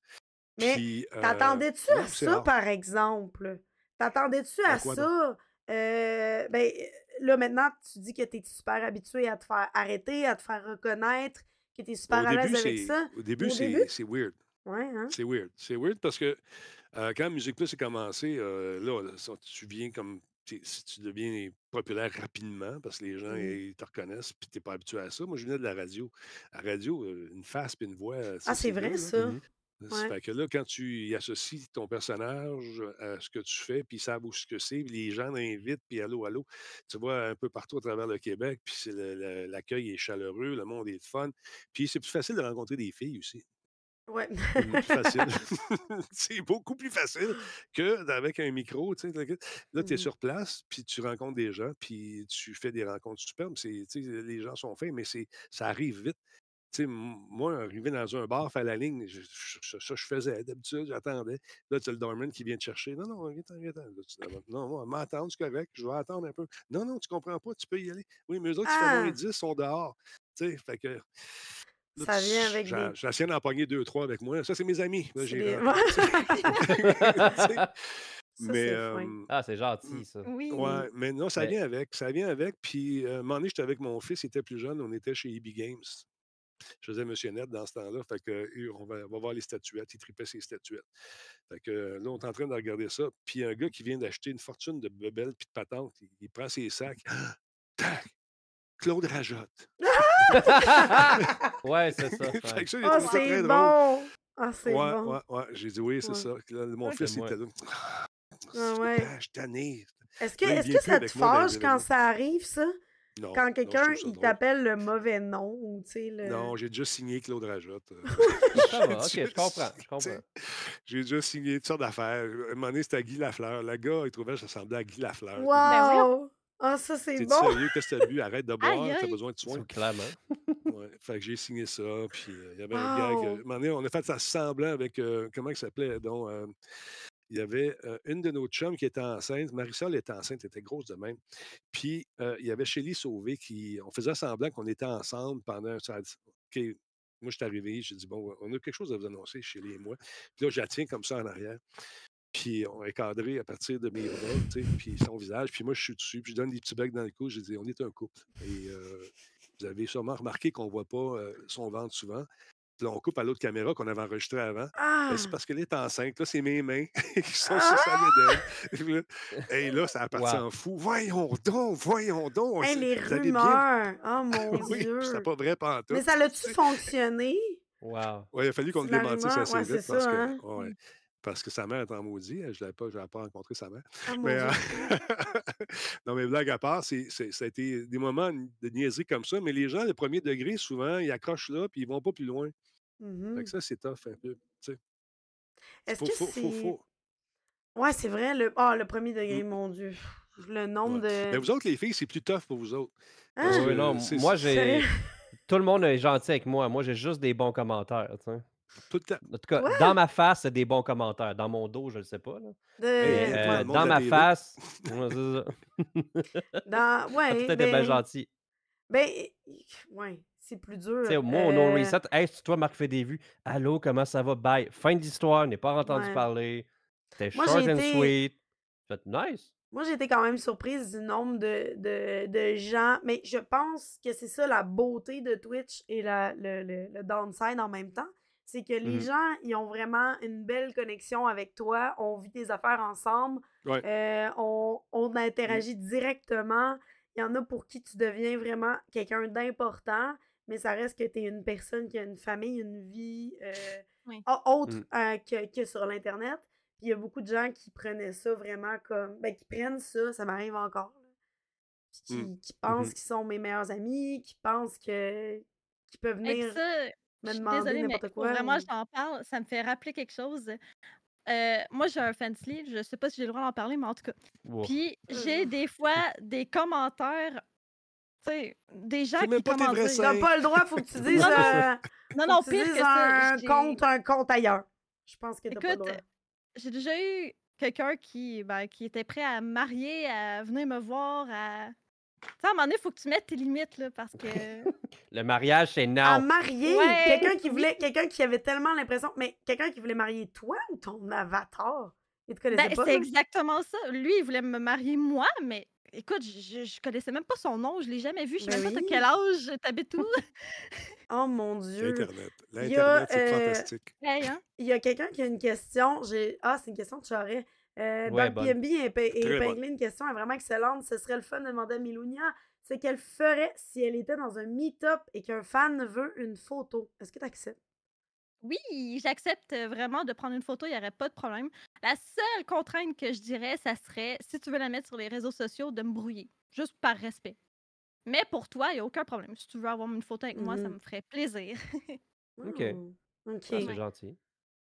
Mais heu, t'attendais-tu à ça, rare. par exemple? T'attendais-tu À à quoi donc? ça? Euh, ben, là, maintenant, tu dis que tu es super habitué à te faire arrêter, à te faire reconnaître, que tu es super Au à l'aise avec ça. au début, c'est weird. Ouais, hein? C'est weird. C'est weird parce que, heu, quand Musique Plus a commencé, là, ça tu viens comme si tu deviens populaire rapidement parce que les gens, ils te reconnaissent puis tu es pas habitué à ça. Moi, je venais de la radio. La radio, heu, une face puis une voix, Ah, c'est vrai là, là. ça? Mmh Ça Ouais. fait que là, quand tu y associes ton personnage à ce que tu fais, puis ils savent où ce que c'est, puis les gens l'invitent, puis allô, allô, tu vois un peu partout à travers le Québec, puis c'est le le l'accueil est chaleureux, le monde est le fun, puis c'est plus facile de rencontrer des filles aussi. Ouais. Plus facile. C'est beaucoup plus facile *laughs* *laughs* qu'avec un micro, tu sais. Là, tu es Mmh mh. sur place, puis tu rencontres des gens, puis tu fais des rencontres superbes. C'est tu sais, les gens sont fins, mais c'est ça arrive vite. Tu sais, m moi, arriver dans un bar, faire la ligne, je je je ça, je faisais d'habitude, j'attendais. Là, tu as le doorman qui vient te chercher. «Non, non, viens-t'en, viens-t'en». Là, tu demandes: «Non, moi, m'attendre, c'est correct, je vais attendre un peu». «Non, non, tu comprends pas, tu peux y aller». «Oui, mais eux autres, il fait moins Ah! 10, sont dehors». Tu sais, fait que Ça vient avec des j'essaie d'en pogner 2-3 avec moi. Ça, c'est mes amis. Là, des Mais, Ah, c'est gentil ça. Oui. Ouais, mais non, ça Mais vient avec, ça vient avec. Puis, heu, un moment donné, j'étais avec mon fils, il était plus jeune, on était chez EB Games. Je faisais Monsieur Net dans ce temps-là. Fait que, on va on va voir les statuettes. Il tripait ses statuettes. Fait que, euh, là, on est en train de regarder ça. Puis, il y a un gars qui vient d'acheter une fortune de bebelles puis de patentes. Il il prend ses sacs. *gasps* Tac! Claude Rajotte. *laughs* Ouais, c'est ça, Fait ouais. que ça, Ah, ça c'est bon! Ah, c'est Ouais, bon. ouais, ouais. J'ai dit: «Oui, c'est Ouais. ça». Là, mon fils, il était là: «Ah, ouais. plaît, je suis tanné». Est-ce que vient que ça te fâche quand ça arrive, ça? Non, Quand quelqu'un, il t'appelle le mauvais nom ou, tu sais, le Non, j'ai déjà signé Claude Rajotte. heu, *laughs* Ça va, *laughs* OK, je comprends, je comprends. j'ai déjà signé toutes sortes d'affaires. À un moment donné, c'était à Guy Lafleur. Le gars, il trouvait que ça ressemblait à Guy Lafleur. Puis Ben. Wow! Ah, ça, c'est «Tu bon! sérieux? Qu'est-ce que tu as bu? Arrête de *laughs* boire, tu as aïe! besoin de soins». Clairement. Ouais, fait que j'ai signé ça, puis, heu, il y avait un gag, heu, à un Wow! moment donné, on a fait ça semblant avec, heu, comment il s'appelait donc, il y avait, une de nos chums qui était enceinte. Marisol était enceinte, elle était grosse de même. Puis, il y avait Shelly Sauvé qui on faisait semblant qu'on était ensemble pendant dit OK. Moi, je suis arrivé, j'ai dit: «Bon, on a quelque chose à vous annoncer, Shelly et moi». Puis là, je la tiens comme ça en arrière. Puis on est cadré à partir de mes bras, tu sais, puis son visage. Puis moi, je suis dessus, puis je donne des petits becs dans le cou. J'ai dit: «On est un couple» et vous avez sûrement remarqué qu'on voit pas, son ventre souvent. Puis là, on coupe à l'autre caméra qu'on avait enregistrée avant. Ben, c'est Ah! parce qu'elle est enceinte. Là, c'est mes mains *laughs* qui sont sur sa bédaine. Ah! Et là ça a parti Wow. en fou. «Voyons donc, voyons donc, Hey, les vous avez bien» rumeurs! Oh *laughs* mon oui, Dieu! c'était pas vrai Mais pantoute, ça tu l'a-tu fonctionné? Wow. Ouais, il a fallu qu'on le démentisse assez Ouais, c'est vite parce ça, que hein? ouais. Parce que sa mère est en maudit. Je l'avais pas j'avais pas rencontré sa mère. Ah Mais, Dieu! *laughs* non, mais blague à part, c'est c'est ça a été des moments de niaiserie comme ça, mais les gens de 1er degré, souvent, ils accrochent là, puis ils vont pas plus loin. Fait que Mmh ça, c'est tough un peu, tu sais. Est-ce Faut que faut c'est faut ouais, c'est vrai, le ah, le 1er degré, Mmh. mon Dieu! Le nombre Ouais. Mais de vous autres, les filles, c'est plus tough pour vous autres. Parce Ah! Oui, non, c'est moi, j'ai tout le monde est gentil avec moi. Moi, j'ai juste des bons commentaires, tu sais. Tout le temps. En tout cas, dans ma face, c'est des bons commentaires. Dans mon dos, je le sais pas, là. Mais, heu, dans ma TV. face, *laughs* ouais, c'est ça. Dans *laughs* ouais, peut-être été bien ben gentil. ben, ouais, c'est plus dur, moi, au No heu Reset: «Hey, c'est toi Marc fait des vues. Allô, comment ça va? Bye». Fin de l'histoire, je n'ai pas entendu Ouais. parler. C'était Moi, short j'ai and sweet. Fait: «Nice». moi, été quand même surprise du nombre de de de gens mais je pense que c'est ça la beauté de Twitch et la le le le downside en même temps. C'est que les Mmh mh. gens, ils ont vraiment une belle connexion avec toi. On vit tes affaires ensemble. Ouais. Heu, on on Mmh. interagit directement. Il y en a pour qui tu deviens vraiment quelqu'un d'important, mais ça reste que tu es une personne qui a une famille, une vie, Oui. a autre, Mmh. heu, que que sur l'internet. Puis il y a beaucoup de gens qui prenaient ça vraiment comme ben, qui prennent ça, ça m'arrive encore, là, Mmh. qui qui Mmh pensent qu'ils sont mes meilleurs amis, qui pensent que qu'ils peuvent venir je me suis demander désolée, mais n'importe quoi vraiment j'en parle. Ça me fait rappeler quelque chose. euh, moi, j'ai un fansly. Je sais pas si j'ai le droit d'en parler, mais en tout cas. Wow. Puis, j'ai des fois des commentaires, tu sais, des gens C'est même qui pas tes commentent. T'as pas le droit, faut que tu dises. Non, non. euh, Non, faut non, que tu pire dises que ça. un j'ai- compte, un compte ailleurs. Je pense que t'as pas le Écoute, droit. j'ai déjà eu quelqu'un qui, ben, qui était prêt à me marier, à venir me voir, à. Tu sais, à un moment donné, il faut que tu mettes tes limites, là, parce que. *laughs* Le mariage, c'est À non. marier Ouais. quelqu'un qui voulait, quelqu'un qui avait tellement l'impression, mais quelqu'un qui voulait marier toi ou ton avatar? Il te connaissait Ben, pas? c'est exactement ça. Lui, il voulait me marier moi, mais écoute, je, connaissais même pas son nom, je l'ai jamais vu, je sais Ben même pas de quel âge, t'habites où. *laughs* *laughs* Oh mon Dieu. Internet. Il y a, L'Internet, c'est euh, fantastique. Hey, hein? Il y a quelqu'un qui a une question. J'ai... Ah, c'est une question de Charret. Euh, Ouais, dans le PMB, il épinglé une question est vraiment excellente. Ce serait le fun de demander à Milounia c'est qu'elle ferait si elle était dans un meet-up et qu'un fan veut une photo. Est-ce que tu acceptes? Oui, j'accepte euh, vraiment de prendre une photo, il n'y aurait pas de problème. La seule contrainte que je dirais, ça serait, si tu veux la mettre sur les réseaux sociaux, de me brouiller, juste par respect. Mais pour toi, il n'y a aucun problème. Si tu veux avoir une photo avec moi, ça Mhm. me ferait plaisir. *laughs* OK. Oh, OK. Ah, c'est gentil.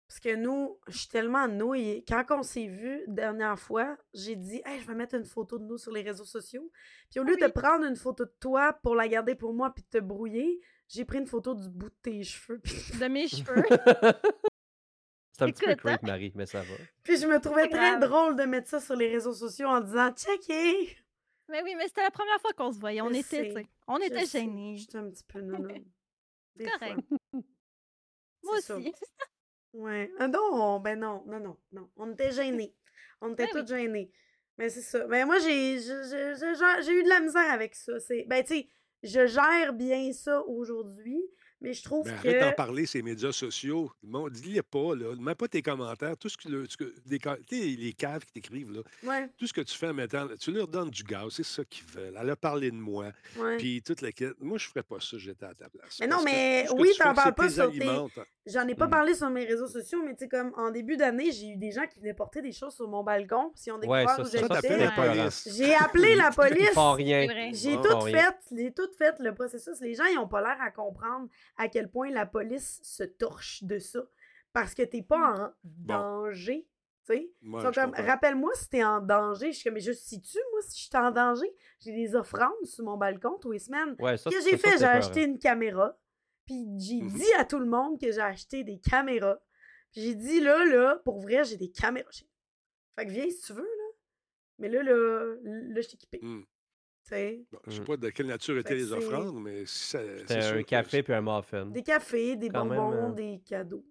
Parce que nous, je suis tellement nouille. Quand on s'est vu dernière fois, j'ai dit hey, je vais mettre une photo de nous sur les réseaux sociaux. Puis au lieu de prendre une photo de toi pour la garder pour moi puis de te brouiller, j'ai pris une photo du bout de tes cheveux. Puis, *laughs* De mes cheveux. C'est un petit peu Écoute, hein? creep, Marie, mais ça va. puis je me trouvais très grave. drôle de mettre ça sur les réseaux sociaux en disant checker. Mais oui, mais c'était la première fois qu'on se voyait. On Je était, tu sais, on Je était sais, gênés. J'étais un petit peu *laughs* nono. Des Correct. fois. Moi aussi. *laughs* Ouais. Ah non, ben non, non, non, non. On était gênés. On était Ben oui. tous gênés. Mais c'est ça. Mais moi, j'ai gère- j'ai eu de la misère avec ça. C'est Ben, tu sais, je gère bien ça aujourd'hui, mais je trouve Mais que. arrête d'en parler, ces médias sociaux. Bon, dis-les pas, là. Mets pas tes commentaires. Tout ce que, le- ce que- des ca- tu sais, les caves qui t'écrivent, là. Ouais, Tout ce que tu fais en mettant, tu leur donnes du gaz, c'est ça qu'ils veulent. Elle a parlé de moi, ouais. puis toute la quête. Moi, je ferais pas ça, j'étais à ta place. Mais non, mais que oui, t'en parles pas sur tes-. J'en ai pas Mhm. parlé sur mes réseaux sociaux, mais tu sais, comme en début d'année, j'ai eu des gens qui venaient porter des choses sur mon balcon. Puis ils ont Ouais, ça, où j'habitais. la épeurant. police. J'ai appelé la *laughs* police. J'ai tout fait, j'ai tout fait le processus. Les gens, ils ont pas l'air à comprendre à quel point la police se torche de ça. Parce que t'es pas en danger, tu sais? Comme, rappelle-moi si t'es en danger. Je suis comme, mais je suis-tu, moi, si je suis en danger? J'ai des offrandes sur mon balcon tous les semaines. Ouais, ça, que j'ai fait? J'ai acheté une caméra. Puis j'ai Mhm. dit à tout le monde que j'ai acheté des caméras. Puis j'ai dit, là, là, pour vrai, j'ai des caméras. Fait que viens si tu veux, là. Mais là, là, là, je suis équipée. Hmm. Bon, je sais Mm. pas de quelle nature étaient les offrandes, mais si ça. C'était sûr un café puis un muffin. des cafés, des Quand même, bonbons, euh, des cadeaux.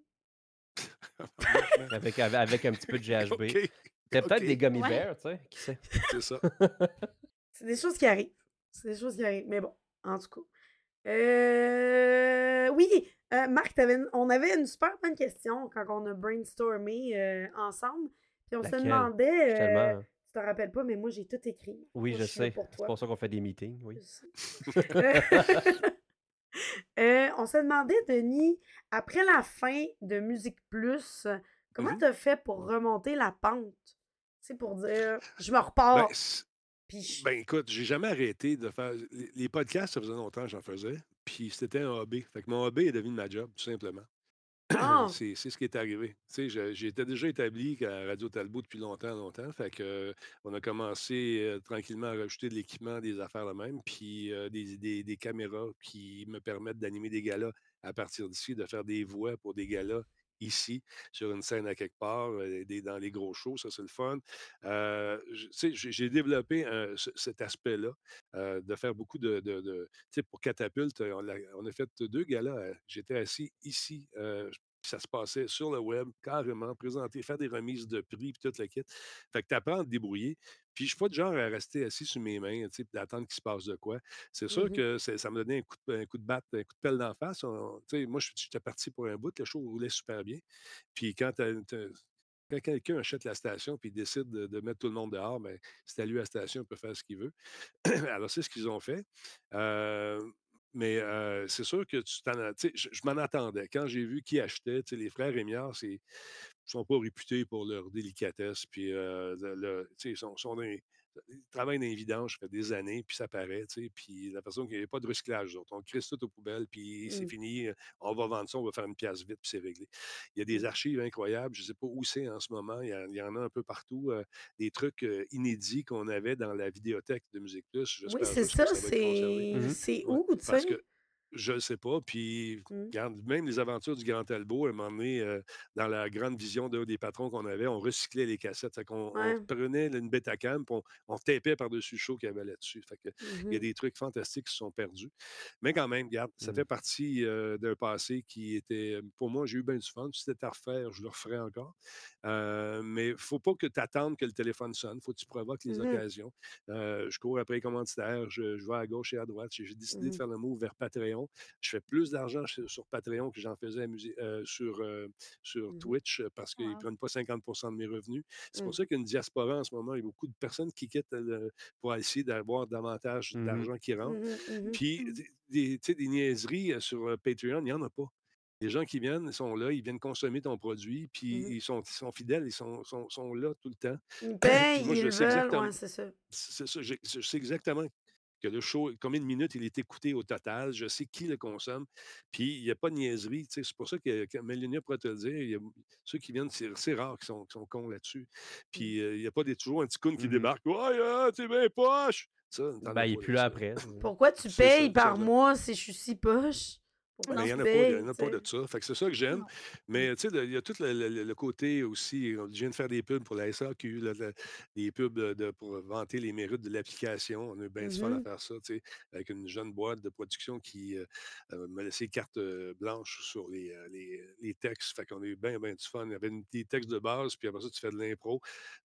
Avec, avec, avec un petit peu de *laughs* GHB. OK, C'était peut-être des gummy Ouais. bears, tu sais. Qui sait? c'est ça. *laughs* C'est des choses qui arrivent. C'est des choses qui arrivent. Mais bon, en tout cas. Euh, Oui, euh, Marc, une- on avait une super bonne question quand on a brainstormé euh, ensemble. Puis on se demandait. Tu t'en rappelles pas, mais moi, j'ai tout écrit. Oui, Moi, je sais. C'est pour ça qu'on fait des meetings, oui. *laughs* Euh, on se demandait, Denis, après la fin de Musique Plus, comment Mhm. t'as fait pour remonter la pente? Tu sais, pour dire, *laughs* je me repars. Ben, puis je- ben, écoute, j'ai jamais arrêté de faire. Les, les podcasts, ça faisait longtemps que j'en faisais. Puis c'était un hobby. Fait que mon hobby est devenu ma job, tout simplement. *clears throat* Ah! C'est c'est ce qui est arrivé. Tu sais, je- j'étais déjà établi à Radio Talbot depuis longtemps, longtemps. Fait que euh, on a commencé euh, tranquillement à rajouter de l'équipement, des affaires de même, puis euh, des, des- des caméras qui me permettent d'animer des galas à partir d'ici, de faire des voix pour des galas ici, sur une scène à quelque part, euh, dans les gros shows, ça c'est le fun. Euh, j'ai développé ce- cet aspect-là, euh, de faire beaucoup de... de- de- pour Catapulte, on a, fait deux galas. euh, J'étais assis ici, euh, ça se passait sur le web, carrément, présenter, faire des remises de prix, puis toute la kit. Fait que tu apprends à te débrouiller. Puis je suis pas du genre à rester assis sur mes mains, tu d'attendre qu'il se passe de quoi. C'est sûr Mhm. que ça me donnait un coup de, un coup de batte, un coup de pelle d'en face. On- tu sais, moi, je- j'étais parti pour un bout, le show roulait super bien. Puis quand quelqu'un achète la station puis décide de, de mettre tout le monde dehors, ben, c'est à lui la station, il peut faire ce qu'il veut. *clears throat* Alors, c'est ce qu'ils ont fait. Euh, mais c'est sûr que tu t'en je, je m'en attendais. Quand j'ai vu qui achetait, les frères Rémiard, ils sont pas réputés pour leur délicatesse. Puis, euh, ils sont, les- Ils travaillent dans les vidanges, ça fait des années, puis ça paraît, tu sais. Puis la personne n'y a pas de recyclage. On crisse tout aux poubelles, puis c'est Mmh. fini. euh, On va vendre ça, on va faire une pièce vite, puis c'est réglé. Il y a des Mmh. archives incroyables. Je ne sais pas où c'est en ce moment. Il y, en- il y en a un peu partout. euh, des trucs euh, inédits qu'on avait dans la vidéothèque de Musique Plus. Oui, c'est ça, ça c'est c'est Ouais, où, tu sais? Je ne sais pas. Puis, Mmh. regarde, même les aventures du Grand Talbot, à un moment donné, euh, dans la grande vision d'un des patrons qu'on avait, on recyclait les cassettes. Fait qu'on on Ouais. prenait une Betacam, puis on, on tapait par-dessus le show qu'il y avait là-dessus. Fait que il y a Mmh des trucs fantastiques qui se sont perdus. Mais quand même, regarde, ça Mmh. fait partie euh, d'un passé qui était, pour moi, j'ai eu bien du fun. Si c'était à refaire, je le referais encore. Euh, mais il ne faut pas que tu attendes que le téléphone sonne. Il faut que tu provoques les Mmh occasions. Euh, je cours après les commanditaires, je, je vais à gauche et à droite. J'ai j'ai décidé de Mmh faire le move vers Patreon. Je fais plus d'argent sur, sur Patreon que j'en faisais à euh, sur, euh, sur Mmh Twitch euh, parce qu'ils ne Wow. prennent pas 50% de mes revenus. C'est pour Mmh. ça qu'il y a une diaspora en ce moment. Il y a beaucoup de personnes qui quittent le- pour essayer d'avoir davantage Mhm. d'argent qui rentre. Mmh. Puis, Mmh. des, des- tu sais, des niaiseries sur Patreon, il n'y en a pas. Les gens qui viennent, ils sont là, ils viennent consommer ton produit, puis Mmh ils sont, ils sont fidèles, ils sont, sont, sont là tout le temps. Payent, moi, je ils sais veulent, exactement, ouais, c'est ça. c'est ça, j'ai- je sais exactement que le show, combien de minutes il est écouté au total, je sais qui le consomme, puis il n'y a pas de niaiserie. C'est pour ça que, que Mélania pourrait te le dire, il y a ceux qui viennent, c'est rare qui sont, sont cons là-dessus. Mmh. Puis euh, il n'y a pas des, toujours un petit coon qui Mhm. débarque. Ouais, t'es bien poche! Ça, Ben, il est pas plus là ça. après. Pourquoi tu ça, payes par ça, mois si je suis si poche? Ben, il n'y en en a pas de sais? ça. Fait que c'est ça que j'aime. Mais tu sais, il y a tout le, le- le côté aussi. Je viens de faire des pubs pour la SAQ, là, des pubs de, de- pour vanter les mérites de l'application. On a eu bien du fun à Mmh faire ça, tu sais, avec une jeune boîte de production qui euh, euh, m'a laissé carte euh, blanche sur les, les, les textes. Fait qu'on a eu bien, bien du fun. Il y avait une- des textes de base, puis après ça, tu fais de l'impro,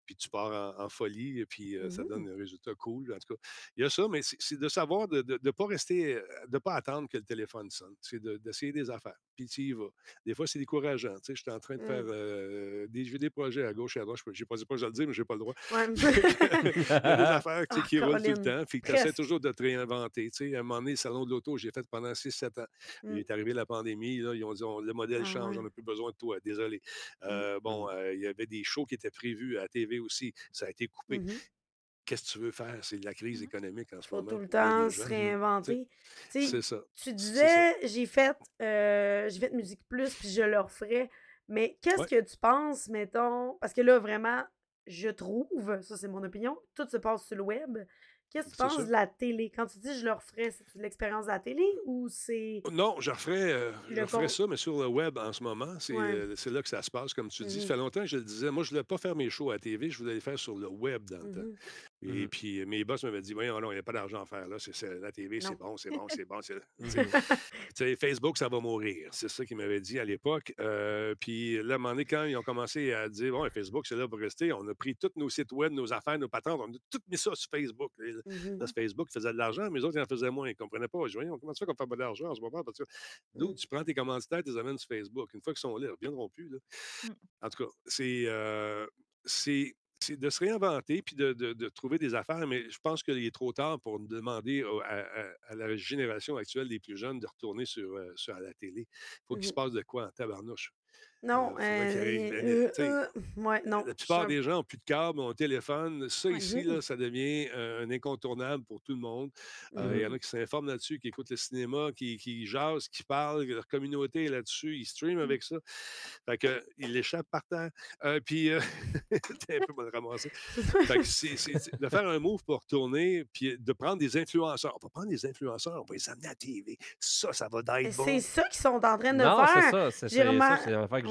puis tu pars en, en folie, et puis euh, ça Mmh donne un résultat cool. En tout cas, il y a ça, mais c'est de savoir de ne pas rester, de ne pas attendre que le téléphone sonne. C'est de- d'essayer des affaires. Puis tu y vas. Des fois, c'est décourageant. Tu sais, j'étais en train de faire Mmh. euh, des, projets à gauche et à droite. Je n'ai pas pas je le dire, mais je n'ai pas le droit. Ouais. *laughs* il y a des *laughs* affaires tu sais, Ah, qui roulent tout le temps. Puis tu essaies toujours de te réinventer. Tu sais, à un moment donné, le salon de l'auto, j'ai fait pendant 6-7 ans. Il Mmh. est arrivé la pandémie. Là, ils ont dit on- le modèle Ah change, on n'a plus besoin de toi. Désolé. Mmh. Euh, bon, euh, il y avait des shows qui étaient prévus à la TV aussi. Ça a été coupé. Mmh Qu'est-ce que tu veux faire? C'est la crise Mhm. économique en Il ce faut moment tout le temps se réinventer. C'est ça. tu disais, j'ai fait, euh, j'ai fait Musique Plus, puis je le referais. Mais qu'est-ce Ouais. que tu penses, mettons, parce que là, vraiment, je trouve, ça c'est mon opinion, tout se passe sur le web. Qu'est-ce que tu penses ça. de la télé? Quand tu dis je le referais, c'est de l'expérience de la télé ou c'est Non, je referais, euh, je le referais ça, mais sur le web en ce moment. C'est Ouais. euh, c'est là que ça se passe, comme tu dis. Ça fait longtemps que je le disais. Moi, je ne voulais pas faire mes shows à la TV, je voulais les faire sur le web dans le temps. Et Mhm. puis, euh, mes boss m'avaient dit Voyons, non, il n'y a pas d'argent à faire là. C'est, la TV, c'est bon, c'est bon, c'est bon. c'est- *laughs* Facebook, ça va mourir. C'est ça qu'ils m'avaient dit à l'époque. Euh, puis là, à un moment donné, quand ils ont commencé à dire Bon, Facebook, c'est là pour rester, on a pris tous nos sites web, nos affaires, nos patentes, on a tout mis ça sur Facebook. Et Là, Mhm. Facebook faisait de l'argent, mais les autres, ils en faisaient moins. Ils ne comprenaient pas. Je Voyons, comment ça fait qu'on fait pas d'argent en ce moment? Parce que d'où Mhm. tu prends tes commanditaires, tu les amènes sur Facebook? Une fois qu'ils sont là, ils ne reviendront plus. là. Mmh. En tout cas, c'est euh, c'est c'est de se réinventer puis de, de- de trouver des affaires, mais je pense qu'il est trop tard pour demander à, à- à la génération actuelle des plus jeunes de retourner sur, euh, sur à la télé. Il faut qu'il se Mhm. passe de quoi en tabarnouche. Non, Euh, qu'il euh, euh, tu sais, euh, ouais, non. la plupart des gens n'ont plus de câble, ont un téléphone. Ça, ici, là, ça devient euh, un incontournable pour tout le monde. Euh, Il y en a qui s'informent là-dessus, qui écoutent le cinéma, qui, qui jasent, qui parlent, leur communauté est là-dessus, ils streament Mmh. avec ça. Fait que, ils l'échappent par terre. Euh, puis, euh, *laughs* t'es un peu mal ramassé. Fait que c'est de faire un move pour retourner, puis de prendre des influenceurs. On va prendre des influenceurs, on va les amener à la TV. Ça, ça va d'être bon. C'est ça qu'ils sont en train de Non, c'est faire. ça. C'est- ça,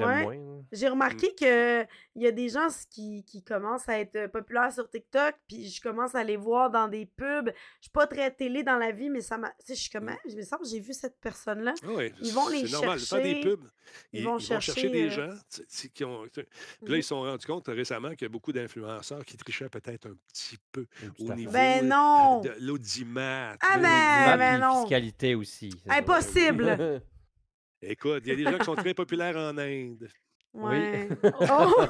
Ouais. moins. J'ai remarqué que il y a des gens qui, qui commencent à être euh, populaires sur TikTok, puis je commence à les voir dans des pubs. Je suis pas très télé dans la vie, mais ça m'a. Tu sais, je suis comme, Mm. Ah, je me semble que j'ai vu cette personne-là. Ah ouais, Ils vont les c'est normal. Faire des chercher. pubs, Ils ils, vont ils vont chercher chercher, des euh, gens qui ont. Puis là, Mhm. ils se sont rendus compte récemment qu'il y a beaucoup d'influenceurs qui trichaient peut-être un petit peu Oui, au fait. niveau Ben euh, non! de l'audimat. Ah ben, ben non! fiscalité aussi. Impossible! *laughs* Écoute, il y a des gens qui sont très populaires en Inde. Oui. Ouais. Oh!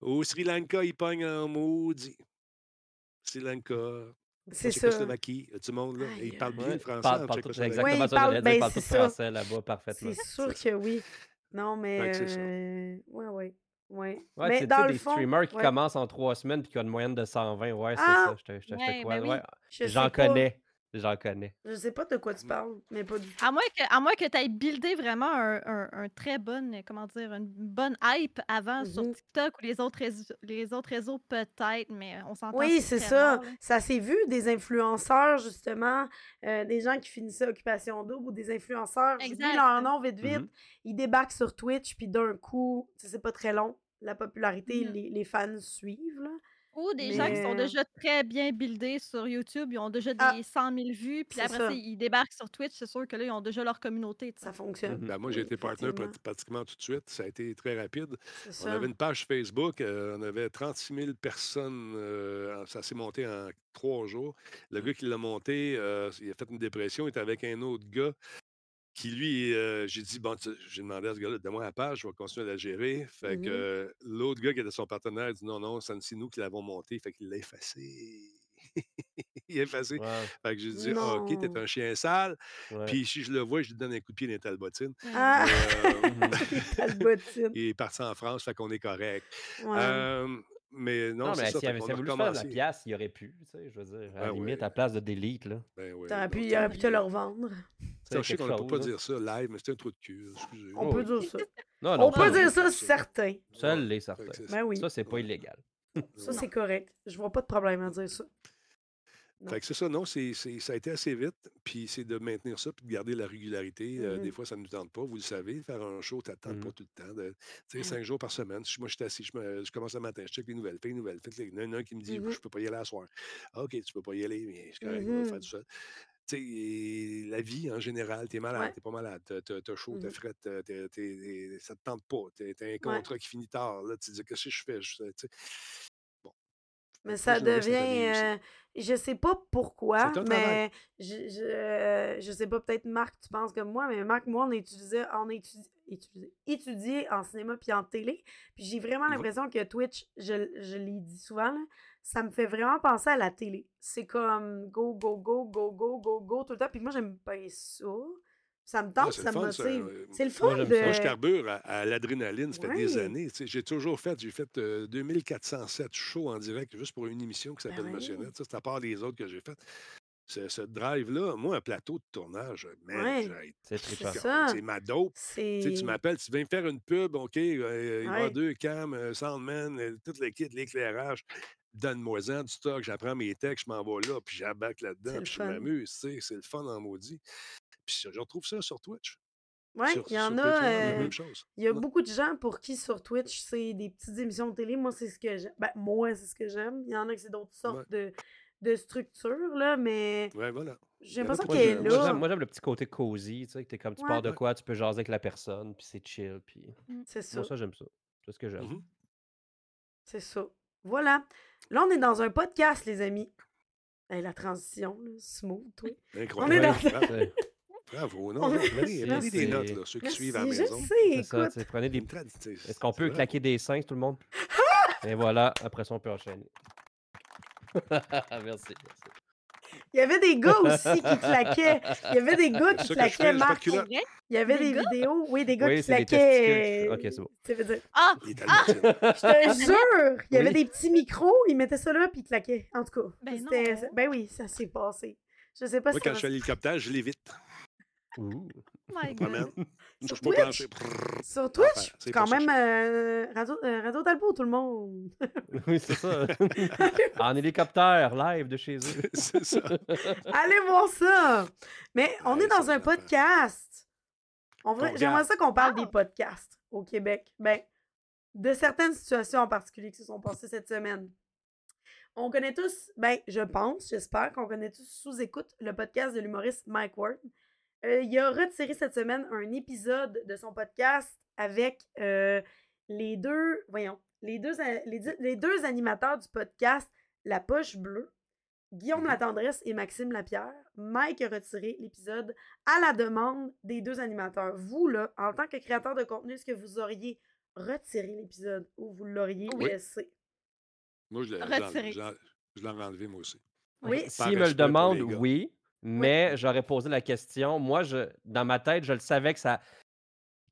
*laughs* Au Sri Lanka, ils pognent en maudit. Sri Lanka, C'est ça. Tchécoslovaquie, y a du monde là. Et ils parlent bien Ouais, le français parle- parle tout- exactement Ouais, ça ils parlent- dire. ben, Ils parlent tout français là-bas parfaitement. C'est sûr que oui. Non, mais. Euh, Ouais, ouais. Oui. Ouais, Mais dans le des fond. streamers qui ouais. commencent en trois semaines puis qui ont une moyenne de 120. Ouais, c'est Ah! ça. Je te, je te- je te Ouais, crois. ben oui. Ouais, Je J'en connais. J'en connais. Je sais pas de quoi tu parles, mais pas du tout. À moins que, à moins que tu aies buildé vraiment un, un- un très bonne, comment dire, une bonne hype avant sur Mhm. TikTok ou les autres réseaux, les autres réseaux peut-être, mais on s'entend. Oui, c'est ça. rare. Ça s'est vu des influenceurs, justement, euh, des gens qui finissaient Occupation Double ou des influenceurs. Exact. leur nom vite, vite. Mhm. Ils débarquent sur Twitch, puis d'un coup, c'est pas très long. La popularité, Mhm. les, les fans suivent. Là. Ou des gens qui sont déjà très bien buildés sur YouTube, ils ont déjà des Ah, 100 000 vues, puis après ça. ils débarquent sur Twitch, c'est sûr que là, ils ont déjà leur communauté. Ça fonctionne. Mhm. Ben, moi, j'ai été prat- pratiquement tout de suite. Ça a été très rapide. On ça. avait une page Facebook, euh, on avait 36 000 personnes. euh, ça s'est monté en trois jours. Le gars qui l'a monté, euh, il a fait une dépression. Il était avec un autre gars qui, lui, euh, j'ai dit, bon, tu- j'ai demandé à ce gars-là, donne-moi la page, je vais continuer à la gérer. Fait que Mhm. euh, l'autre gars qui était son partenaire, il dit, non, non, ça- c'est nous qui l'avons monté. Fait qu'il l'a effacé. *laughs* il a effacé. Fait que j'ai dit, OK, t'es un chien sale. ouais. Puis si je le vois, je lui donne un coup de pied dans les talbotines. Ah, euh, *laughs* *laughs* il est parti en France, fait qu'on est correct. Ouais. Mais non, Non, c'est mais ça. fait avait, avait voulu faire la pièce, il aurait pu. Tu sais, je veux dire, à la Ah limite, ouais. à place de delete. Là. Ben ouais, T'aurais pu, il aurait pu te le revendre. Je sais qu'on ne peut pas là. dire ça live, mais c'était un trou de cul. Excusez. On Oh peut oui. dire ça. Non, non, On peut dire ça, ça. certain. Ça l'est, certain. Ben oui. Ça, c'est pas illégal. Ça, c'est correct. Je vois pas de problème à dire ça. Fait que c'est ça, non, c'est, c'est- ça a été assez vite, puis c'est de maintenir ça, puis de garder la régularité. Euh, des fois, ça ne nous tente pas, vous le savez. Faire un show, tu n'attends Mhm. pas tout le temps. de- Tu sais, cinq jours par semaine. Moi, je suis assis, je, me- je commence le matin, je check les nouvelles, fais les nouvelles. Il y en a un qui me dit, Mhm. je peux pas y aller à soir. Ah, OK, tu peux pas y aller, mais c'est correct, on va faire Mhm. tout et la vie en général, tu es malade, Ouais. tu pas malade, tu as chaud, tu Mhm. fret, t'as- t'as- t'es- ça te tente pas, tu as un contrat qui finit tard, là, tu te dis, qu'est-ce que je fais? Je-. Bon. Mais ça je devient. euh, je sais pas pourquoi, mais je, je, euh, je sais pas, peut-être Marc, tu penses comme moi, mais Marc, moi, on étudiait, on étudie, étudié, étudié en cinéma puis en télé. Puis j'ai vraiment l'impression que Twitch, je, je l'ai dit souvent, là, ça me fait vraiment penser à la télé. C'est comme go, go, go, go, go, go, go tout le temps. Puis moi, j'aime pas ça. Ça me Ah, tente, ça me motive. Euh, C'est le fun de. Moi, je carbure à, à l'adrénaline, ça fait des Ouais. années. tu sais. J'ai toujours fait, j'ai fait euh, 2407 shows en direct juste pour une émission qui Ben s'appelle oui. Motionnel. Ça, C'est à part les autres que j'ai faites. Ce, ce drive-là, moi, un plateau de tournage, man, Ouais. j'ai- C'est C'est trippant. ça. c'est ma dope. C'est. Tu m'appelles, tu viens me faire une pub, OK, euh, il va y Ouais. deux cams, un soundman, euh, tout le kit, l'éclairage. Donne-moi-en du stock, j'apprends mes textes, je m'en vais là, puis C'est là-dedans, puis je m'amuse, tu sais, c'est le fun en maudit. Puis je retrouve ça sur Twitch. Ouais, sur, il y en a. Euh. Il y a Ouais. beaucoup de gens pour qui sur Twitch, c'est des petites émissions de télé. Moi, c'est ce que j'aime. Ben, moi, c'est ce que j'aime. Il y en a que c'est d'autres sortes de, de structures, là, mais Ouais, voilà. j'ai l'impression qu'elle est là. j'aime, moi, j'aime le petit côté cosy, tu sais, que t'es comme tu Ouais. pars de quoi, tu peux jaser avec la personne, puis c'est chill, puis... C'est ça. Moi, ça, j'aime ça. C'est ce que j'aime. Mhm. C'est ça. Voilà. Là, on est dans un podcast, les amis. Hey, la transition, là, smooth, toi. On est Incroyable. dans. Bravo. Non, On non, prenez, des notes, là, ceux qui Merci, suivent à la je maison. sais, C'est ça, prenez des... Est-ce qu'on peut claquer des seins, tout le monde? *laughs* Et voilà, après ça, on peut enchaîner. *laughs* merci, merci. Il y avait des gars aussi qui claquaient. Il y avait des gars qui fais, claquaient, Marc. Il y avait Des vidéos, oui, des gars Oui, qui claquaient. Ok, c'est bon. Ça veut dire. Ah! *laughs* Je te jure, il y avait Oui. des petits micros, ils mettaient ça là, puis ils claquaient. En tout cas, Ben non. ben oui, ça s'est passé. Je sais pas Moi, si quand je suis à va- l'hélicoptère, je l'évite. Ouh. My Je God. Sur. Twitch? Sur Twitch, Enfer. C'est quand même euh, Radio, euh, Radio Talbot, tout le monde. *laughs* Oui, c'est ça. *laughs* en hélicoptère, live de chez eux. *laughs* C'est ça. Allez voir ça! Mais on Ouais, est dans un podcast. On va- Qu'on J'aimerais ça qu'on parle Ah! des podcasts au Québec. Ben, de certaines situations en particulier qui se sont passées cette semaine. On connaît tous, ben, je pense, j'espère qu'on connaît tous sous écoute le podcast de l'humoriste Mike Ward. Euh, il a retiré cette semaine un épisode de son podcast avec euh, les deux, voyons, les deux, les, deux animateurs du podcast La Poche Bleue, Guillaume Mhm. Latendresse et Maxime Lapierre. Mike a retiré l'épisode à la demande des deux animateurs. Vous, là, en tant que créateur de contenu, est-ce que vous auriez retiré l'épisode ou vous l'auriez Oui. laissé? Moi, je l'ai- enlevé, moi aussi. Oui. Par S'il me le respect pour demande, les gars. oui. Mais j'aurais posé la question. Moi, je, dans ma tête, je le savais que ça,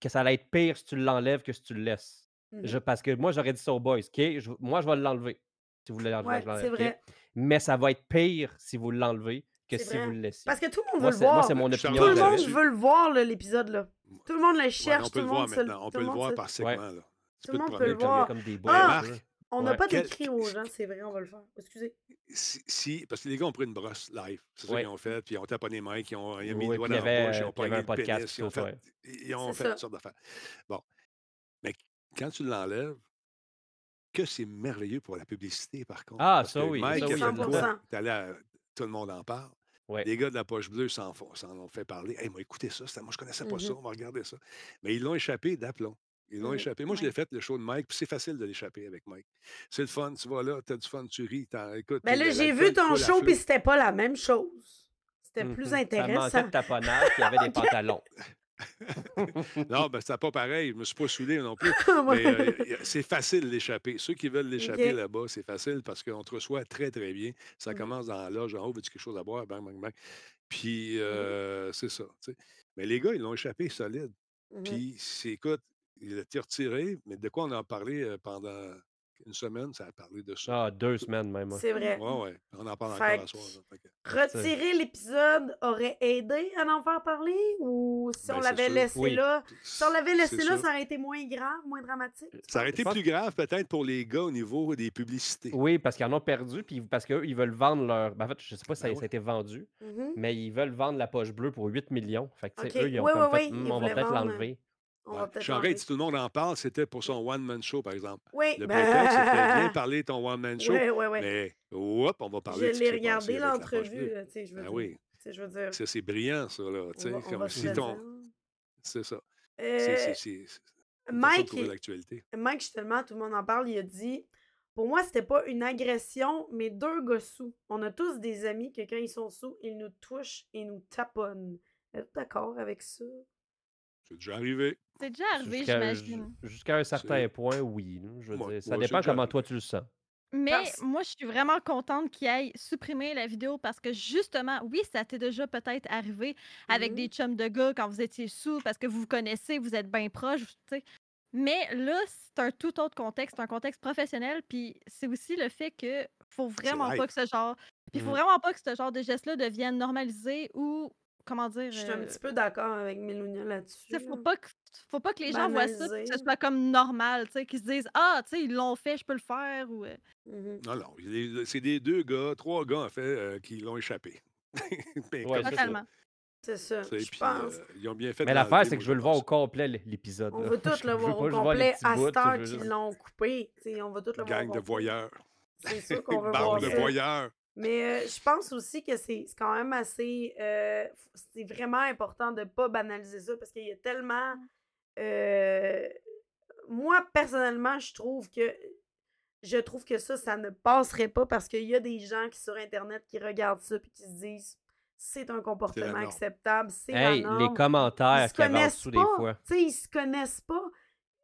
que ça allait être pire si tu l'enlèves que si tu le laisses. Je, Mhm. parce que moi, j'aurais dit ça aux boys. OK, je- moi, je vais l'enlever. Si vous voulez l'enlever, Ouais, c'est. Mais ça va être pire si vous l'enlevez que si vous le laissiez. Parce que tout le monde Moi, veut le c'est- moi, voir. c'est mon opinion. Tout le monde veut le voir, l'épisode, là. Tout le monde le Ouais, cherche, on tout peut le le voir monde se maintenant. On peut le voir par segment. Ouais. Là. Tout peux le te monde peut le voir. comme des bouts Ah! On n'a Ouais. pas d'écrit aux gens, c'est vrai, on va le faire. Excusez. Si, si- parce que les gars ont pris une brosse live. C'est ça Ouais. qu'ils ont fait. Puis ils ont taponné Mike, ils ont, ils ont mis Oui, le doigt puis il y dans la bouche, ils euh, ont pogné un le podcast pénis, ils ont ça, fait, ouais. ils ont fait ça. toutes sortes d'affaires. Bon. Mais quand tu l'enlèves, que c'est merveilleux pour la publicité, par contre. Ah, Parce ça oui, Mike ça a oui, fait il y a le de la- 100%. doigt, t'es allé à- tout le monde en parle. Ouais. Les gars de la poche bleue s'en font- s'en ont fait parler. Hey, moi, écoutez ça, ça- moi, je connaissais pas ça, Mhm. on va regarder ça. Mais ils l'ont échappé d'aplomb. Ils l'ont échappé. Moi, je l'ai fait, le show de Mike, puis c'est facile de l'échapper avec Mike. C'est le fun, tu vas là, t'as du fun, tu ris, t'en, écoute. Ben là, le- j'ai vu ton show, puis c'était pas la même chose. C'était Mhm. plus Ça manquait intéressant. de taponnage, puis il y avait des *laughs* pantalons. *laughs* Non, ben, c'était pas pareil. Je me suis pas saoulé non plus. *laughs* Mais euh, c'est facile d'échapper. Ceux qui veulent l'échapper là-bas, c'est facile parce qu'on te reçoit très, très bien. Ça Mhm. commence dans la loge en haut, veux-tu quelque chose à boire? Bang, bang, bang. Puis, Mhm. euh, c'est ça. Mais les gars, ils l'ont échappé solide. Puis, c'est, écoute, il a été retiré, mais de quoi on a parlé pendant une semaine? Ça a parlé de ça. Ah, deux semaines même. C'est vrai. Ouais, ouais. On en parle Fait encore à soir. là. Que- Retirer l'épisode aurait aidé à en faire parler? Ou si Ben, on l'avait laissé Oui. là, si on l'avait laissé là, sûr. ça aurait été moins grave, moins dramatique. Ça aurait été plus grave peut-être pour les gars au niveau des publicités. Oui, parce qu'ils en ont perdu, puis parce qu'eux, ils veulent vendre leur. ben, en fait, je sais pas si ça, Ben ça a été vendu, Mhm. mais ils veulent vendre la poche bleue pour 8 millions. Fait que, tu sais, Ok. eux, ils ont Oui, comme oui, fait, oui, Hum, ils on va peut-être vendre. l'enlever. Ouais. l'enlever. si tout le monde en parle, c'était pour son one-man show, par exemple. Oui, Le ben... break-up, c'était bien parler ton one-man show, Oui, oui, oui. mais hop, on va Je parler qui l'ai regardé l'entrevue, bleue. là, tu sais, je veux Ben dire. oui, Tu sais, je veux dire, ça, c'est brillant, ça, là. tu sais, comme si ton... C'est ça. Euh, c'est- c'est- Mike, l'actualité. Mike, justement, tout le monde en parle, il a dit Pour moi, c'était pas une agression, mais deux gars sous. On a tous des amis que quand ils sont sous, ils nous touchent et nous taponnent. Êtes-vous d'accord avec ça? C'est déjà arrivé. C'est déjà arrivé, Jusqu'à j'imagine. jusqu'à un certain C'est- point, oui. Je veux Moi- dire, ça moi, dépend comment toi tu le sens. Mais Parce- moi, je suis vraiment contente qu'il aille supprimer la vidéo parce que justement, oui, ça t'est déjà peut-être arrivé avec des chums de gars quand vous étiez sous parce que vous vous connaissez, vous êtes bien proches, tu sais. Mais là, c'est un tout autre contexte, un contexte professionnel, puis c'est aussi le fait que faut vraiment pas que ce genre, puis faut Mhm. vraiment pas que ce genre de geste-là devienne normalisé ou comment dire, Je suis un euh, petit peu d'accord avec Mélounia là-dessus. faut pas que faut pas que les gens voient ça que ce soit comme normal, tu sais, qu'ils se disent ah, tu sais, ils l'ont fait, je peux le faire ou euh, Mhm. Non, non. C'est des deux gars, trois gars, en fait, euh, qui l'ont échappé. *laughs* Ben, Ouais, totalement. C'est ça. Je puis, pense. euh, ils ont bien fait. Mais l'affaire, c'est que je veux le voir au complet, l'épisode. On *laughs* tout Je le voir au complet à cette heure qu'ils l'ont coupé. On va tout le voir. Gang au de complet. voyeurs. C'est sûr *laughs* qu'on veut Bande voir de voyeurs. Mais euh, je pense aussi que c'est c'est quand même assez. euh, c'est vraiment important de ne pas banaliser ça parce qu'il y a tellement. euh, moi, personnellement, je trouve que. Je trouve que ça, ça ne passerait pas parce qu'il y a des gens qui sur Internet qui regardent ça et qui se disent c'est un comportement acceptable, c'est Hey, les commentaires Ils se qui avancent connaissent sous pas. des fois. Tu sais, ils se connaissent pas.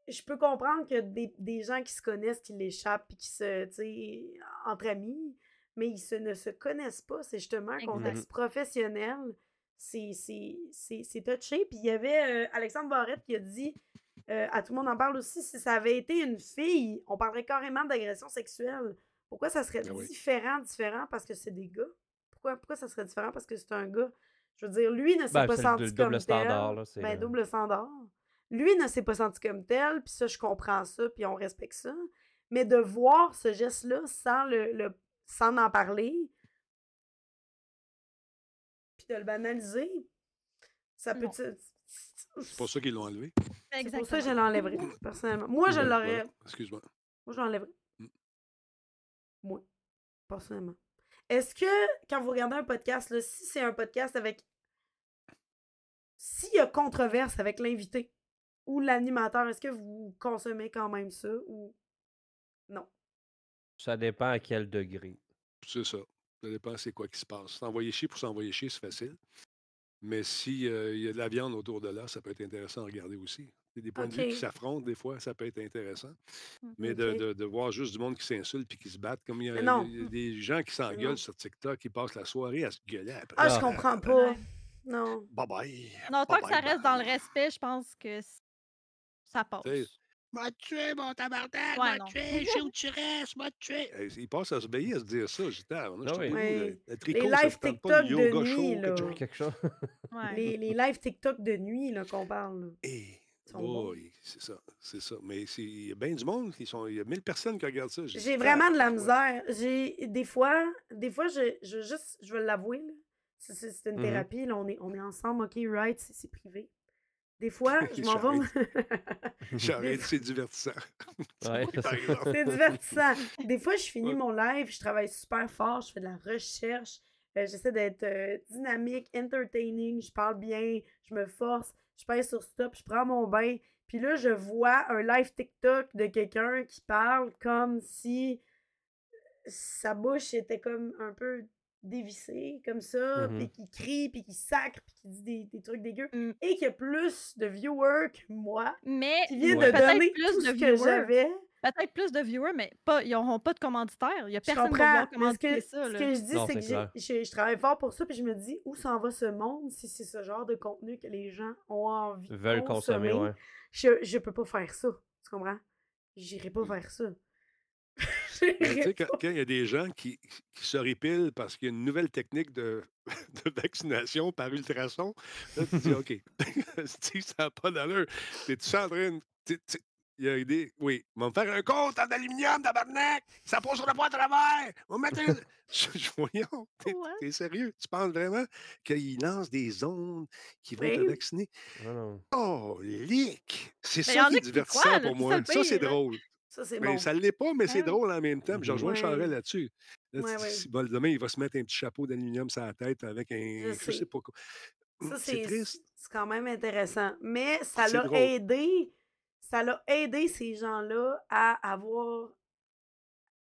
Je peux comprendre que des, des gens qui se connaissent, qui l'échappent, puis qui se, tu sais, entre amis, mais ils se, ne se connaissent pas. C'est justement un contexte professionnel. C'est touché. Puis il y avait euh, Alexandre Barrette qui a dit, euh, à tout le monde en parle aussi, si ça avait été une fille, on parlerait carrément d'agression sexuelle. Pourquoi ça serait Ah oui. différent, différent parce que c'est des gars? Pourquoi, pourquoi ça serait différent parce que c'est un gars? Je veux dire, lui ne s'est Ben, pas le senti comme double standard, tel. là, Ben, euh, double standard. Lui ne s'est pas senti comme tel, puis ça, je comprends ça, puis on respecte ça. Mais de voir ce geste-là sans, le, le- sans en parler, puis de le banaliser, ça peut... C'est pour ça qu'ils l'ont enlevé. C'est pour ça que je l'enlèverais, personnellement. Moi, je l'aurais... Excuse-moi. Moi, je l'enlèverais. Mm. Moi, personnellement. Est-ce que, quand vous regardez un podcast, là, si c'est un podcast avec. S'il y a controverse avec l'invité ou l'animateur, est-ce que vous consommez quand même ça ou. Non? Ça dépend à quel degré. C'est ça. Ça dépend c'est quoi qui se passe. S'envoyer chier pour s'envoyer chier, c'est facile. Mais s'il y a de la viande autour de là, ça peut être intéressant à regarder aussi. Il y a des points de vue qui s'affrontent, des fois, ça peut être intéressant. Mais Ok. de, de- de voir juste du monde qui s'insulte puis qui se battent, comme il y a, Mais non. il y a des gens qui s'engueulent sur TikTok, qui passent la soirée à se gueuler après. Ah, je comprends pas. Non. Bye bye. Non, tant Bye que ça bye reste dans le respect, je pense que ça passe. M'a tué, mon tabarnak, Ouais, m'a non. tué, je sais où tu restes, m'a tué. Eh, il passe à se bailler à se dire ça. J'étais, on a Ah oui. le, Ouais. le Les tricot, ça lives tente pas, TikTok de yoga nuit, chaud, là. quelque chose. Quelque chose. Ouais. Les, les lives TikTok de nuit là, qu'on parle. là. Eh, sont bons. oui, c'est ça, c'est ça. Mais c'est- il y a bien du monde qui sont. Il y a 1000 personnes qui regardent ça. J'ai vraiment de la misère. J'ai des fois, des fois, je, je juste, je veux l'avouer, là. C'est- C'est c'est une Mhm. thérapie, là, on est, on est ensemble, ok, right, c'est c'est privé. Des fois, *laughs* je m'en vais. J'arrête, *laughs* c'est divertissant. *laughs* Ouais, c'est divertissant. Des fois, je finis Ouais. mon live, je travaille super fort, je fais de la recherche, euh, j'essaie d'être euh, dynamique, entertaining, je parle bien, je me force, je pèse sur stop, je prends mon bain. Puis là, je vois un live TikTok de quelqu'un qui parle comme si sa bouche était comme un peu dévissée, comme ça, Mhm. puis qui crie, puis qui sacre, puis qui dit des, des trucs dégueux, Mm. et qui a plus de viewers que moi, Mais qui vient Ouais. de donner peut-être plus tout de ce que viewers. j'avais. Peut-être plus de viewers, mais pas, ils n'auront pas de commanditaires. Il n'y a personne qui va ce commanditer que, ça. ce là. que je dis, c'est que je travaille fort pour ça, puis je me dis, où s'en va ce monde si c'est ce genre de contenu que les gens ont envie de Veulent consommer, ouais. Je, je peux pas faire ça, tu comprends? J'irai pas faire ça. *laughs* Mais quand il y a des gens qui, qui se répilent parce qu'il y a une nouvelle technique de, *laughs* de vaccination par ultrason, là, tu dis, OK, *laughs* ça n'a pas d'allure. T'es-tu en train Il y a des. Oui, on va me faire un compte en aluminium, tabarnak! Ça pose sur le poids à travers! On va mettre. un- Je- je- Voyons, t'es t'es sérieux? Tu penses vraiment qu'il lance des ondes qui vont te vacciner? Non. Oh, lick! C'est ça qui est divertissant croient, là, pour moi. ça c'est hein. drôle. Ça, c'est bon. ça ne l'est pas, mais c'est Ah. drôle en même temps. Je rejoins. Charest là-dessus. Demain, il va se mettre un petit chapeau d'aluminium sur la tête avec un. Je sais pas quoi. Ça, C'est triste. c'est quand même intéressant. Mais ça l'a aidé, ça l'a aidé ces gens-là à avoir,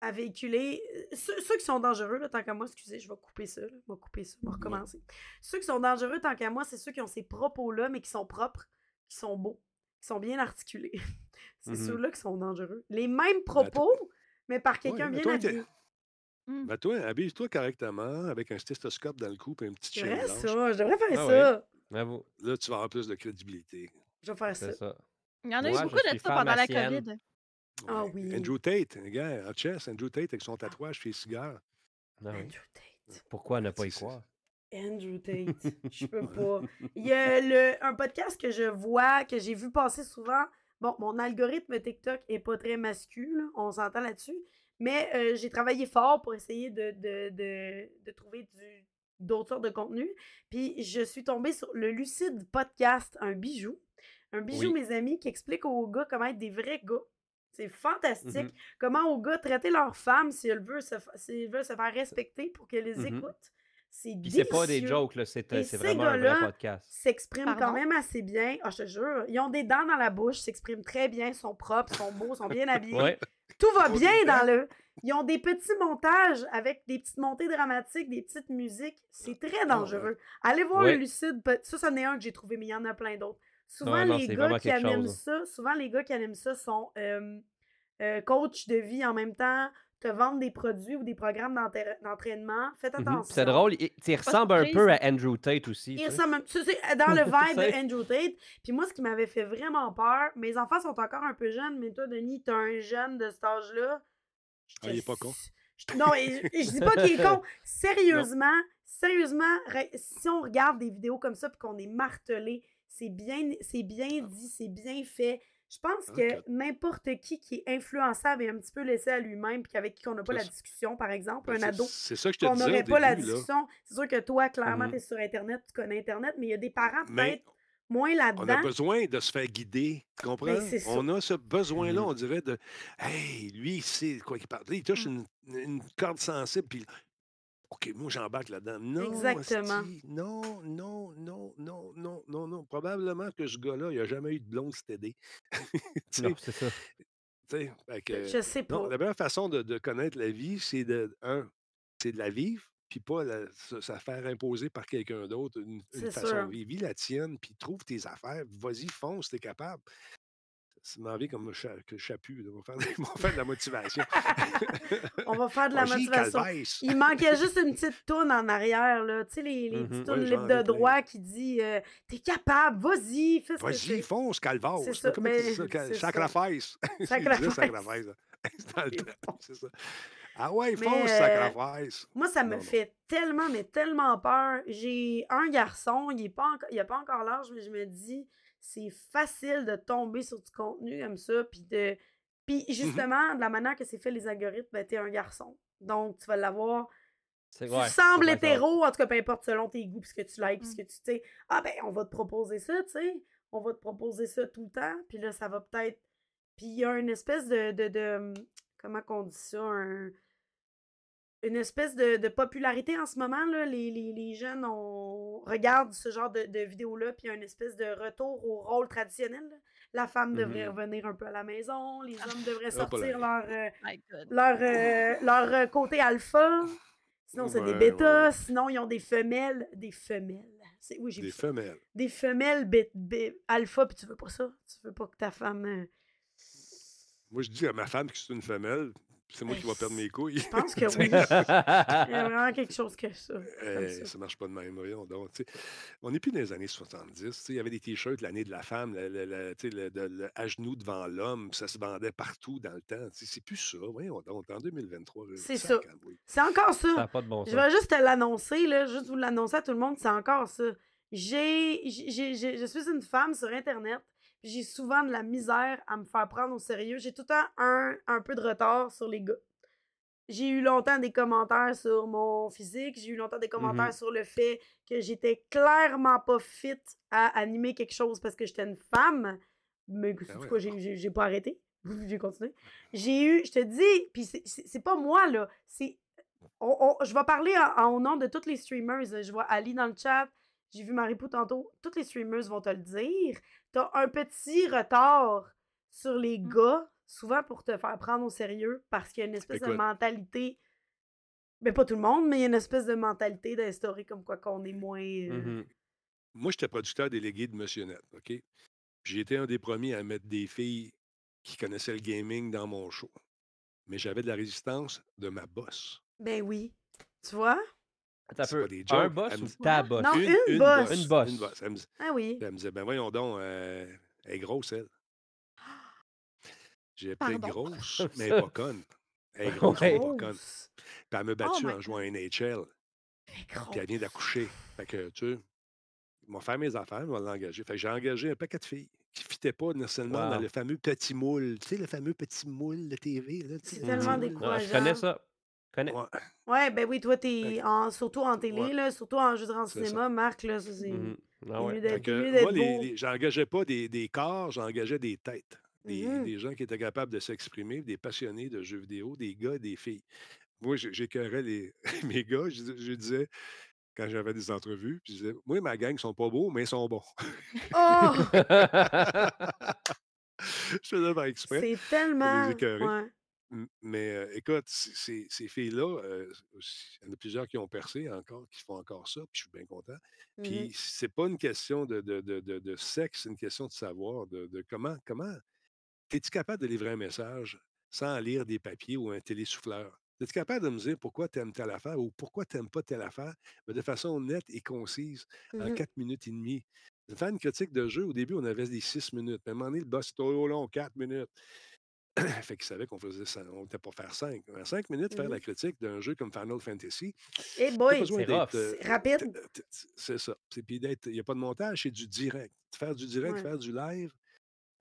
à véhiculer. Ceux, ceux qui sont dangereux, là, tant qu'à moi, excusez, je vais couper ça, là, je vais couper ça, je vais recommencer. Ceux qui sont dangereux, tant qu'à moi, c'est ceux qui ont ces propos-là, mais qui sont propres, qui sont beaux, qui sont bien articulés. C'est Mhm. ceux-là qui sont dangereux. Les mêmes propos, mais par quelqu'un Ouais, bien habillé. Ben toi, habille-toi correctement avec un stéthoscope dans le cou et une petite C'est chaîne blanche. ça, je devrais faire Ah ça. Bravo. Là, tu vas avoir plus de crédibilité. Je vais faire ça. Il y en a eu beaucoup de ça pendant la. COVID. Ah oui. Andrew Tate, un gars en chess, Andrew Tate avec son tatouage sur les cigares. Ah oui. Andrew Tate. Pourquoi ne pas y croire? Andrew Tate. *laughs* Je peux pas. Il y a le, un podcast que je vois, que j'ai vu passer souvent. Bon, mon algorithme TikTok est pas très masculin, on s'entend là-dessus. Mais euh, j'ai travaillé fort pour essayer de, de, de, de trouver du- d'autres sortes de contenus. Puis je suis tombée sur le Lucide Podcast, un bijou. Un bijou, Oui. mes amis, qui explique aux gars comment être des vrais gars. C'est fantastique. Mhm. Comment aux gars traiter leurs femmes si elles veulent se, s'ils veulent se faire respecter pour qu'elles les Mhm. écoutent. C'est Puis c'est pas des jokes, là, c'est Et c'est ces vraiment un vrai podcast. s'expriment quand même assez bien. Ah, je te jure. Ils ont des dents dans la bouche, s'expriment très bien, sont propres, sont beaux, sont bien *laughs* habillés. Ouais. Tout va bien dans dents. le. Ils ont des petits montages avec des petites montées dramatiques, des petites musiques. C'est très dangereux. Allez voir Ouais. le Lucide. Ça, c'en est un que j'ai trouvé, mais il y en a plein d'autres. Souvent, non, les gars qui animent chose. ça, souvent les gars qui animent ça sont euh, euh, coach de vie en même temps, te vendent des produits ou des programmes d'entra- d'entraînement. Faites Mhm. attention. C'est drôle, il, il ressemble un peu à Andrew Tate aussi. Il tu sais. ressemble un- ça, c'est dans le *laughs* vibe de Andrew Tate. Puis moi, ce qui m'avait fait vraiment peur, mes enfants sont encore un peu jeunes, mais toi, Denis, t'es un jeune de cet âge-là. Je Ah, il est pas con. je- Non, je, je dis pas qu'il est *laughs* con. Sérieusement, sérieusement, si on regarde des vidéos comme ça puis qu'on est martelé, c'est bien, c'est bien dit, c'est bien fait. Je pense que n'importe qui qui est influençable et un petit peu laissé à lui-même puis avec qui on n'a pas la discussion, par exemple, Ben, un ado C'est ça que je te au n'aurait pas la début, discussion. C'est sûr que toi, clairement, Mhm. tu es sur Internet, tu connais Internet, mais il y a des parents peut-être moins on a là-dedans. besoin de se faire guider. Tu comprends? Ben, ça. on a ce besoin-là, Mhm. on dirait de Hey, lui, il sait quoi il parle. Il touche Mm. une, une corde sensible, puis OK, moi, j'embarque là-dedans. Non, Exactement. non, non, non, non, non, non, non. Probablement que ce gars-là, il n'a jamais eu de blonde stédée. *laughs* Tu sais, Non, c'est ça. tu sais, fait que- Je sais pas. non, la meilleure façon de, de connaître la vie, c'est de, un, c'est de la vivre, puis pas la, se, se faire imposer par quelqu'un d'autre une, une C'est façon sûr. de vivre. Vis la tienne, puis trouve tes affaires. Vas-y, fonce, t'es capable. Ça m'en vient comme cha- que chapu. là. On va faire, ils vont *laughs* faire de la motivation. On va faire de *laughs* la motivation. Il manquait juste une petite toune en arrière, là. Tu sais, les, les Mhm. petites tounes libres de droit qui dit euh, T'es capable, vas-y, fais ce que Vas-y, c'est. fonce, calvaire. C'est ça, Comment ben, ça? *laughs* C'est sacrifice. là. C'est c'est ça. Ah ouais, fonce, euh, sacrifice. Moi, ça me Non, non. fait tellement, mais tellement peur. J'ai un garçon, il n'a pas, enco- pas encore l'âge, mais je me dis, c'est facile de tomber sur du contenu comme ça, puis de... Puis Mmh justement, de la manière que c'est fait les algorithmes, ben, t'es un garçon. Donc, tu vas l'avoir... Tu ouais, sembles hétéro, en tout cas, peu importe selon tes goûts, puisque tu likes, puisque tu sais, ah ben, on va te proposer ça, tu sais, on va te proposer ça tout le temps, puis là, ça va peut-être. Puis il y a une espèce de. de, de- comment qu'on dit ça un- Une espèce de, de popularité en ce moment, là. Les, les, les jeunes on regardent ce genre de, de vidéos-là, puis il y a une espèce de retour au rôle traditionnel. là. La femme devrait Mhm. revenir un peu à la maison, les hommes devraient là. sortir leur. euh, leur, euh, leur euh, côté alpha. Sinon, c'est des bêtas. ouais. Sinon, ils ont des femelles. Des femelles. C'est, oui, j'ai Des femelles. Des femelles alpha, puis tu veux pas ça. Tu veux pas que ta femme. euh, Moi, je dis à ma femme que c'est une femelle, c'est moi qui vais perdre mes couilles. Je pense que *laughs* oui. Il y a vraiment quelque chose que ça. Eh, ça. ça marche pas de même, voyons donc. On n'est plus dans les années 70. tu sais, Il y avait des t-shirts l'année de la femme, le, le- le- tu sais, le- de- le à genoux devant l'homme, puis ça se vendait partout dans le temps. C'est plus ça. Voyons donc, en 2023. je- C'est ça. C'est encore Ça ça. n'a pas de bon Je vais juste te l'annoncer, là, juste vous l'annoncer à tout le monde, c'est encore ça. J'ai, j'ai, j'ai- j'ai- je suis une femme sur Internet, j'ai souvent de la misère à me faire prendre au sérieux. J'ai tout le temps un, un peu de retard sur les gars. J'ai eu longtemps des commentaires sur mon physique, j'ai eu longtemps des commentaires Mhm. sur le fait que j'étais clairement pas fit à animer quelque chose parce que j'étais une femme. Mais Ben ouais. quoi, j'ai- j'ai pas arrêté. *laughs* J'ai continué. J'ai eu, je te dis, puis c'est- pas moi, là, c'est on- on- je vais parler en- nom de toutes les streamers. Je vois Ali dans le chat. J'ai vu Marie-Pou tantôt. Toutes les streamers vont te le dire. T'as un petit retard sur les Mm. gars, souvent pour te faire prendre au sérieux, parce qu'il y a une espèce de mentalité. Mais pas tout le monde, mais il y a une espèce de mentalité d'instaurer comme quoi qu'on est moins. euh, Mhm. Moi, j'étais producteur délégué de Monsieur Net, OK? Été un des premiers à mettre des filles qui connaissaient le gaming dans mon show. Mais j'avais de la résistance de ma boss. Ben oui. Tu vois? Un C'est peu. pas des Un jokes, boss elle ou ta boss? Non, une boss. Une boss. Une boss. Elle me, Ah oui. elle me disait, ben voyons donc, euh, elle est grosse, elle. J'ai peut-être Pardon. grosse, *laughs* mais elle est pas conne. Elle est *laughs* grosse, mais elle est pas conne. Grosse. Puis elle m'a battu my en jouant à NHL. Elle est Puis elle grosse. vient d'accoucher. Fait que, tu sais, ils vont faire mes affaires, ils vont l'engager. Fait que j'ai engagé un paquet de filles qui ne fitaient pas nécessairement dans Wow. le fameux petit moule. Tu sais, le fameux petit moule de TV. Là, tu sais, C'est le tellement moule. Ah, je décourageant. connais ça. Connais. Ouais. Ouais, ben oui, toi, t'es en, surtout en télé, Ouais. là, surtout en, je veux dire, en ça. cinéma, Marc, là, ça c'est. Ah ouais. moi, les, les- j'engageais pas des, des corps, j'engageais des têtes. Des, Mhm. des gens qui étaient capables de s'exprimer, des passionnés de jeux vidéo, des gars, des filles. Moi, j'écœurais les, *laughs* mes gars, je, dis- je disais, quand j'avais des entrevues, puis je disais, moi, ma gang, ils sont pas beaux, mais ils sont bons. Oh! *laughs* je faisais par exprès. C'est tellement. Ouais. Mais euh, écoute, ces, ces filles-là, euh, il y en a plusieurs qui ont percé encore, qui font encore ça, puis je suis bien content. Mhm. Puis c'est pas une question de, de, de, de- de sexe, c'est une question de savoir, de, comment, comment es-tu capable de livrer un message sans lire des papiers ou un télésouffleur? Es-tu capable de me dire pourquoi tu aimes telle affaire ou pourquoi tu n'aimes pas telle affaire, mais de façon nette et concise, en Mhm. quatre minutes et demie? Faire une critique de jeu, au début, on avait des six minutes. Mais à un moment donné, le boss, c'était trop long, quatre minutes. *coughs* fait qu'il savait qu'on faisait ça, on était pour faire cinq. En cinq minutes, faire Mhm. la critique d'un jeu comme Final Fantasy, Eh t'as boy, C'est euh, c'est rapide. C'est ça. C'est- Puis d'être, il n'y a pas de montage, c'est du direct. Faire du direct, Ouais. faire du live.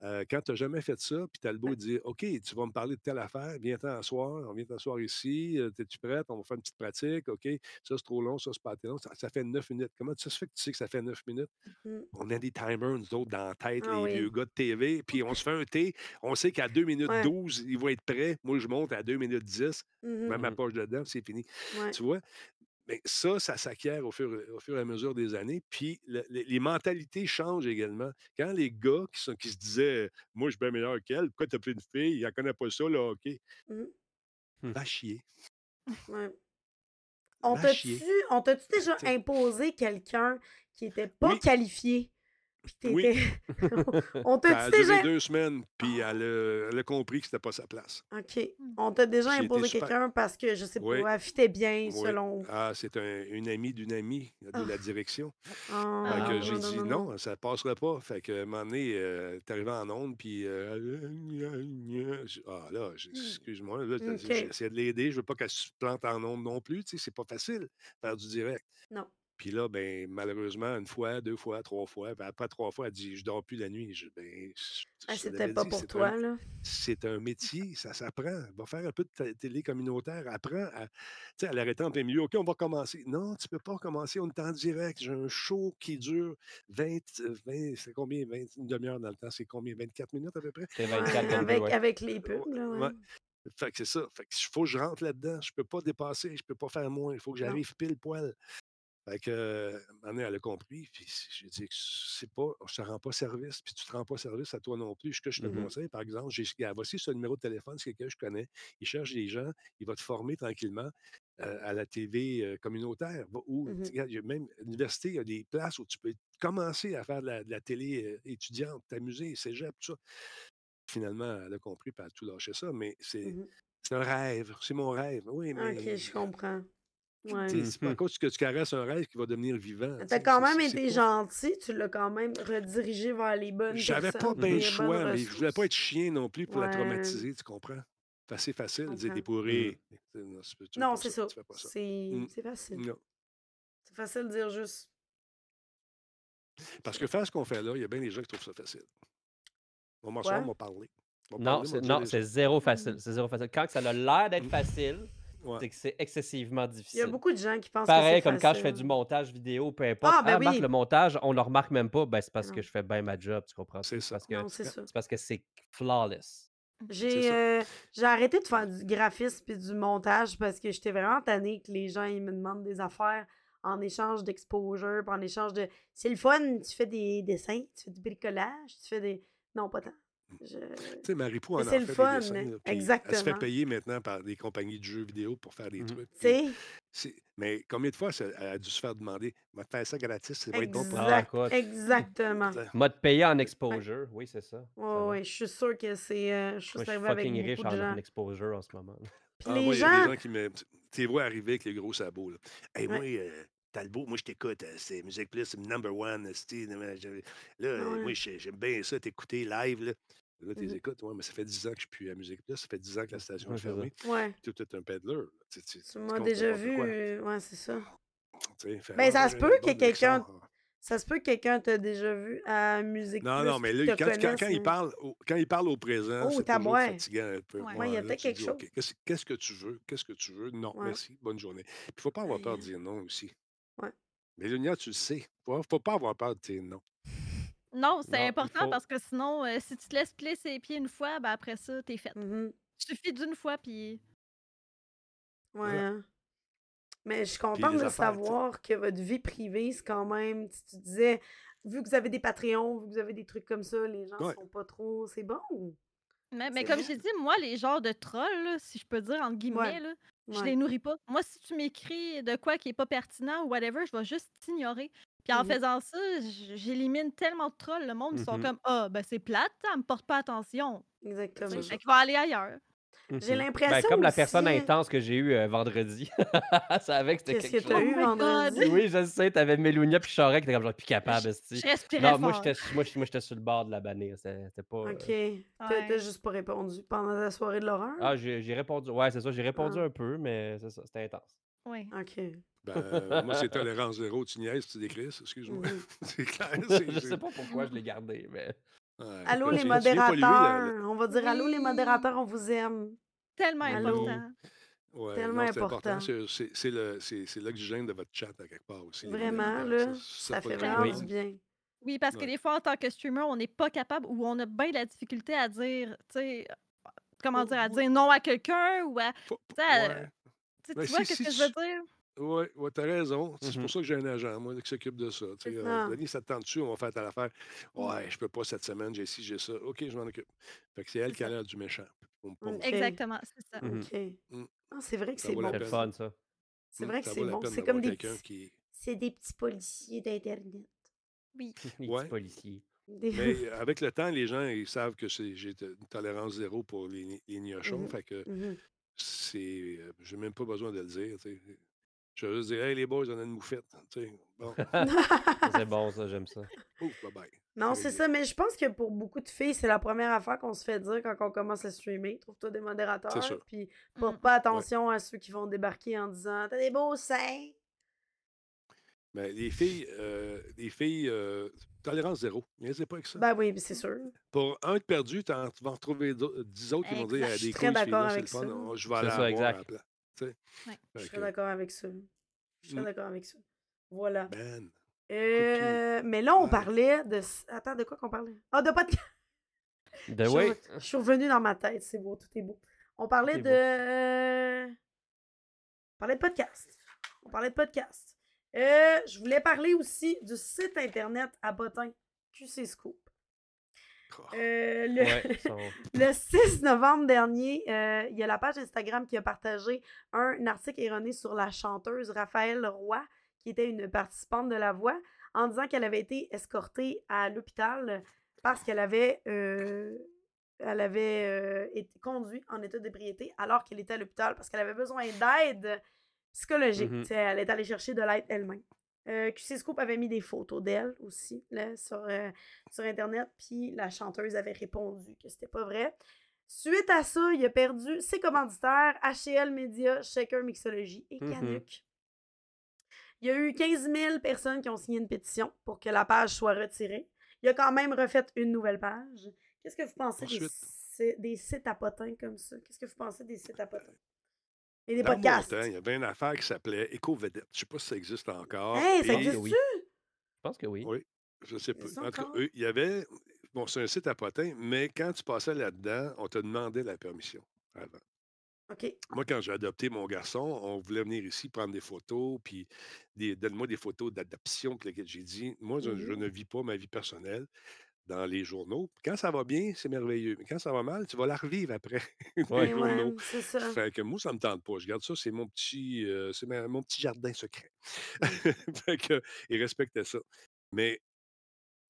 Euh, quand tu n'as jamais fait ça, puis tu as le beau de dire OK, tu vas me parler de telle affaire, viens t'asseoir, on vient t'asseoir ici, euh, es-tu prête? On va faire une petite pratique, OK, ça c'est trop long, ça c'est pas assez long, ça, ça fait neuf minutes. Comment ça se fait que tu sais que ça fait neuf minutes? Mhm. On a des timers, nous autres, dans la tête, Ah les oui. vieux gars de TV, puis on se fait un thé, on sait qu'à 2 minutes Ouais. 12, il va être prêt. Moi, je monte à 2 minutes 10, Mhm. même ma Mhm. poche dedans, c'est fini. Ouais. Tu vois? Mais ça, ça s'acquiert au fur, au fur et à mesure des années. Puis le- le- les mentalités changent également. Quand les gars qui, sont, qui se disaient Moi, je suis bien meilleur qu'elle, pourquoi t'as pris une fille? Il ne connaît pas ça, le hockey. Mhm. Hmm. Va chier. Ouais. On t'a-tu chier. on t'a-tu déjà imposé quelqu'un qui était pas Oui. qualifié? Oui. *laughs* On t'a a dit déjà. deux semaines, puis elle a, elle a compris que c'était pas sa place. OK. On t'a déjà imposé quelqu'un parce que, je sais Oui. pas, elle fitait bien Oui. selon. Ah, c'est un- une amie d'une amie de la direction. Ah, Fait que non, j'ai dit non, non, ça passerait pas. Fait que, à un moment donné, euh, t'es arrivé en onde, puis euh, ah là, excuse-moi, là, essayé de l'aider. Je veux pas qu'elle se plante en onde non plus. Tu sais, c'est pas facile faire du direct. Non. Puis là, ben, malheureusement, une fois, deux fois, trois fois, ben, après trois fois, elle dit Je dors plus la nuit. Je, ben, je- Ah, c'était pas dit, pour toi, un- là? C'est un métier, ça s'apprend. Va faire un peu de télé communautaire, apprends à. Tu sais, à l'arrêter en plein milieu. OK, on va commencer. Non, tu peux pas recommencer, on est en direct. J'ai un show qui dure 20, euh, 20 c'est combien? 20, une demi-heure dans le temps, c'est combien? 24 minutes à peu près? C'est Ouais, 24, 22, avec, ouais. avec les pubs, là, ouais. Ouais. Fait que c'est ça. Fait que il faut que je rentre là-dedans. Je peux pas dépasser, je peux pas faire moins. Il faut que j'arrive pile poil. Fait que, euh, donné, elle a compris. Puis j'ai dit que c'est pas, je te rends pas service, puis tu te rends pas service à toi non plus. Ce que je te Mhm. conseille, par exemple, j'ai, voici ce numéro de téléphone, c'est quelqu'un que je connais. Il cherche des gens, il va te former tranquillement euh, à la TV euh, communautaire. Ou, a même à l'université, il y a des places où tu peux commencer à faire de la, de la télé étudiante, t'amuser, cégep, tout ça. Finalement, elle a compris, puis elle a tout lâché ça, mais c'est, Mhm. c'est un rêve, c'est mon rêve. Oui, mais Ok, je comprends. Ouais. c'est pas à Mhm. cause que tu caresses un rêve qui va devenir vivant. tu T'as quand même été gentil, tu l'as quand même redirigé vers les bonnes J'avais pas bien le choix, mais je voulais pas être chien non plus pour la Ouais. traumatiser, tu comprends? C'est assez facile de dire comprends. t'es pourri. Tu sais, Non, c'est ça. C'est Mm. facile. Non. C'est facile de dire juste. Parce que faire ce qu'on fait là, il y a bien des gens qui trouvent ça facile. On m'en Quoi? on m'a parlé. Non, c'est, zéro facile. C'est zéro facile. Quand ça a l'air d'être Mm. facile, Ouais. c'est que c'est excessivement Il y a difficile. beaucoup de gens qui pensent que Pareil c'est comme quand je fais du montage vidéo, peu importe. Ah, ben oui. le montage, on ne le remarque même pas. Ben, c'est parce Non. que je fais bien ma job, tu comprends? C'est ça. parce que Non, c'est parce que c'est flawless. J'ai euh, j'ai arrêté de faire du graphisme et du montage parce que j'étais vraiment tannée que les gens ils me demandent des affaires en échange d'exposure, puis en échange de. C'est le fun, tu fais des dessins, tu fais du bricolage, tu fais des. Non, pas tant. Je... Tu sais, Marie-Pou en a c'est fait le fun, des dessins. là, puis Elle se exactement. fait payer maintenant par des compagnies de jeux vidéo pour faire des Mhm. trucs. Puis Mais combien de fois ça- elle a dû se faire demander Va te faire ça gratis, ça va être bon pour Ah, toi. exact, écoute. exactement. Mode payé en exposure, oui, c'est ça. Ouais, je suis sûre que c'est. euh, je suis Moi, je suis avec riche de en, gens. en exposure en ce moment. Puis Ah, les moi, il y a gens. des gens qui me. Tu les vois arriver avec les gros sabots. Là. Hey, Ouais. moi, euh, Talbot, moi, je t'écoute. euh, C'est Musique Plus, c'est number one. Là, Ouais. moi, j'ai- j'aime bien ça, t'écouter live. Là, là tu les écoutes. Ouais, mais ça fait 10 ans que je suis plus à Musique Plus. Ça fait 10 ans que la station est fermée. Ouais. Tu es un peddler. Tu, tu, Tu tu m'as déjà vu. Ouais, c'est ça. Ben, ça se peut que quelqu'un. Ça se peut que quelqu'un t'a déjà vu à Musique Non, Plus non, mais là, te quand, quand, connaisse, quand il parle au, quand il parle au présent, Oh, c'est toujours fatigant un peu. Ouais. Ouais, il y a peut-être quelque dis, chose. Qu'est-ce qu'est-ce que tu veux? Qu'est-ce que tu veux? Non, Ouais. merci, bonne journée. Il ne faut pas avoir peur de dire non aussi. Ouais. Mais Lunia, tu le sais. Il ne faut pas avoir peur de dire non. Non, c'est Non, il important faut- parce que sinon, euh, si tu te laisses plier ses pieds une fois, ben après ça, t'es faite. Mhm. Suffit d'une fois, puis Ouais. Voilà. hein. Mais je suis Puis contente les de affaires, tu sais. savoir que votre vie privée, c'est quand même. Tu, tu disais, vu que vous avez des Patreons, vu que vous avez des trucs comme ça, les gens Ouais. sont pas trop. C'est bon. Mais, mais C'est comme vrai. j'ai dit, moi, les genres de trolls, là, si je peux dire entre guillemets, là, je Ouais. les nourris pas. Moi, si tu m'écris de quoi qui est pas pertinent ou whatever, je vais juste t'ignorer. Puis en Mhm. faisant ça, j'élimine tellement de trolls. Le monde, ils sont Mhm. comme Ah, ben c'est plate, elle me porte pas attention. Exactement. Fait qu'il va aller ailleurs. J'ai Mhm. l'impression Ben, comme la personne intense que j'ai eue euh, vendredi. *laughs* Ça savait que c'était Qu'est-ce quelque que t'as chose. eu Oh vendredi? Oui, je sais, t'avais Mélounia puis Charest qui étaient comme genre plus capable, Je, respirais Non, moi fort. j'étais moi, j'étais- moi, j'étais sur le bord de la bannir. C'était pas. euh, Ok. T'as Ouais. t'as juste pas répondu pendant la soirée de l'horreur? Ah, j'ai j'ai répondu. Ouais, c'est ça, j'ai répondu Ah. un peu, mais c'est ça, c'était intense. Oui. Ok. Ben, moi, c'est tolérance zéro. Tu niaises, tu décris, excuse-moi. *laughs* C'est clair. *laughs* c'est- je sais pas pourquoi je l'ai gardé, mais. Ouais, Allô les modérateurs. On va dire allô les modérateurs, on vous aime. Tellement Allô? important. Ouais, Tellement non, c'est important. C'est- c'est- C'est le- c'est- c'est l'oxygène de votre chat à quelque part aussi. Vraiment, là, ça fait vraiment du bien. Oui, parce que des fois, en tant que streamer, on n'est pas capable ou on a bien la difficulté à dire, tu sais, comment dire, à dire non à quelqu'un ou à. Tu Ben, tu vois si que je tu- veux dire? Oui, ouais, t'as raison. C'est Mhm. pour ça que j'ai un agent, moi, qui s'occupe de ça. Tu sais, euh, ça. Denis, ça te tente dessus, on va faire telle affaire. Ouais, je peux pas cette semaine, j'ai ci, j'ai ça. OK, je m'en occupe. Fait que c'est elle qui a l'air du méchant. Ok. Exactement, c'est ça. Ok. Mm. Ah, c'est vrai que c'est bon. C'est fun, ça. C'est Mm, vrai que c'est bon. C'est comme des petits... qui. C'est des petits policiers d'Internet. Oui. *laughs* Ouais. petits policiers. Des- Mais *laughs* avec le temps, les gens, ils savent que c'est- j'ai une tolérance zéro pour les, les gnochons. Mhm. Fait que c'est. euh, J'ai même pas besoin de le dire. Je vais juste dire, hey les boys, on a une moufette. tu sais. Bon, *laughs* *laughs* Ça, c'est bon, ça, j'aime ça. ouf, bye bye. Non, C'est c'est ça, mais je pense que pour beaucoup de filles, c'est la première affaire qu'on se fait dire quand on commence à streamer. Trouve-toi des modérateurs, ça. puis porte Mm. pas attention à ceux qui vont débarquer en disant T'as des beaux seins. Mais les filles, euh, les filles euh, tolérance zéro. Niaisez pas avec ça. Ben oui, mais c'est sûr. Pour un de perdu, t'en- tu vas en retrouver dix autres qui vont dire Exact. Ah, Je suis des très couilles, d'accord celui-là, c'est avec le fun. ça. Je vais C'est aller à exact. la place. Tu sais? Ouais. Je suis d'accord avec ça. Je suis très Mm. d'accord avec ça. Voilà. Ben, Euh, mais là, on Ouais. parlait de. Attends, de quoi qu'on parlait? Ah, de podcast. De Je suis ouais. re- Je suis revenue dans ma tête, c'est beau, tout est beau. On parlait de. beau. On parlait de podcast. On parlait de podcast. Euh, je voulais parler aussi du site internet à Botin, QC Scoop. Euh, le, Ouais, *laughs* son- le 6 novembre dernier, euh, il y a la page Instagram qui a partagé un article erroné sur la chanteuse Raphaël Roy, qui était une participante de La Voix, en disant qu'elle avait été escortée à l'hôpital parce qu'elle avait, euh, elle avait euh, été conduite en état d'ébriété alors qu'elle était à l'hôpital parce qu'elle avait besoin d'aide psychologique. Mhm. Tu sais, Elle est allée chercher de l'aide elle-même. Euh, QC Scoop avait mis des photos d'elle aussi là, sur, euh, sur Internet, puis la chanteuse avait répondu que c'était pas vrai. Suite à ça, il a perdu ses commanditaires, HL Media, Shaker Mixology et Mhm. Canuck. Il y a eu 15 000 personnes qui ont signé une pétition pour que la page soit retirée. Il a quand même refait une nouvelle page. Qu'est-ce que vous pensez des, Ensuite. des sites à potins comme ça? Qu'est-ce que vous pensez des sites à potins? Et des Dans mon podcasts? temps, il y avait une affaire qui s'appelait Éco-Vedette. Je ne sais pas si ça existe encore. Hey, ça existe-tu? oui. Je pense que oui. Oui, je sais pas. Existe En tout cas, encore? eux, il y avait. Bon, c'est un site à potins, mais quand tu passais là-dedans, on te demandait la permission avant. OK. Moi, quand j'ai adopté mon garçon, on voulait venir ici prendre des photos, puis des- donne-moi des photos d'adoption. Puis lesquelles j'ai dit, moi, je, je Mhm. ne vis pas ma vie personnelle dans les journaux. Quand ça va bien, c'est merveilleux. Mais quand ça va mal, tu vas la revivre après *laughs* dans les Eh ouais, c'est ça. Fait que moi, ça me tente pas. Je garde ça, c'est mon petit, euh, c'est ma- mon petit jardin secret. *laughs* Mmh. fait que, il respectait ça. Mais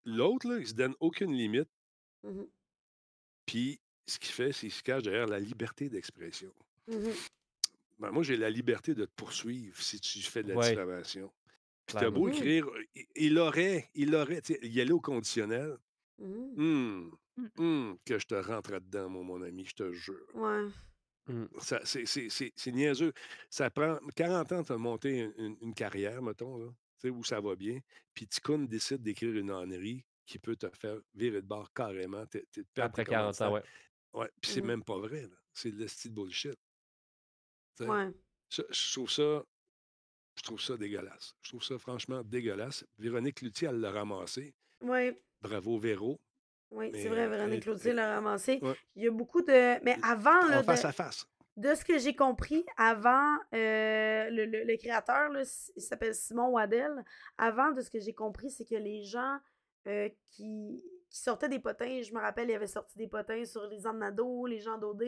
l'autre, là, il se donne aucune limite. Mhm. Puis, ce qu'il fait, c'est qu'il se cache derrière la liberté d'expression. Mhm. Ben, moi, j'ai la liberté de te poursuivre si tu fais de la Ouais. diffamation. Puis t'as beau écrire, il, il aurait, il aurait, sais, y aller au conditionnel. Mhm. Hum, Mm. hum, que je te rentre dedans, mon, mon ami, je te jure. Ouais. Ça, c'est, c'est, c'est, c'est niaiseux. Ça prend 40 ans de monter une, une- une carrière, mettons, là, tu sais, où ça va bien. Puis Ticoun décide d'écrire une ânerie qui peut te faire virer de bord carrément. t'es- t'es- perdre Après tes 40 ans, ouais. Ouais, puis c'est Mhm. même pas vrai. là. C'est de style bullshit. Tu sais. Ouais. Ça, je trouve ça. Je trouve ça dégueulasse. Je trouve ça franchement dégueulasse. Véronique Cloutier, elle l'a ramassé. Ouais. Bravo, Véro. Oui, c'est vrai, euh, Véronique Cloutier l'a ramassé. Ouais. Il y a beaucoup de. Mais avant, là, En face de, à face. de ce que j'ai compris, avant, euh, le, le- le créateur, là, il s'appelle Simon Waddell. Avant, de ce que j'ai compris, c'est que les gens euh, qui, qui sortaient des potins, je me rappelle, il avait sorti des potins sur les Nado, les gens d'OD.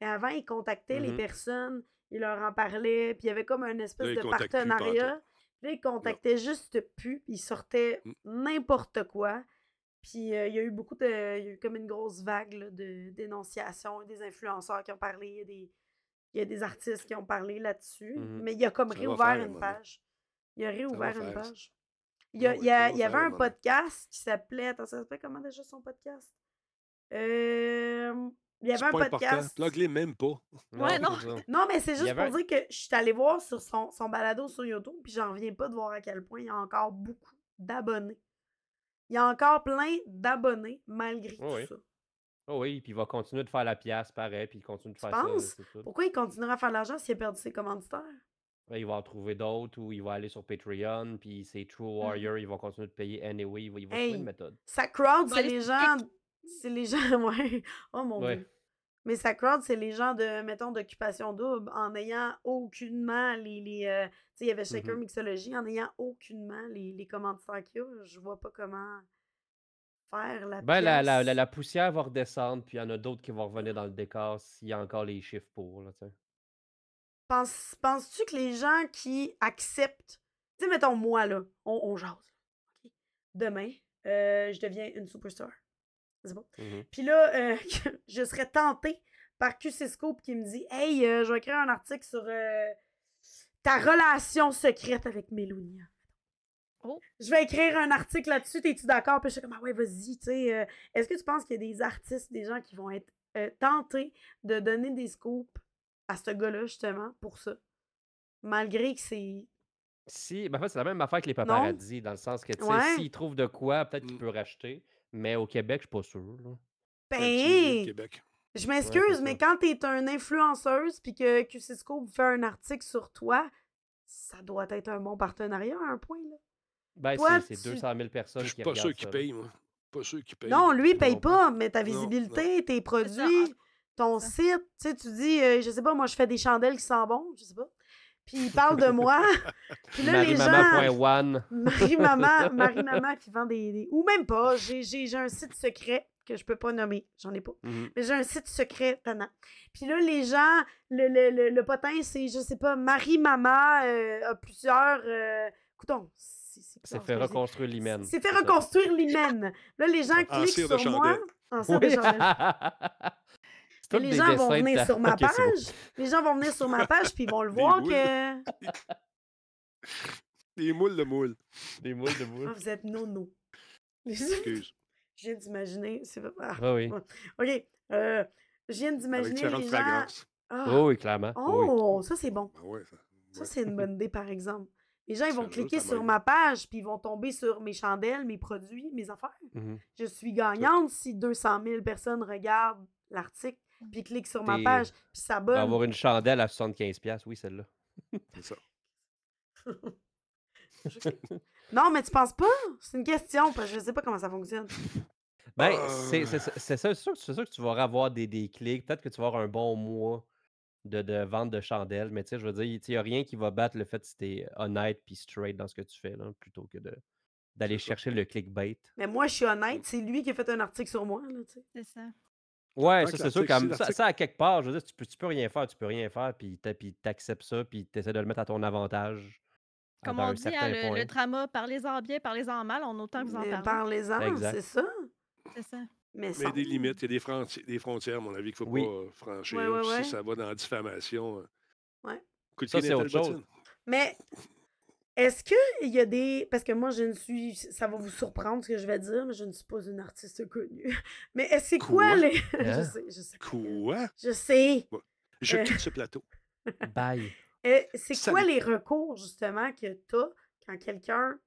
Mais avant, ils contactaient les Mhm. personnes, ils leur en parlaient, puis il y avait comme un espèce Là, ils de plus partenariat. Puis là, ils contactaient juste plus, puis ils sortaient Mm. n'importe quoi. Puis euh, il y a eu beaucoup de. Il y a eu comme une grosse vague là, de dénonciations, des influenceurs qui ont parlé, il y a des, il y a des artistes qui ont parlé là-dessus. Mhm. Mais il a comme Ça réouvert une page. Il a réouvert une page. Il y, a- il y a- ça va il y avait un podcast qui s'appelait. Attends, ça s'appelait comment déjà son podcast? Euh, il y avait un pas podcast. Plug-les même pas. *laughs* Ouais, non. *laughs* Non, mais c'est juste avait pour dire que je suis allée voir sur son, son balado sur YouTube, puis j'en reviens pas de voir à quel point il y a encore beaucoup d'abonnés. Il y a encore plein d'abonnés malgré Oh tout oui. ça. Oh oui, puis il va continuer de faire la pièce, pareil, puis il continue de Tu faire ça. penses? c'est tout. Pourquoi il continuera à faire de l'argent s'il a perdu ses commanditaires? Là, il va en trouver d'autres ou il va aller sur Patreon, puis c'est True Warrior, ils vont continuer de payer anyway, il va, il va trouver Hey, une méthode. Sa crowd, c'est les gens. C'est les gens. Ouais. Oh mon Ouais. dieu. Mais sa crowd, c'est les gens de, mettons, d'occupation double, en n'ayant aucunement les. les euh, tu sais, il y avait Shaker Mhm. Mixology, en n'ayant aucunement les, les commanditaires qu'il y a, je vois pas comment faire la Ben, la, la, la, poussière va redescendre, puis il y en a d'autres qui vont revenir dans le décor s'il y a encore les chiffres pour. Là, Penses-tu que les gens qui acceptent, tu sais, mettons moi, là, on, on jase, demain, euh, je deviens une superstar. C'est bon. Mhm. Puis là, euh, *laughs* je serais tentée par QC Scoop qui me dit Hey, euh, je vais écrire un article sur euh, ta relation secrète avec Mélonia. Oh. Je vais écrire un article là-dessus, t'es-tu d'accord? Puis je suis comme, ah ouais, vas-y, tu sais. euh, Est-ce que tu penses qu'il y a des artistes, des gens qui vont être euh, tentés de donner des scoops à ce gars-là, justement, pour ça? Malgré que c'est. Si, ben en fait, c'est la même affaire que les paparazzis, dans le sens que, tu sais, Ouais. trouve de quoi, peut-être qu'il Mm. peut racheter. Mais au Québec, je suis pas sûr. là. Ben, Québec. je m'excuse, mais quand t'es un influenceuse puis que QC Scoop fait un article sur toi, ça doit être un bon partenariat à un point, là. Ben, Toi, c'est c'est tu- 200 000 personnes Je qui suis pas sûr regardent qu'ils ça. payent, moi. Pas sûr qu'ils payent. Non, lui, il paye non pas, mais ta Non, visibilité, tes produits, ton site, tu sais, tu dis, euh, je sais pas, moi, je fais des chandelles qui sentent bon, je sais pas. Puis il parle de moi. *laughs* Puis là, les gens. *laughs* Marie-Maman, Marie-Maman qui vend des, des- Ou même pas, j'ai un site secret que je peux pas nommer, j'en ai pas. Mhm. Mais j'ai un site secret, tannant. Puis là, les gens, le, le, le, le potin, c'est, je sais pas, Marie-Maman euh, a plusieurs... Euh... Coudon, c'est fait reconstruire l'hymen. C'est fait reconstruire l'hymen. Là, les gens En cliquent sur moi. En cire Oui. *laughs* Les gens vont venir ta- sur ma page. Les gens vont venir sur ma page, puis ils vont le *laughs* voir moules. que... *laughs* Des moules de moules. Des moules de Ah, moules. vous êtes nono. *laughs* Excuse. Je viens d'imaginer... c'est pas- ah, Ah oui. OK. euh, je viens Avec d'imaginer différentes les gens... fragrances. Ah, Oh oui, clairement. Oh, oui. Oh, ça, c'est bon. Ah ouais, ça. Ça, c'est une bonne idée, par exemple. Les gens, ils vont cliquer sur ma page, puis ils vont tomber sur mes chandelles, mes produits, mes affaires. Mhm. Je suis gagnante si 200 000 personnes regardent l'article, puis cliquent sur ma page, puis s'abonnent. avoir une chandelle à 75$, oui, celle-là. C'est ça. *laughs* Non, mais tu penses pas? C'est une question, parce que je sais pas comment ça fonctionne. Ben, Ah. c'est ça, sûr, sûr que tu vas avoir des, des clics. Peut-être que tu vas avoir un bon mois de, de vente de chandelles, mais tu sais, je veux dire, il n'y a rien qui va battre le fait que tu es honnête puis straight dans ce que tu fais, là, plutôt que de d'aller chercher le clickbait. Mais moi, je suis honnête, c'est lui qui a fait un article sur moi, là, tu sais. C'est ça. Ouais, ça c'est sûr, comme ça, ça, à quelque part, je veux dire, tu peux, tu peux rien faire, tu peux rien faire, puis t'a- puis t'acceptes ça, puis t'essaies de le mettre à ton avantage. à- Comme on dit, hein, le, le drama, parlez-en bien, parlez-en mal, on a autant que vous en Mais parlez. Parlez-en, c'est ça. C'est ça. Mais, Mais des limites, il y a des, fronti- des frontières, à mon avis, qu'il ne faut Oui. pas franchir. Ouais, ouais, Puis ouais. Si ça va dans la diffamation, euh, Ouais. Ça, c'est autre chose. Mais est-ce qu'il y a des. Parce que moi, je ne suis. Ça va vous surprendre ce que je vais dire, mais je ne suis pas une artiste connue. *laughs* Mais est-ce c'est quoi, Quoi? les. *laughs* je Hein? sais, je sais. Quoi? Je sais. Je Euh. quitte ce plateau. *laughs* Bye. Euh, c'est quoi les recours, justement, que t'as quand quelqu'un.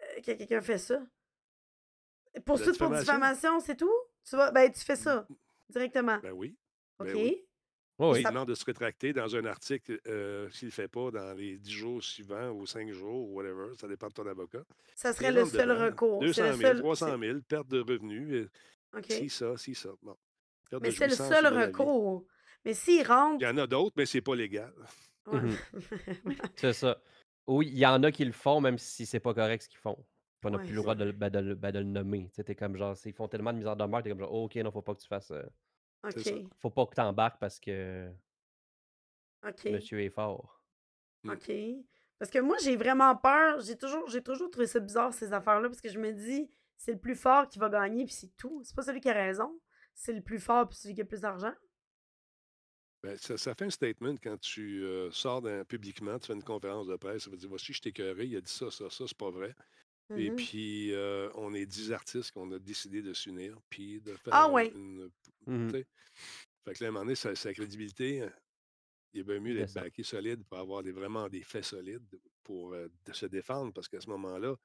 euh, quand quelqu'un fait ça? Poursuite pour diffamation? diffamation, c'est tout? Tu vas. Ben, tu fais ça directement. Ben oui. OK. ben oui. Oh, Il oui. Ça- demande de se rétracter dans un article euh, s'il ne le fait pas dans les 10 jours suivants ou 5 jours ou whatever. Ça dépend de ton avocat. Ça Il serait le seul recours. C'est 200 le 000, seul. 300 000, perte de revenus, euh, si ça, si ça. Bon. Perte Mais c'est le seul recours. Mais s'il rentre. Il y en a d'autres, mais c'est pas légal. Ouais. Mhm. *laughs* C'est ça. Oui, il y en a qui le font, même si c'est pas correct ce qu'ils font. On n'a Ouais, plus le droit de, le- ben, de le- ben, de le nommer. Tu sais, t'es comme genre, ils font tellement de mise en demeure, t'es comme genre, oh, ok, non, faut pas que tu fasses. euh. OK. faut pas que t'embarques parce que OK. monsieur est fort. Mm. OK. Parce que moi, j'ai vraiment peur. J'ai toujours, j'ai toujours trouvé ça bizarre, ces affaires-là, parce que je me dis, c'est le plus fort qui va gagner, puis c'est tout. C'est pas celui qui a raison. C'est le plus fort, puis celui qui a plus d'argent. Ben, ça, ça fait un statement quand tu euh, sors d'un, publiquement, tu fais une conférence de presse, ça veut dire voici, je t'ai il a dit ça, ça, ça, c'est pas vrai. Et Mhm. puis, on est 10 artistes qu'on a décidé de s'unir, puis de faire Ah une- ouais. une. Tu sais? Fait que là, à un moment donné, sa, sa crédibilité, il est bien mieux d'être backé solide pour avoir des, vraiment des faits solides pour de se défendre, parce qu'à ce moment-là,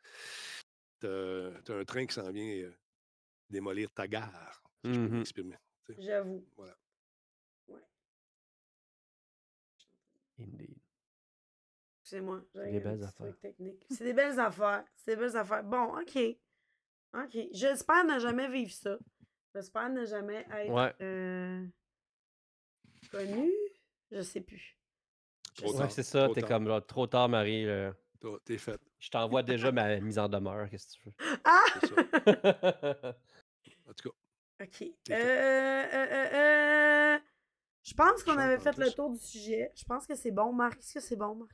tu as, un train qui s'en vient démolir ta gare, si je peux Mhm. m'exprimer. tu sais? J'avoue. Voilà. Indeed. Excusez-moi. C'est des un belles petit affaires. truc technique. C'est des belles affaires. C'est des belles affaires. Bon, OK. OK. J'espère ne jamais vivre ça. J'espère ne jamais être Ouais. euh, connu. Je sais plus. Je sais Ouais, c'est ça, t'es comme trop tard, Marie. là. T'es fait. Je t'envoie déjà ma mise en demeure, qu'est-ce que tu Ah! Veux. *laughs* En tout cas, OK. Euh, fait. euh, euh, euh, Je pense qu'on avait fait le tour du sujet. Je pense que c'est bon, Marc. Est-ce que c'est bon, Marc?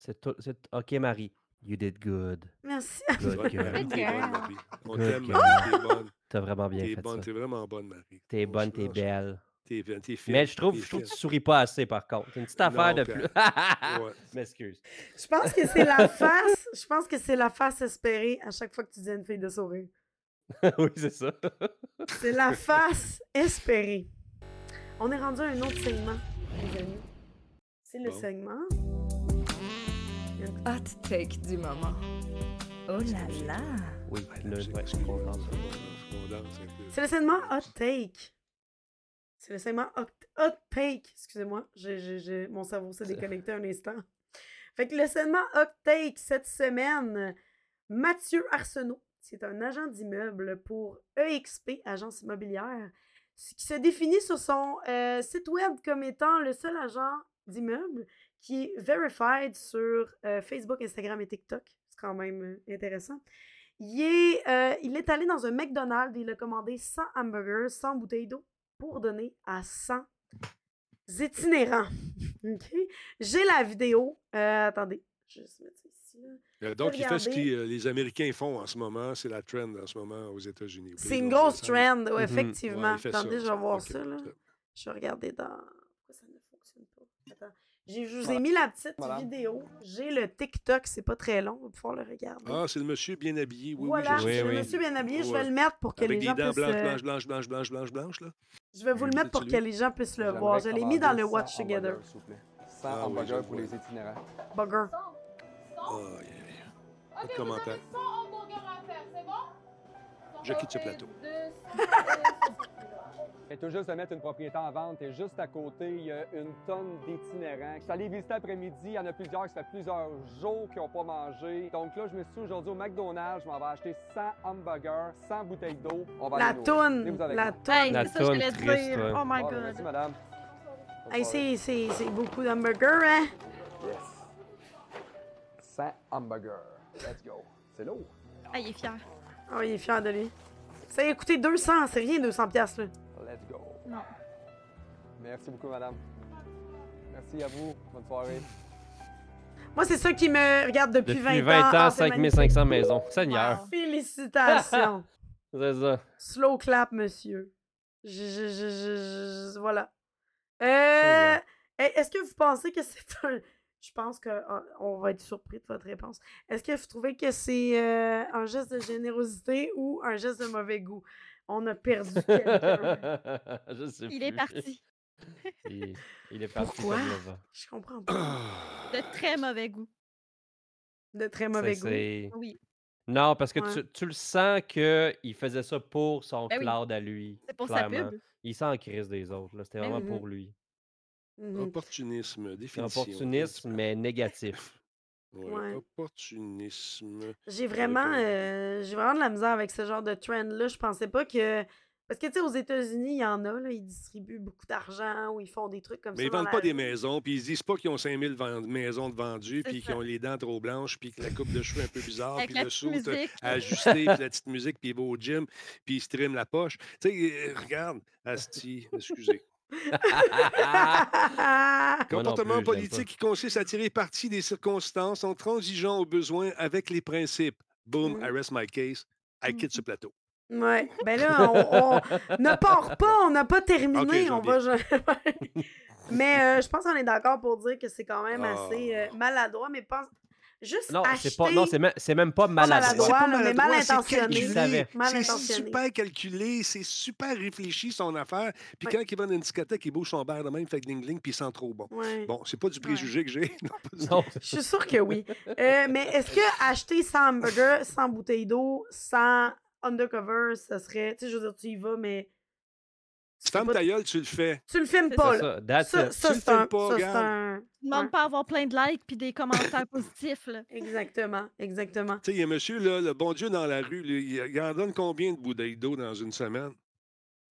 C'est tout- c'est- Ok, Marie. You did good. Merci. *laughs* Good Bonne, girl. Marie, t'es bonne, Marie. On Good t'aime, girl. Marie, t'es bonne. T'as vraiment bien T'es fait bonne, ça. t'es vraiment bonne, Marie. T'es On bonne, t'es belle. T'es, t'es fine. Mais je trouve, t'es je trouve que fine. tu souris pas assez par contre. Une petite affaire Non, de plus. Ouais. Je *laughs* m'excuse. Je pense que c'est la face. Je pense que c'est la face espérée à chaque fois que tu dis à une fille de sourire. *laughs* oui, c'est ça. C'est la face espérée. On est rendu à un autre segment, les amis. C'est le Bon. segment. Hot take du moment. Oh là là. Oui, ouais, peu. C'est le segment Hot Take. C'est le segment Hot, hot Take. Excusez-moi, j'ai- j'ai- j'ai- mon cerveau s'est déconnecté un instant. Fait que le segment Hot Take cette semaine, Mathieu Arsenault, c'est un agent d'immeuble pour EXP, agence immobilière, qui se définit sur son euh, site web comme étant le seul agent d'immeuble qui est verified sur euh, Facebook, Instagram et TikTok. C'est quand même euh, intéressant. Il est, euh, il est allé dans un McDonald's et il a commandé 100 hamburgers, 100 bouteilles d'eau pour donner à 100 itinérants. *laughs* OK? J'ai la vidéo. Euh, attendez, je vais juste mettre ça ici. là. Euh, Donc, il fait ce que les Américains font en ce moment. C'est la trend en ce moment aux États-Unis. C'est une grosse trend, ouais, Mhm. effectivement. Ouais, ça, attendez, je vais voir ça. Là. Je vais regarder dans. Pourquoi ça ne fonctionne pas? Attends. J'ai- Je vous ai mis la petite Madame. vidéo. J'ai le TikTok, c'est pas très long, on va pouvoir le regarder. Ah, c'est le monsieur bien habillé. Oui, voilà, oui, Oui, oui. me suis bien habillé. Je vais le mettre pour que Avec les des gens dents puissent. blanches, euh, blanches, blanches, blanches, blanches, blanches, blanches, là. Je vais vous le mettre pour que les gens puissent le voir. Je l'ai mis dans le 100 Watch Together. hamburgers, s'il vous plaît. 100 Ah oui, hamburgers le pour les itinérants. Bugger. Ah, yeah, yeah. Pas de commentaire. Je quitte ce plateau. *laughs* Et tout juste de mettre une propriété en vente et juste à côté, il y a une tonne d'itinérants. Je suis allé visiter après-midi, il y en a plusieurs qui ça fait plusieurs jours qui n'ont pas mangé. Donc là, je me suis aujourd'hui au McDonald's, je m'en vais acheter 100 hamburgers, 100 bouteilles d'eau. On va La toune. La toune. Hey, La c'est ça que je toune voulais triste, dire. ouais. Oh my Ah, god. merci, madame. Hey, c'est- beaucoup d'hamburgers, hein? Yes. 100 hamburgers. Let's go. C'est lourd. Ah, il est fier. Oh, il est fier de lui. Ça a coûté 200, c'est rien 200 piastres, là. Let's go. Non. Merci beaucoup, madame. Merci à vous. Bonne soirée. Moi, c'est ça qui me regarde depuis, Depuis 20 20 ans. ans, Ah, c'est 5500 maisons. Seigneur. Wow. Félicitations. *laughs* C'est ça. Slow clap, monsieur. Je, je, je, je- je- voilà. Euh, Est-ce que vous pensez que c'est un... *laughs* Je pense qu'on va être surpris de votre réponse. Est-ce que vous trouvez que c'est euh, un geste de générosité ou un geste de mauvais goût? On a perdu quelqu'un. *laughs* Je sais Il est parti. *laughs* Il, il est parti Pourquoi? comme le vent. Je comprends pas. *clears throat* De très mauvais goût. De très C'est- mauvais goût. c'est- Oui. Non, parce que Ouais. tu, tu le sens qu'il faisait ça pour son Ben oui. cloud à lui. C'est pour sa clairement. pub. Il s'en crise des autres. là. C'était Ben vraiment oui. pour lui. Mhm. Opportunisme, définition. Opportunisme, mais négatif. Ouais, Ouais. Opportunisme. J'ai vraiment, euh, j'ai vraiment de la misère avec ce genre de trend-là. Je pensais pas que. Parce que, tu sais, aux États-Unis, il y en a, là, ils distribuent beaucoup d'argent ou ils font des trucs comme Mais ça. ils dans vendent la pas des rue. maisons, puis ils se disent pas qu'ils ont 5000 vend- maisons de vendues, C'est puis ça. qu'ils ont les dents trop blanches, puis que la coupe de cheveux un peu bizarre, Avec puis la le petite saut musique. ajusté, puis la *laughs* petite musique, puis il va au gym, puis il se la poche. Tu sais, euh, regarde, *laughs* Asti, excusez. Comportement politique qui consiste à tirer parti des circonstances en transigeant aux besoins avec les principes. Boom, Mm. I rest my case. I quitte ce plateau. Ouais. Ben là, on, on ne part pas, on n'a pas terminé. on va. *laughs* mais euh, je pense qu'on est d'accord pour dire que c'est quand même Ah. assez euh, maladroit, mais pense. Juste Non, acheter. c'est pas, non, c'est même, c'est même pas maladroit. maladroit, pas mal maladroit, c'est intentionné. Mal C'est super calculé, c'est super réfléchi son affaire. Puis Ouais. quand il va dans une discothèque, il bouge son verre de même, fait ding ding, puis il sent trop bon. Ouais. Bon, c'est pas du préjugé que j'ai. *laughs* non, Je suis sûre que oui. Euh, mais est-ce que acheter 100 hamburgers, 100 bouteilles d'eau, 100 undercover, ça serait. Tu sais, je veux dire, tu y vas, mais. Tu fermes pas- ta gueule, tu le fais. Tu le filmes pas, là. ça. Ça, Tu c'est un. filmes pas, ça, un. Tu demandes Ouais. pas à avoir plein de likes puis des commentaires *laughs* positifs, là. Exactement, exactement. Tu sais, il y a un monsieur, là, le bon Dieu dans la rue, là, il, il en donne combien de bouteilles d'eau dans une semaine?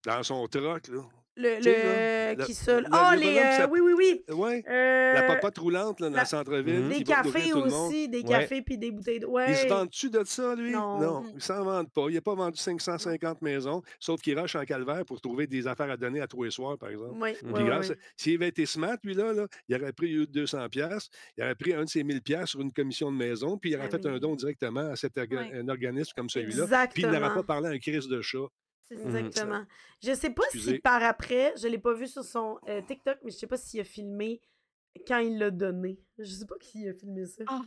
Dans son troc, là. Le, qui le- Ah, le les. euh, oui, oui, oui. Ouais. Euh, La popote roulante là, dans la- le centre-ville. Des cafés aussi, des Ouais. cafés puis des bouteilles d'eau. Il se Ouais. vend-tu de ça, lui? Non. il s'en vend pas. Il n'a pas vendu 550 maisons, sauf qu'il rush en calvaire pour trouver des affaires à donner à tous les soirs, par exemple. Oui, S'il avait été smart, lui, là, là, il aurait pris eu 200 pièces, il aurait pris un de ses 1000 pièces sur une commission de maison, puis il aurait Ah fait un don directement à cet orga- Ouais. un organisme comme celui-là. Puis il n'aurait pas parlé à un crise de chat. C'est. Mhm. Exactement. Je sais pas si Excusez. par après, je l'ai pas vu sur son euh, TikTok, mais je sais pas s'il a filmé quand il l'a donné. Je sais pas qui a filmé ça. Ah,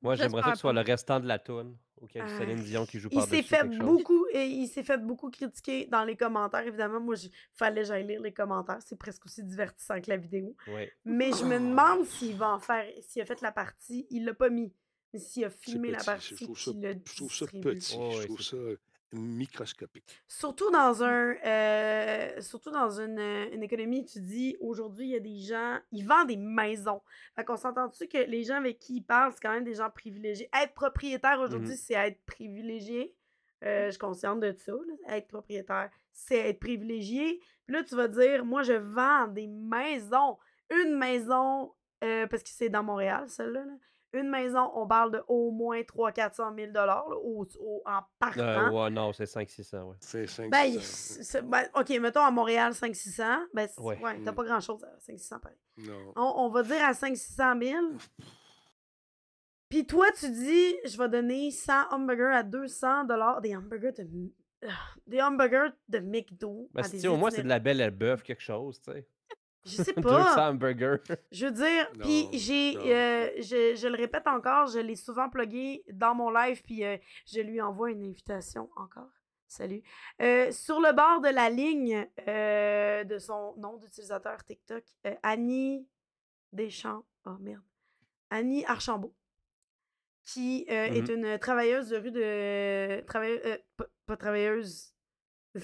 Moi, j'aimerais ça que ce soit le restant de la toune, auquel Ah, Céline Dion qui joue Il s'est fait beaucoup et il s'est fait beaucoup critiquer dans les commentaires. Évidemment, moi, il fallait que j'aille lire les commentaires. C'est presque aussi divertissant que la vidéo. Ouais. Mais je me demande s'il va en faire, s'il a fait la partie. Il l'a pas mis. Mais s'il a filmé la partie, Je trouve ça, le je trouve ça petit. Oh, je trouve ça microscopique. Surtout dans un euh, surtout dans une, euh, une économie, tu dis aujourd'hui, il y a des gens, ils vendent des maisons. Fait qu'on s'entend-tu que les gens avec qui ils parlent, c'est quand même des gens privilégiés? Être propriétaire aujourd'hui, Mhm. c'est être privilégié. Euh, je suis consciente de ça. là. Être propriétaire, c'est être privilégié. Puis là, tu vas dire, moi, je vends des maisons. Une maison, euh, parce que c'est dans Montréal, celle-là. là. Une maison, on parle de au moins 300-400 000 là, au, au- en partant. Euh, ouais, non, c'est 500-600, ouais. C'est 5 Ben, c'est- ben, OK, mettons à Montréal, 500-600. Ben, c'est- Ouais. ouais, t'as Mm. pas grand-chose à 500-600 pareil. Non. On, on va dire à 500-600 000. Puis toi, tu dis, je vais donner 100 hamburgers à 200 Des hamburgers de... ah, Des hamburgers de McDo. Ben, à si, au moins, c'est de la belle bœuf, quelque chose, tu sais. Je sais *laughs* 200 pas. hamburgers. Je veux dire, puis j'ai, euh, je, je le répète encore, je l'ai souvent plugué dans mon live, puis euh, je lui envoie une invitation encore. Salut. Euh, sur le bord de la ligne euh, de son nom d'utilisateur TikTok, euh, Annie Deschamps. Oh merde. Annie Archambault, qui euh, est Mhm. une travailleuse de rue de. Travailleuse, euh, pas, pas travailleuse.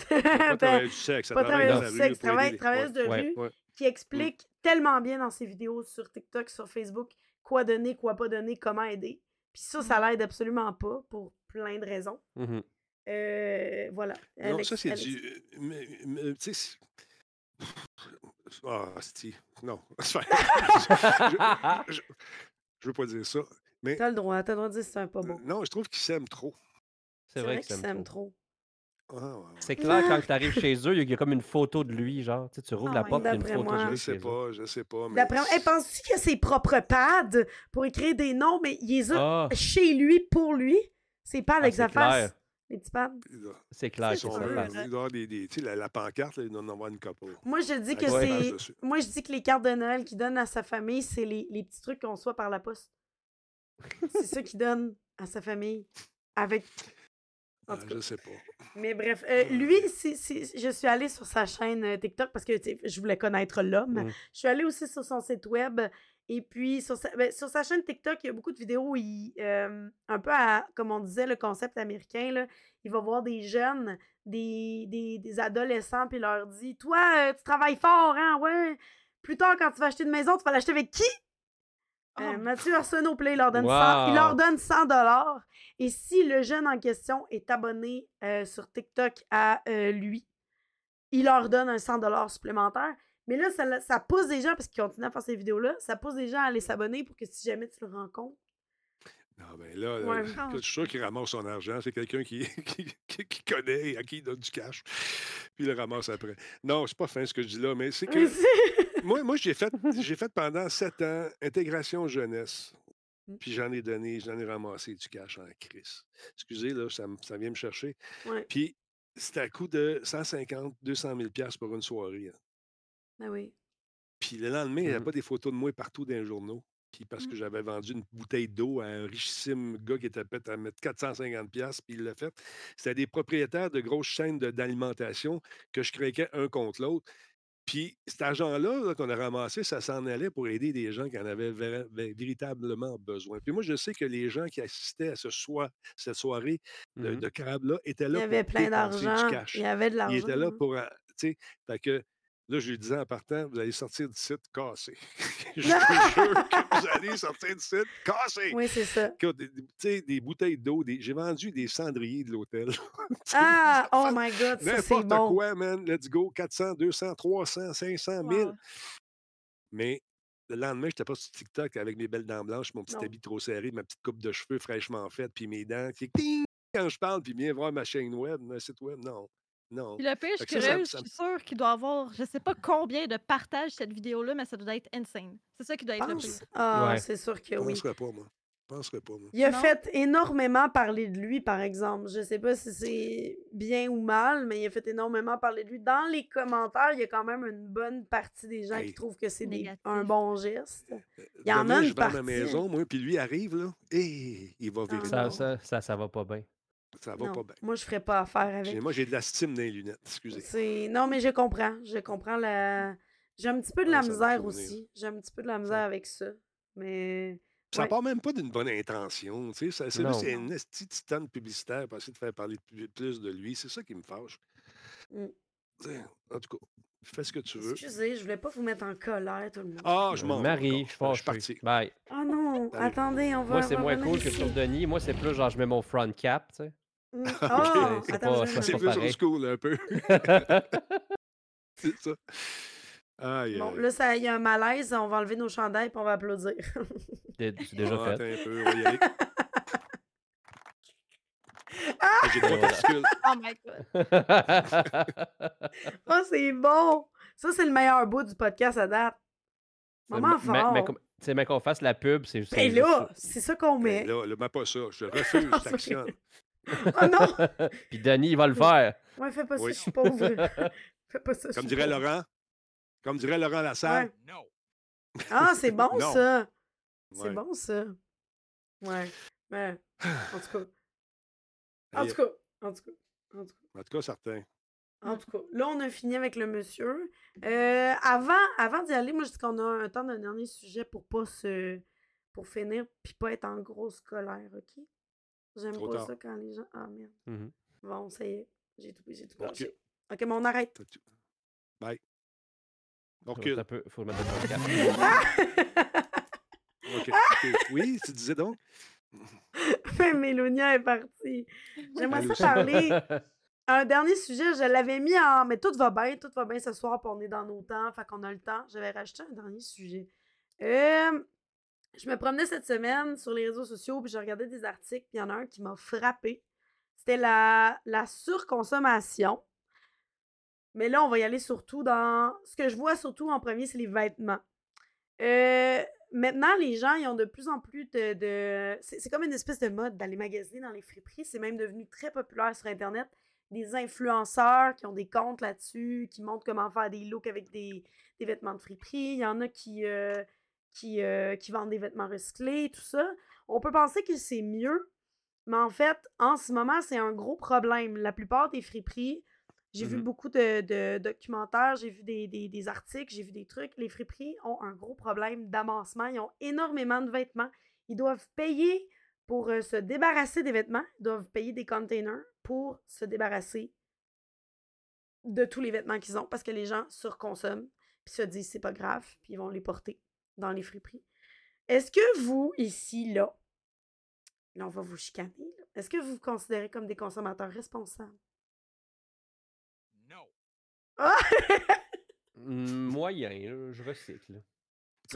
Pas travailleuse du sexe, pas travaille travailleuse du rue sexe, travaille- travailleuse de Ouais. rue Ouais. Qui explique tellement bien dans ses vidéos sur TikTok, sur Facebook, quoi donner, quoi pas donner, comment aider. Puis ça, ça l'aide absolument pas pour plein de raisons. Mhm. Euh, voilà. Non, ça, c'est du. euh, mais- mais, tu sais, Ah, c'est Non. *laughs* je, je, je veux pas dire ça. Mais T'as le droit, t'as le droit de dire que c'est un pas bon. non, je trouve qu'ils s'aiment trop. C'est vrai vrai c'est s'aiment trop. Ah, ouais, ouais. C'est clair, quand tu arrives chez eux, il y a comme une photo de lui, genre. Tu, sais, tu rouvres Ah la ouais, porte, il y a une photo moi. de Je lui sais chez eux. pas, je sais pas. Mais D'après moi, hey, penses-tu qu'il a ses propres pads pour écrire des noms, mais il les a Ah, chez lui, pour lui? Ses pads avec Ah, sa c'est clair. face. Les petits pads? c'est clair ils C'est sont des, des- tu sais, la, la pancarte, là, il doit en avoir une couple. Moi, je dis que c'est. Moi, je dis que les cartes de Noël qu'il donne à sa famille, c'est les, les petits trucs qu'on reçoit par la poste. c'est ça qu'il donne à sa famille. Avec. En Ah, tout cas. je sais pas. Mais bref, euh, lui, c'est- c'est- je suis allée sur sa chaîne euh, TikTok parce que je voulais connaître l'homme. Mm. Je suis allée aussi sur son site web. Et puis, sur sa, ben, sur sa chaîne TikTok, il y a beaucoup de vidéos où il, euh, un peu à, comme on disait, le concept américain, là, il va voir des jeunes, des, des, des adolescents, puis il leur dit Toi, euh, tu travailles fort, hein, ouais. Plus tard, quand tu vas acheter une maison, tu vas l'acheter avec qui Euh, Oh. Mathieu Arsenault, leur donne 100, il leur donne 100 dollars. Et si le jeune en question est abonné euh, sur TikTok à euh, lui, il leur donne un 100 dollars supplémentaire. Mais là, ça, pousse des gens, parce qu'il continue à faire ces vidéos-là, ça pousse des gens à aller s'abonner pour que si jamais tu le rencontres. Non, ben là, Ouais. là, je suis sûr qu'il ramasse son argent. C'est quelqu'un qui, *laughs* qui, qui- qui connaît et à qui il donne du cash. Puis il le ramasse après. Non, c'est pas fin ce que je dis là, mais c'est que moi, moi j'ai fait, *laughs* fait pendant sept ans intégration jeunesse. Mm. Puis j'en ai donné, j'en ai ramassé du cash en crise. Excusez, là, ça, vient me chercher. ouais. Puis c'était à coût de 150, 200 000 piastres pour une soirée. hein. Ben oui. Puis le lendemain, il n'y avait Mhm. pas des photos de moi partout dans les journaux. Puis parce que Mm. j'avais vendu une bouteille d'eau à un richissime gars qui était prêt à mettre 450$, piastres, puis il l'a fait. C'était des propriétaires de grosses chaînes d'alimentation que je craquais un contre l'autre. Puis cet argent-là là, qu'on a ramassé, ça s'en allait pour aider des gens qui en avaient véritablement besoin. Puis moi, je sais que les gens qui assistaient à ce soir, cette soirée de, Mhm. de crabe-là étaient Il là y avait pour plein d'argent. Il y avait de Ils l'argent. étaient là pour. euh, Tu sais, fait que Là, je lui disais en partant, vous allez sortir du site cassé. *laughs* je te jure que vous allez sortir du site cassé. Oui, c'est ça. Tu sais, des bouteilles d'eau, des- j'ai vendu des cendriers de l'hôtel. *laughs* Ah, oh my god, ça c'est N'importe bon. quoi, man. Let's go. 400, 200, 300, 500, 1000. Wow. Mais le lendemain, je n'étais pas sur TikTok avec mes belles dents blanches, mon petit Non. habit trop serré, ma petite coupe de cheveux fraîchement faite, puis mes dents qui quand je parle, puis viens voir ma chaîne web, mon site web. Non. Non. Puis le pire, je suis que ça, ça- curieuse, ça je suis sûre qu'il doit avoir, je sais pas combien de partages cette vidéo-là, mais ça doit être insane. C'est ça qui doit être le pire. Pense? Ah, Ouais. c'est sûr que Je oui. penserais pas, moi. Je penserais pas, moi. Il a Non. fait énormément parler de lui, par exemple. Je sais pas si c'est bien ou mal, mais il a fait énormément parler de lui. Dans les commentaires, il y a quand même une bonne partie des gens qui trouvent que c'est des- un bon geste. Il y en a je une vais à ma partie. maison, moi, puis lui arrive, là, et il va virer. Ah, Ça, non. ça, ça, ça va pas bien. Ça va Non, pas bien. Moi, je ferais pas affaire avec. Moi, j'ai de la stime dans les lunettes, excusez. C'est... Non, mais je comprends. Je comprends la. J'ai un petit peu de la Ah, me misère aussi. J'ai un petit peu de la misère avec ça. Mais. Ça Ouais. part même pas d'une bonne intention, tu sais. ça- C'est juste une esti titane publicitaire pour essayer de faire parler plus, plus de lui. C'est ça qui me fâche. Mm. En tout cas, fais ce que tu veux. Excusez, je voulais pas vous mettre en colère, tout le monde. Ah, je m'en vais Marie, encore. je suis Je suis fâché. parti. Bye. Oh non, attendez, on va. Moi, c'est moins cool que sur Denis. Moi, c'est plus genre, je mets mon front cap, tu sais. *laughs* Mm. c'est- Oh, c'est pas- plus old school un peu. *laughs* c'est ça. Aïe, Bon, aïe. là, ça- il y a un malaise, on va enlever nos chandails et on va applaudir. C'est *laughs* déjà Ah, fait. un peu, on va y aller. Ah! J'ai trois Voilà. Oh my god. oh, c'est bon! Ça, c'est le meilleur bout du podcast à date. Mais, fort. mais, sais, mais qu'on fasse la pub, c'est juste. Ben là, c'est ça qu'on Ben met. là, là, mets pas ça. Je refuse, Ah, je t'actionne. Oh non! *laughs* Puis Denis, il va le faire. Ouais, fais pas ça, je suis pauvre. *laughs* fais pas ça, Comme dirait pauvre. Laurent. Comme dirait Laurent Lassalle. Ouais. Ah, c'est bon Non. ça! C'est Ouais. bon ça. Ouais. Mais, en tout cas. En tout cas. En tout cas. En tout cas. En tout cas, certain. En tout cas, là, on a fini avec le monsieur. Euh, avant avant d'y aller, moi, je dis qu'on a un temps d'un dernier sujet pour pas se. pour finir puis pas être en grosse colère, OK? J'aime Trop pas tard. ça quand les gens. Ah merde. Mhm. Bon, ça y est. J'ai tout, j'ai tout Ok. mais on arrête. T'as Bye. On Faut, recule. un peu- faut mettre le front cap. OK, OK. Oui, tu disais donc? *laughs* Mélonia est partie. J'aimerais ça parler. *laughs* Un dernier sujet, je l'avais mis en. Mais tout va bien, tout va bien ce soir, puis on est dans nos temps, fait qu'on a le temps. J'avais rajouté un dernier sujet. Euh, je me promenais cette semaine sur les réseaux sociaux, puis je regardais des articles, puis il y en a un qui m'a frappé. C'était la, la surconsommation. Mais là, on va y aller surtout dans. Ce que je vois surtout en premier, c'est les vêtements. Euh, maintenant, les gens, ils ont de plus en plus de. c'est comme une espèce de mode d'aller magasiner dans les friperies. C'est même devenu très populaire sur Internet. Des influenceurs qui ont des comptes là-dessus, qui montrent comment faire des looks avec des, des vêtements de friperie. Il y en a qui, euh, qui, euh, qui vendent des vêtements recyclés, tout ça. On peut penser que c'est mieux, mais en fait, en ce moment, c'est un gros problème. La plupart des friperies, j'ai vu Mhm. beaucoup de, de documentaires, j'ai vu des, des- des articles, j'ai vu des trucs. Les friperies ont un gros problème d'amassement. Ils ont énormément de vêtements. Ils doivent payer pour euh, se débarrasser des vêtements. Ils doivent payer des containers pour se débarrasser de tous les vêtements qu'ils ont parce que les gens surconsomment puis se disent c'est pas grave puis ils vont les porter dans les friperies. Est-ce que vous, ici, là, là, on va vous chicaner, est-ce que vous vous considérez comme des consommateurs responsables? Non. Ah! *laughs* Mm, Moyen, là, je recycle. Non,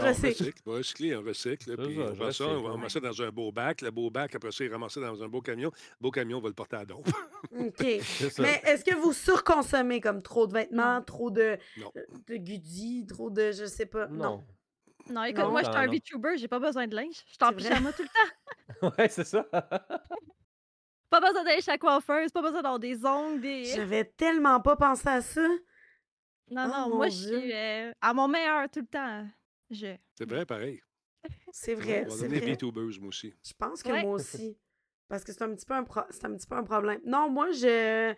on recycle, on va recycler, on recycle. Puis ça, on va ça, on recycle, va ouais. ramasser dans un beau bac. Le beau bac, après ça, il est ramassé dans un beau camion. Le beau camion, on va le porter à don. OK. *laughs* Mais est-ce que vous surconsommez comme trop de vêtements, trop de, Non. euh, de goodies, trop de je sais pas? Non? Non, écoute, Non. moi, je suis Non, un non. VTuber, j'ai pas besoin de linge. Je suis en C'est vrai? pyjama tout le temps. *laughs* ouais, c'est ça. *laughs* Pas besoin d'aller chez la coiffeuse, pas besoin d'avoir des ongles, des. J'avais tellement pas pensé à ça. Non, Oh, non, mon moi, je Dieu. suis euh, à mon meilleur tout le temps. Je. C'est vrai, pareil. C'est On vrai, va c'est devenir vrai. VTubers, moi aussi. Je pense que Ouais. moi aussi. Parce que c'est un petit peu un pro- c'est un petit peu un problème. Non, moi je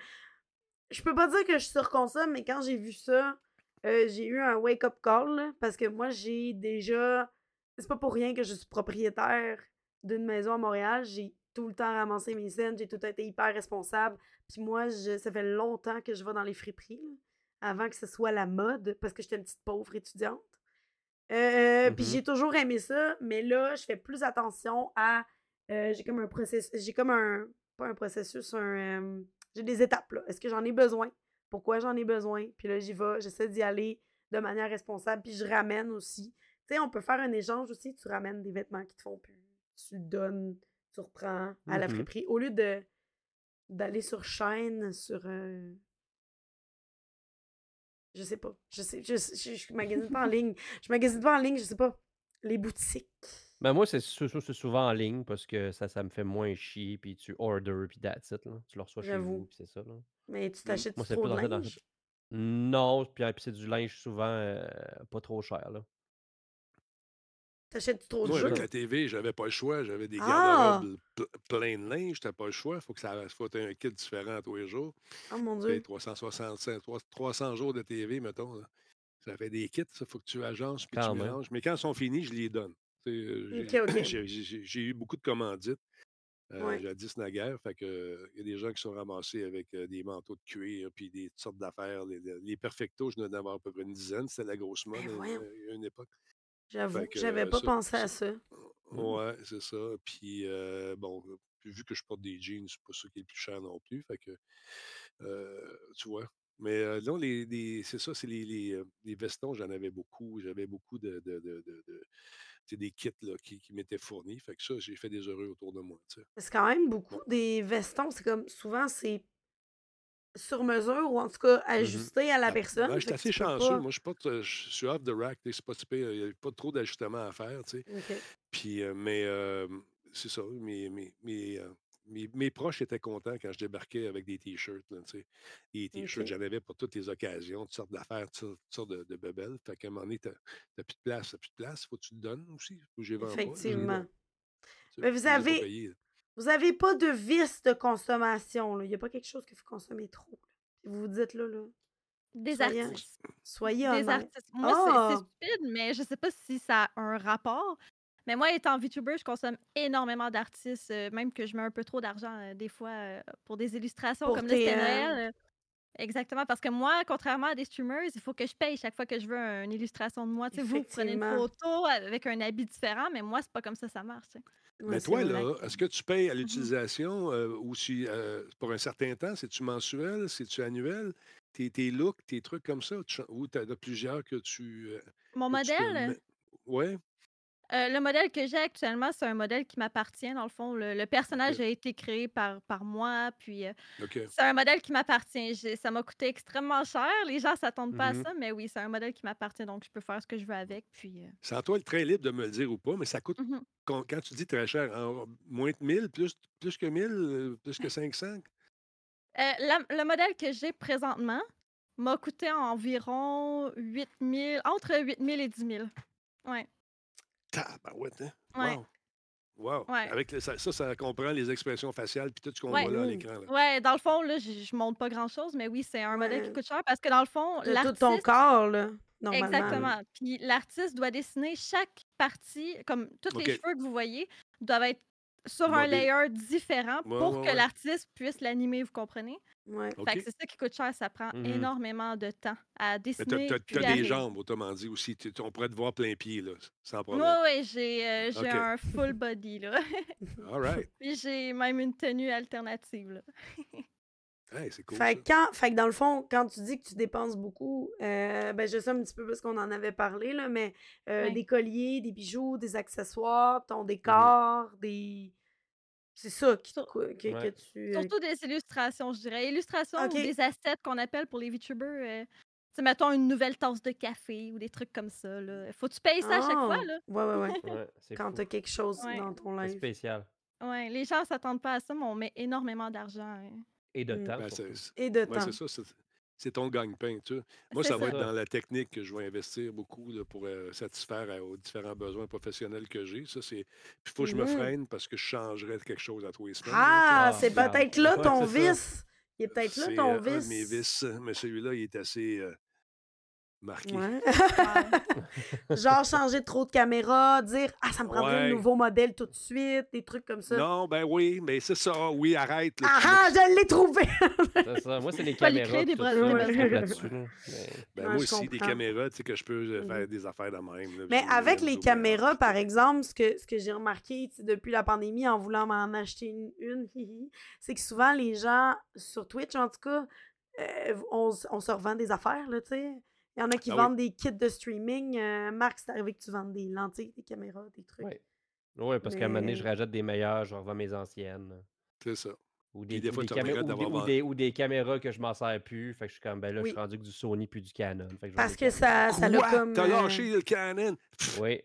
je peux pas dire que je surconsomme, mais quand j'ai vu ça, euh, j'ai eu un wake-up call là, parce que moi j'ai déjà c'est pas pour rien que je suis propriétaire d'une maison à Montréal, j'ai tout le temps ramassé mes scènes, j'ai tout le temps été hyper responsable. Puis moi, je, ça fait longtemps que je vais dans les friperies là, avant que ce soit la mode, parce que j'étais une petite pauvre étudiante. Euh, Puis Mhm. j'ai toujours aimé ça, mais là, je fais plus attention à. euh, j'ai comme un processus. J'ai comme un. Pas un processus, un. j'ai des étapes, là. Est-ce que j'en ai besoin? Pourquoi j'en ai besoin? Puis là, j'y vais. J'essaie d'y aller de manière responsable. Puis je ramène aussi. Tu sais, on peut faire un échange aussi. Tu ramènes des vêtements qui te font plus. Tu le donnes, tu reprends à la Mhm. friperie. Au lieu de d'aller sur chaîne, sur. euh, Je sais pas. Je sais. Je, je, je magasine pas en *laughs* ligne. Je magasine pas en ligne, je sais pas. Les boutiques. Ben moi, c'est sou- sou- c'est souvent en ligne parce que ça, ça me fait moins chier, puis tu order, puis that's it, là. Tu le reçois chez vous, puis c'est ça, là. Mais tu t'achètes Moi, c'est trop plus de dans dans linge? ce- Non, puis puis c'est du linge souvent euh, pas trop cher, là. T'achètes trop de Moi, jeux? avec la TV, j'avais pas le choix. J'avais des Ah! garde-robes ple- plein de linge. T'as pas le choix. Faut que ça faut que un kit différent tous les jours. Oh mon Dieu. 365, trois- 300 jours de TV, mettons. là. Ça fait des kits, ça. Faut que tu agences puis Quand tu même. mélanges. Mais quand ils sont finis, je les donne. J'ai eu beaucoup de commandites. Euh, Ouais. jadis naguère, fait que il y a des gens qui sont ramassés avec euh, des manteaux de cuir puis des sortes d'affaires. Les, les- perfectos, je n'en avais à peu près une dizaine. C'était la grosse mode Ben à une, voyons. à une époque. J'avoue, que, j'avais pas ça- pensé à ça- ça. Ouais, c'est ça. Puis, euh, bon, vu que je porte des jeans, c'est pas ça qui est le plus cher non plus. Fait que, tu vois. Mais non, les, les- c'est ça, c'est les, vestons, j'en avais beaucoup. J'avais beaucoup de, des kits là, qui, qui m'étaient fournis. Fait que ça, j'ai fait des heureux autour de moi. C'est quand même beaucoup des vestons. C'est comme souvent c'est sur mesure ou en tout cas ajusté à la personne. Ouais, je suis assez chanceux. pas- Moi, je porte, euh, je suis off the rack. C'est pas Il n'y a pas trop d'ajustements à faire. Puis, euh, mais euh, c'est ça. Euh, mes- mes proches étaient contents quand je débarquais avec des t-shirts. Des t-shirts, j'en avais pour toutes les occasions, toutes sortes d'affaires, toutes sortes de, de bebelles. Fait qu'à un moment donné, t'as t'as plus de place, t'as plus de place. Faut que tu te donnes aussi. Faut que pas. Effectivement. Mais vous avez, vous avez pas de vice de consommation. là. Il n'y a pas quelque chose que vous consommez trop. là. Vous vous dites là, là. Des Soyez, artistes. soyez Des honnête. artistes. Moi, c'est- Ah! c'est stupide, mais je sais pas si ça a un rapport. Mais moi, étant VTuber, je consomme énormément d'artistes, euh, même que je mets un peu trop d'argent euh, des fois euh, pour des illustrations Pour comme tes, euh, Noël. Exactement, parce que moi, contrairement à des streamers, il faut que je paye chaque fois que je veux une illustration de moi. Tu sais, vous, prenez une photo avec un habit différent, mais moi, c'est pas comme ça ça marche. Mais toi, là, est-ce que tu payes Mmh à l'utilisation euh, ou si, euh, pour un certain temps? C'est-tu mensuel? C'est-tu annuel? Tes, tes looks, tes trucs comme ça? Tu, ou tu as plusieurs que tu. euh, Mon que modèle, Ouais. Euh, le modèle que j'ai actuellement, c'est un modèle qui m'appartient. Dans le fond, le, le personnage Ok. a été créé par, par moi. Puis, euh, OK. c'est un modèle qui m'appartient. J'ai- Ça m'a coûté extrêmement cher. Les gens s'attendent pas à Mhm. ça, mais oui, c'est un modèle qui m'appartient. Donc, je peux faire ce que je veux avec. Puis, euh, C'est à toi le train libre de me le dire ou pas, mais ça coûte, mhm. quand, quand tu dis très cher, en- moins de 1000, plus, plus que 1000, euh, plus que 500? Euh, la- le modèle que j'ai présentement m'a coûté environ 8000, entre 8000 et 10 000. Ouais. Tabarouette, hein? Ouais. Wow! Wow! Ouais. Avec le- ça, ça, ça comprend les expressions faciales puis tout ce qu'on Ouais. voit là à l'écran. là. Ouais, dans le fond, là, je, je montre pas grand-chose, mais oui, c'est un modèle qui Ouais. coûte cher parce que dans le fond, T'as tout l'artiste. ton corps, là, normalement. là. Exactement. Puis l'artiste doit dessiner chaque partie, comme tous les OK. cheveux que vous voyez, doivent être sur un Mobile. layer différent Ouais, pour ouais, que ouais. l'artiste puisse l'animer, vous comprenez? Ouais. Fait OK. que c'est ça qui coûte cher, ça prend Mhm. énormément de temps à Mais t'as, dessiner t'as- puis t'as à des jambes, autrement dit, aussi. Tu- tu- on pourrait te voir plein pied, là, sans Oui, problème. oui, j'ai euh, j'ai OK. un full body, là. All right. *laughs* Puis j'ai même une tenue alternative, là. *laughs* Hey, c'est cool, Fait ça. quand, fait que dans le fond, quand tu dis que tu dépenses beaucoup, euh, ben je sais un petit peu parce qu'on en avait parlé, là, mais euh, Ouais. des colliers, des bijoux, des accessoires, ton décor, des. C'est ça qui que, que Ouais. tu. euh, Surtout des illustrations, je dirais. Illustrations ou des assets qu'on appelle pour les VTubers. Euh, tu sais, mettons une nouvelle tasse de café ou des trucs comme ça. Là. Faut que tu payes ça à chaque fois, Ah! là. Ouais, ouais, ouais. Ouais, c'est Quand fou. t'as quelque chose Ouais. dans ton C'est live. spécial. Ouais, les gens s'attendent pas à ça, mais on met énormément d'argent. hein. Et de Mm. temps, Ben, c'est, surtout. c'est- Et de ouais, temps. c'est ça. C'est, c'est ton gagne-pain. Tu sais. Moi, C'est ça va ça. être dans la technique que je vais investir beaucoup là, pour euh, satisfaire à- aux différents besoins professionnels que j'ai. Ça, c'est... Puis il faut que je me Mhm. freine parce que je changerais quelque chose à tous les semaines. Ah, Ah, c'est regarde. peut-être là ton ça. vice. Il est peut-être là C'est ton euh, un de vice. mes vices, mais celui-là, il est assez... euh, marqué. *laughs* Ouais. Genre changer trop de caméra, dire Ah, ça me prendrait Ouais. un nouveau modèle tout de suite, des trucs comme ça. Non, ben oui, mais c'est ça. Oui, arrête. là, Ah ah, je l'ai trouvé! C'est ça. Moi, c'est *laughs* les caméras. des tout ça, là-dessus, Ben, moi aussi, des caméras, tu sais, que je peux euh, faire des affaires de même. là, Mais avec les caméras, par exemple, ce que, ce que j'ai remarqué depuis la pandémie en voulant m'en acheter une, *laughs* c'est que souvent les gens, sur Twitch en tout cas, euh, on, on se revend des affaires, là, tu sais. Il y en a qui Ah oui. vendent des kits de streaming. Euh, Marc, c'est arrivé que tu vendes des lentilles, des caméras, des trucs. Ouais. Oui, parce qu'à un moment donné, je rajoute des meilleures, je revends mes anciennes. C'est ça. Ou des, ou fois, des ou des- ou des- ou des caméras que je m'en sers plus. Fait que je suis comme, ben là, je suis rendu que du Sony puis du Canon. Fait que Parce que ça, ça l'a comme. T'as euh, lâché le Canon? Oui,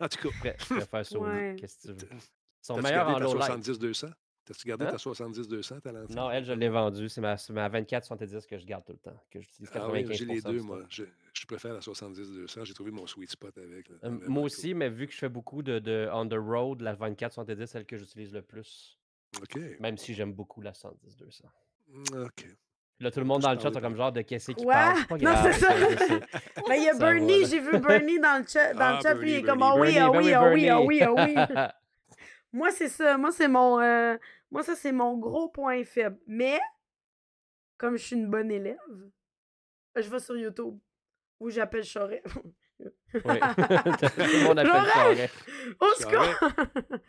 En tout cas, je préfère *laughs* Sony. Ouais. Qu'est-ce que tu veux? Ils sont meilleurs en low light. 70-200? T'as-tu gardé Hein? ta 70-200, ta lentille? Non, elle, je l'ai vendue. C'est ma, c'est ma 24-70 que je garde tout le temps. Que j'utilise Ah oui, 95 j'ai les deux, moi. Je, je préfère la 70-200. J'ai trouvé mon sweet spot avec. là. Euh, moi cool. aussi, mais vu que je fais beaucoup de, de on the road, la 24-70, celle que j'utilise le plus. OK. Même si j'aime beaucoup la 110-200. OK. Là, tout le monde Je dans le chat est comme genre de qu'est-ce qui. C'est pas Non, c'est ça. *laughs* Mais il y a Bernie, j'ai vu Bernie dans le chat. Dans Ah, le chat, lui, il est comme. Ah oui, ah Bernie, oui, ah oui, ah Bernie. oui, ah *laughs* oui. Moi, c'est ça. Moi, c'est mon. Moi, ça, c'est mon gros point faible. Mais, comme je suis une bonne élève, je vais sur YouTube où j'appelle Charest. Oui. *laughs* tout le monde appelle Charest! Charest. Au secours!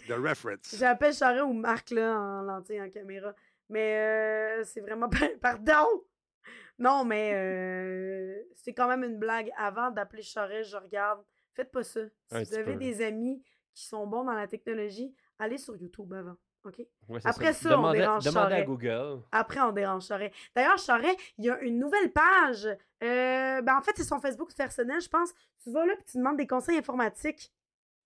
The reference. J'appelle Charest ou Marc là, en lentille en caméra. Mais euh, c'est vraiment. *laughs* Pardon! Non, mais euh, c'est quand même une blague. Avant d'appeler Charest, je regarde. Faites pas ça. Si Un vous avez peu. des amis qui sont bons dans la technologie, allez sur YouTube avant. OK? Ouais, Après ça, on demandez, dérange demandez à. Google. Après, on dérange Charest. D'ailleurs, Charest, il y a une nouvelle page. Euh, ben, en fait, c'est son Facebook personnel, je pense. Tu vas là et tu demandes des conseils informatiques.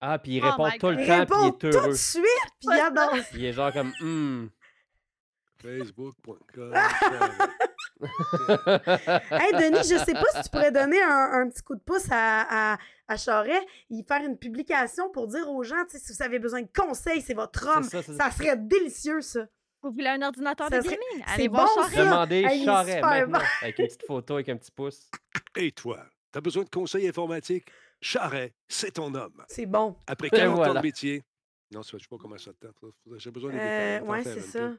Ah, puis il Oh répond tout le temps, puis il est tout de heureux. suite, puis il *laughs* adore. Il est genre comme, hmm. Facebook.com. *laughs* Hey, Denis, je sais pas si tu pourrais donner un, un petit coup de pouce à, à, à Charest, y faire une publication pour dire aux gens, si vous avez besoin de conseils, c'est votre homme. ça, serait délicieux, ça. Vous voulez un ordinateur Ça de serait- gaming? c'est Allez voir bon, Charest. ça. Demandez Hey, Charest maintenant, avec une petite photo avec un petit pouce. *laughs* Et toi, t'as besoin de conseils informatiques? Charret, c'est ton homme. C'est bon. Après Et 40 ans voilà. de métier. Non, je sais pas comment ça te tente. J'ai besoin des Euh, détails. ouais, c'est ça.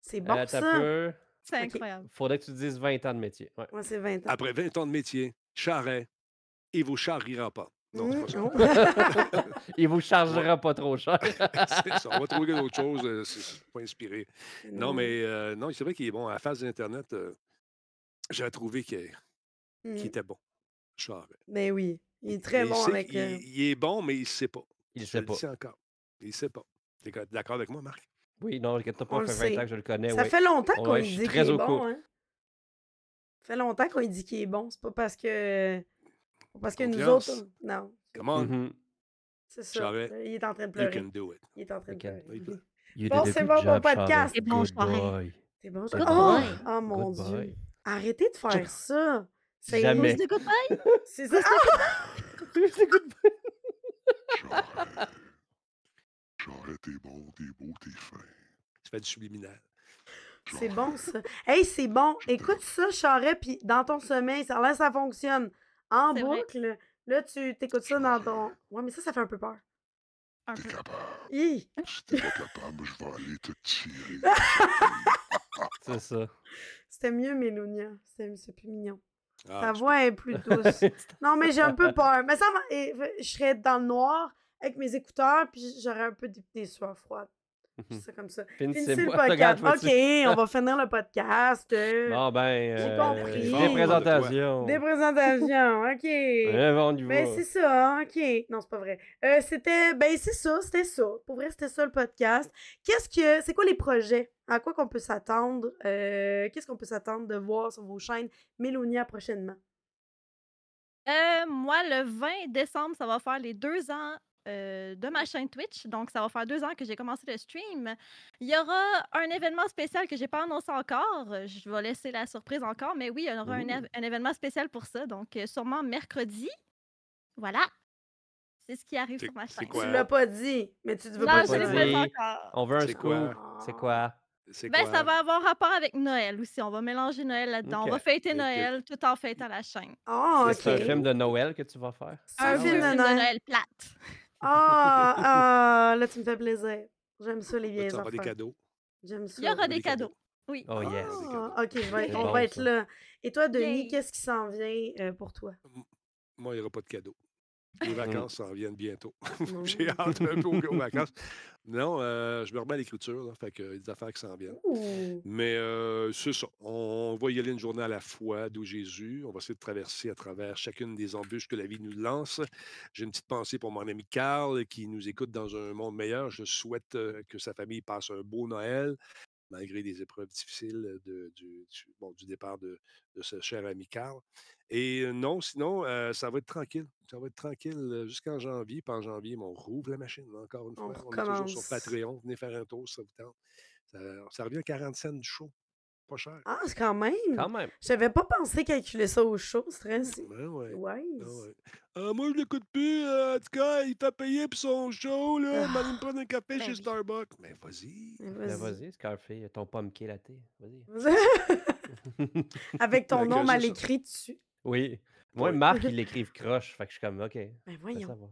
C'est bon, Euh, ça. peu. C'est Ok. incroyable. Faudrait que tu dises 20 ans de métier. Ouais. Ouais, c'est 20 ans. Après 20 ans de métier, Charret, il vous charriera pas. Non, c'est pas ça. *laughs* Mm, il vous chargera pas trop cher. *laughs* c'est ça. On va trouver d'autres choses. euh, C'est pas inspiré. Non, mais euh, non, c'est vrai qu'il est bon. À la face de l'Internet, euh, j'ai trouvé qu'il Mm. qu'il était bon. Charret. Ben oui, il est très Mais bon sait- avec... il, euh, il est bon, mais il ne sait pas. Il Je sait le pas. dis encore. Il ne sait pas. T'es co- d'accord avec moi, Marc? Oui, non, inquiète pas, On ça le fait 20 sait. ans que je le connais. Ça fait longtemps qu'on Ouais, dit qu'il est bon, hein. Ça fait longtemps qu'on lui dit qu'il est bon. C'est pas parce que... pas Parce que nous autres... on- Non, Come on, Mhm. c'est ça. Charest, Il est en train de you pleurer. can do it. Il est en train de pleurer. Bon, c'est good bon, bon job, podcast. C'est bon, Good Charest. C'est bon, Good ça? Oh! Oh mon Good Dieu. boy. Arrêtez de faire ça. C'est Jamais. Good boy? C'est ça. *laughs* Charret, t'es bon, t'es beau, t'es fin. Tu fais du subliminal. C'est bon, ça. Hey, c'est bon. Écoute ça, Charret, puis dans ton sommeil, ça que ça fonctionne. En vrai. boucle. Là, tu t'écoutes ça dans ton... Ouais, mais ça, ça fait un peu peur. Un T'es peu. capable. Hi! Si t'es pas capable, je vais aller te tirer. *laughs* C'est ça. C'était mieux, Mélonia. C'est plus mignon. Ah, Ta voix est plus douce. *laughs* Non, mais j'ai un peu *laughs* peur. Mais ça, je serais dans le noir avec mes écouteurs, puis j'aurais un peu des, des sueurs froides. Dis ça comme ça. Finissez le podcast. OK, on va finir le podcast. euh, Bon, ben. J'ai euh, compris. Des présentations. Des présentations, OK. Ouais, Ben, c'est ça, OK. Non, c'est pas vrai. Euh, c'était, ben, c'est ça, c'était ça. Pour vrai, c'était ça le podcast. Qu'est-ce que, c'est quoi les projets? À quoi qu'on peut s'attendre? Euh, qu'est-ce qu'on peut s'attendre de voir sur vos chaînes Mélonia prochainement? Euh, moi, le 20 décembre, ça va faire les deux ans euh, de ma chaîne Twitch. Donc, ça va faire deux ans que j'ai commencé le stream. Il y aura un événement spécial que j'ai pas annoncé encore. Je vais laisser la surprise encore, mais oui, il y aura un, événement spécial pour ça. Donc, euh, sûrement mercredi. Voilà. C'est ce qui arrive sur ma chaîne. quoi? Tu l'as pas dit, mais tu ne veux Non, pas je dire. pas encore. On veut un C'est scoop. quoi? C'est quoi? Ben, quoi? ça va avoir rapport avec Noël aussi. On va mélanger Noël là-dedans. On va fêter. Noël tout en fêtant la chaîne. Ah, C'est un film de Noël que tu vas faire? Un film de film de Noël. Noël plate. Ah, ah, là, tu me fais plaisir. J'aime ça, les vieilles tu auras des cadeaux. J'aime ça. Il y aura des cadeaux. Oui. Oh yes. Ah, ok, je vais être- C'est on bon, va être ça. là. Et toi, Denis, Yay. qu'est-ce qui s'en vient euh, pour toi? Moi, il n'y aura pas de cadeaux. Les *laughs* vacances s'en viennent bientôt. *laughs* J'ai hâte un peu aux, aux *laughs* vacances. Non, euh, je me remets à l'écriture, là, fait que euh, des affaires qui s'en viennent. Mais euh, c'est ça. On va y aller une journée à la fois d'où Jésus. On va essayer de traverser à travers chacune des embûches que la vie nous lance. J'ai une petite pensée pour mon ami Carl qui nous écoute dans un monde meilleur. Je souhaite que sa famille passe un beau Noël, malgré des épreuves difficiles de- du, du- bon, du départ de, de ce cher ami Carl. Et non, sinon, euh, ça va être tranquille. Ça va être tranquille jusqu'en janvier. Puis en janvier, on rouvre la machine, encore une fois. On est toujours sur. Patreon. Venez faire un tour, ça vous tente. Ça, ça revient à 40 cents du show. Pas cher. Ah, c'est quand même. Quand même. J'avais pas pensé calculer ça au show. C'est très. c'est- Ben ouais. Ouais. ben ouais. Ah, moi, je l'écoute plus. euh, en tout cas, il fait payer pour son show. Là. Il me prendre un café Ben chez oui. Starbucks. Mais vas-y. Mais Ben, vas-y. Scarface, ton pumpkin latte. Vas-y. *laughs* Avec ton nom mal écrit dessus. Oui. Moi. Marc, il *laughs* l'écrive croche. Fait que je suis comme, OK. Ben ça, voyons.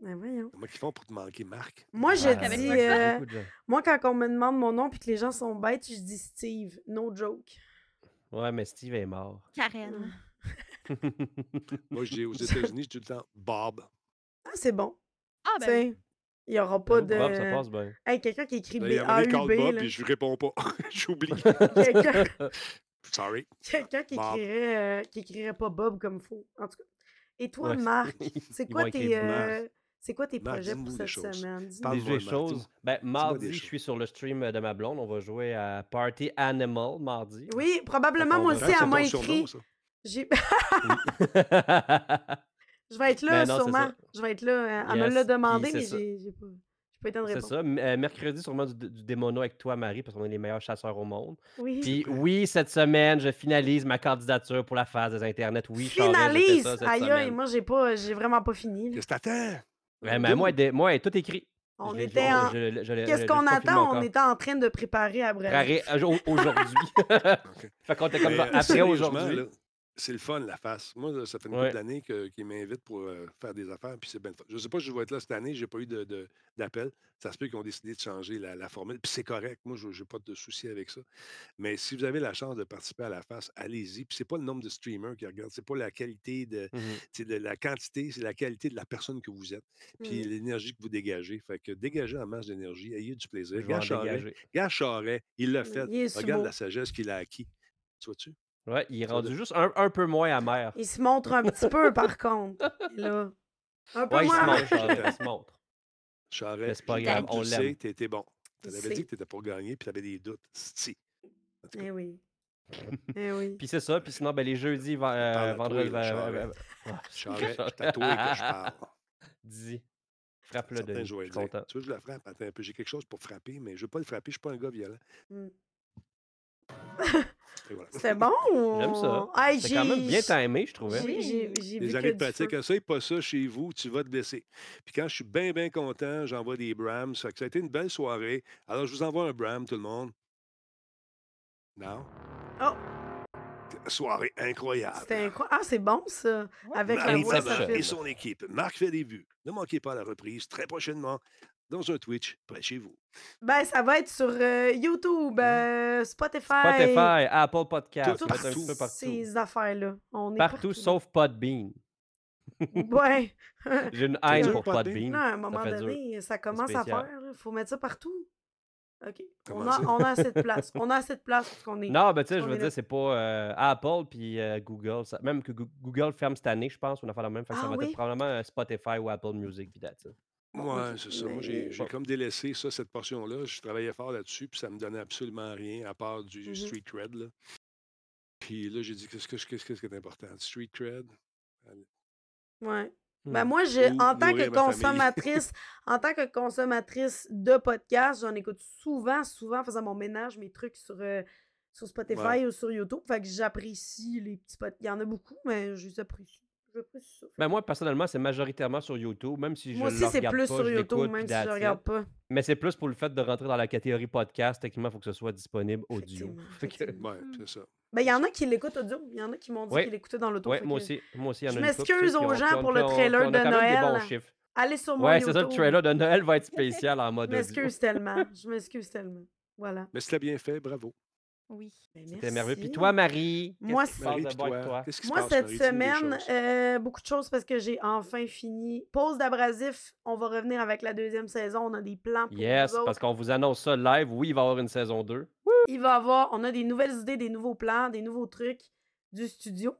Ben voyons. Comment ils font pour te manquer, Marc? Moi, je Ah, dis. euh, beaucoup de gens. moi, quand on me demande mon nom puis que les gens sont bêtes, je dis Steve. No joke. Ouais, mais Steve est mort. Karen. *laughs* Moi, je dis aux États-Unis, je dis tout le temps Bob. Ah, c'est bon. Ah, Tu ben sais, il y aura pas de. Bob, ça passe bien. Hey, quelqu'un qui écrit Là, il y a un moment donné, B-A-U-B. call Bob, là. puis je réponds pas. *laughs* J'oublie. Quelqu'un *laughs* Sorry. quelqu'un qui Bob. écrirait, euh, qui écrirait pas Bob comme faux. En tout cas. Et toi, Ouais. Marc, c'est Ils quoi vont tes. euh, c'est quoi tes projets pour cette des choses. semaine? Des Marc, choses. Ben, mardi, des je choses. suis sur le stream de ma blonde. On va jouer à Party Animal mardi. Oui, probablement, moi aussi, m'a ton écrit. J'ai-. *laughs* *laughs* Je vais être là, non, c'est sûrement. Je vais être là. euh, Elle me Yes, l'a puis demandé, mais j'ai j'ai pas, j'ai pas de C'est ça. M- euh, mercredi, sûrement du, du démono avec toi, Marie, parce qu'on est les meilleurs chasseurs au monde. Oui. Puis oui, cette semaine, je finalise ma candidature pour la phase des Internet. Oui, Finalise! Aïe, aïe, moi, j'ai pas, j'ai vraiment pas fini. Qu'est-ce que t'attends? Ouais, mais moi, dé- moi, elle est tout écrit. On Je était en- je- je- je l'ai- Qu'est-ce je- qu'on attend? On était en train de préparer à au- aujourd'hui. *laughs* fait qu'on était comme Mais, ça, après aujourd'hui. C'est le fun, la face. Moi, ça fait une Ouais. couple d'années qu'ils m'invitent pour euh, faire des affaires, puis c'est bien le fun. Je ne sais pas si je vais être là cette année, j'ai pas eu de- de- d'appel. Ça se peut qu'ils ont décidé de changer la, la formule, puis c'est correct. Moi, je n'ai pas de souci avec ça. Mais si vous avez la chance de participer à la face, allez-y. Puis c'est pas le nombre de streamers qui regardent, c'est pas la qualité de, c'est de la quantité, c'est la qualité de la personne que vous êtes, puis Mhm. l'énergie que vous dégagez. Fait que dégagez en masse d'énergie, ayez du plaisir. Je Gars Charest, il l'a fait. Il Regarde la sagesse qu'il a acquis. Tu vois-tu? Ouais, il est rendu juste un, un peu moins amer. Il se montre un petit peu, par contre. Là. Un peu Ouais, il se moins. montre, Charest, il se montre. Charest, c'est pas je- grave, tu on l'aime. tu étais bon. Tu avais dit que tu étais pour gagner, puis tu avais des doutes. Si. Eh oui. *laughs* Eh oui. Puis c'est ça, puis sinon, ben, les jeudis, euh, vendredi. Charest. euh, euh, Charest, c'est à toi que je parle. *laughs* Dis. Frappe-le, Denis. je vais Je le suis dire. content. Tu veux que je le frappe? Attends un peu. J'ai quelque chose pour frapper, mais je ne veux pas le frapper. Je ne suis pas un gars violent. Mm. *laughs* Voilà. C'était bon? J'aime ça. Hey, C'est quand même bien timé, je trouvais. J'ai j'ai- j'ai vu Les que années de pratique, essaye pas ça chez vous, tu vas te blesser. Puis quand je suis bien, bien content, j'envoie des Brahms. Ça, fait que ça a été une belle soirée. Alors, je vous envoie un Bram, tout le monde. Non? Oh, Soirée incroyable. c'était incroyable. Ah, c'est bon, ça. Avec la Marie voix, ça fait. et son équipe. Marc fait des vues. Ne manquez pas la reprise très prochainement dans un Twitch près de chez vous. Ben, ça va être sur euh, YouTube, euh, Spotify. Spotify, Apple Podcast, Tout- un peu partout. ces affaires-là. On est Partout sauf Podbean. *laughs* Ouais. J'ai une *laughs* haine pour Podbean? Podbean. Non, à un Ça moment dur. donné, ça commence à faire. Il faut mettre ça partout. OK. On a, on a assez de *laughs* place. On a assez de place parce qu'on est. Non, ben tu sais, je veux dire, c'est pas euh, Apple puis euh, Google. ça- même que Goo- Google ferme cette année, je pense, on a fait la même. Fait que ça Ah va oui? être probablement Spotify ou Apple Music, puis Ouais, ok, c'est ça. Moi, j'ai comme délaissé ça, cette portion-là. Je travaillais fort là-dessus, puis ça me donnait absolument rien à part du Mhm. street cred. Là. Puis là, j'ai dit, qu'est-ce que qu'est-ce que- qu'est-ce qui est important? Street cred? Allez. Ouais. Ben moi, je, Ou en tant que consommatrice, *laughs* en tant que consommatrice de podcasts, j'en écoute souvent, souvent en faisant mon ménage, mes trucs sur, euh, sur Spotify Ouais. ou sur YouTube. Fait que j'apprécie les petits podcasts. Il y en a beaucoup, mais je les apprécie. Je plus ça. Ben moi, personnellement, c'est majoritairement sur YouTube, même si je Moi aussi, c'est regarde plus pas, sur YouTube, même si je that's regarde pas. Mais c'est plus pour le fait de rentrer dans la catégorie podcast, techniquement, il faut que ce soit disponible audio. Effectivement, *laughs* Fait que- effectivement. Ouais, c'est ça. Ben, il y en a qui l'écoutent audio. Il y en a qui m'ont dit Ouais. qu'ils l'écoutaient dans l'auto. Ouais, fait moi que aussi, moi aussi, y en Je a une couple, m'excuse aux gens pour le trailer on de Noël. Allez sur mon Ouais, YouTube. c'est ça, le trailer de Noël va être *laughs* spécial en mode Je audio. m'excuse tellement. Je m'excuse tellement. Voilà. Mais c'était bien fait, bravo. Oui. Ben, C'était merveilleux. Puis toi, Marie, Moi, qu'est-ce qui se passe Marie, de puis bon avec toi, toi? qu'est-ce qui se Moi, passe, cette Marie? Dis-nous des semaine, choses. euh, beaucoup de choses parce que j'ai enfin fini. Pause d'abrasif, on va revenir avec la deuxième saison. On a des plans pour Yes, vous autres. parce qu'on vous annonce ça live. Oui, il va y avoir une saison 2. Il va y avoir, on a des nouvelles idées, des nouveaux plans, des nouveaux trucs du studio.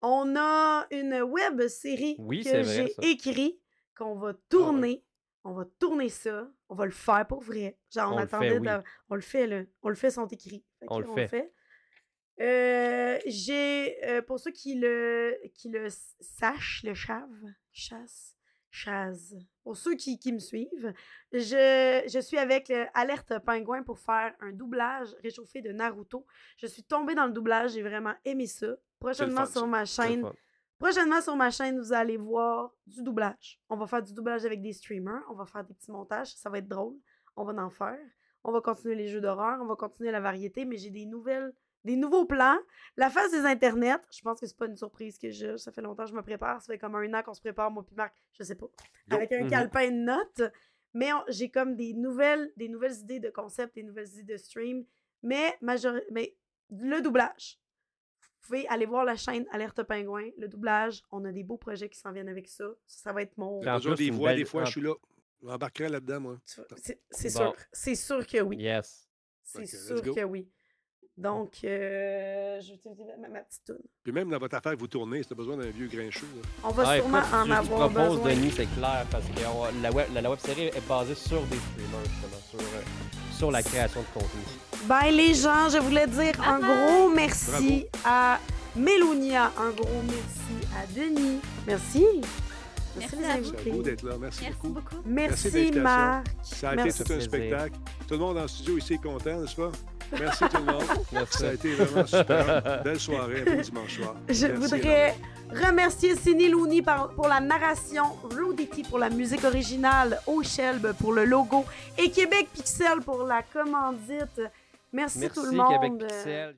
On a une web série Oui, que c'est vrai, j'ai ça. écrit, qu'on va tourner. On va tourner ça. On va le faire pour vrai. Genre, on, On le fait, attendait. oui. On le fait, là. On le fait, sont écrits. On le fait. Euh, j'ai, euh, pour ceux qui le, qui le sachent, le chave, chasse, chaz. Pour ceux qui, qui me suivent, je, je suis avec euh, Alerte Pingouin pour faire un doublage réchauffé de Naruto. Je suis tombée dans le doublage, j'ai vraiment aimé ça. Prochainement sur ma chaîne. Prochainement sur ma chaîne, vous allez voir du doublage. On va faire du doublage avec des streamers, on va faire des petits montages, ça va être drôle. On va en faire. On va continuer les jeux d'horreur, on va continuer la variété, mais j'ai des nouvelles, des nouveaux plans. La phase des internets, je pense que c'est pas une surprise que je, ça fait longtemps que je me prépare, ça fait comme un an qu'on se prépare, moi puis Marc, je sais pas, avec un Mhm. calepin de notes. Mais on- j'ai comme des nouvelles, des nouvelles idées de concept, des nouvelles idées de stream, mais, majori- mais le doublage. Vous pouvez aller voir la chaîne Alerte Pingouin, le doublage. On a des beaux projets qui s'en viennent avec ça. Ça, va être mon. Plus, des voix, belle- des fois, je suis là. J'embarquerai là-dedans, moi. C'est Bon. sûr. C'est sûr que oui. Yes. C'est sûr que oui. Donc, euh, je vais utiliser ma, ma petite toune. Puis même dans votre affaire, vous tournez, si t'as besoin d'un vieux grincheux. là. On va Ah, sûrement écoute, en je te avoir propose, besoin. Denis, c'est clair, parce que on- la web, la, la web série est basée sur des streamers, justement, sur, euh, sur la création de contenu. Ben, les gens, je voulais dire un gros merci à Mélonia, un gros merci à Denis. Merci. Merci, Merci à vous. D'être là. Merci, Merci beaucoup. beaucoup. Merci. Marc. Ça a Merci. été tout un spectacle. Tout le monde dans le studio ici est content, n'est-ce pas? Merci tout le monde. Merci. Ça a été vraiment super. Belle soirée, un beau dimanche soir. Je Merci voudrais remercier Cindy Looney pour la narration, Rudity pour la musique originale, O'Shelb pour le logo et Québec Pixel pour la commandite. Merci, Merci, tout le monde. Québec Pixel.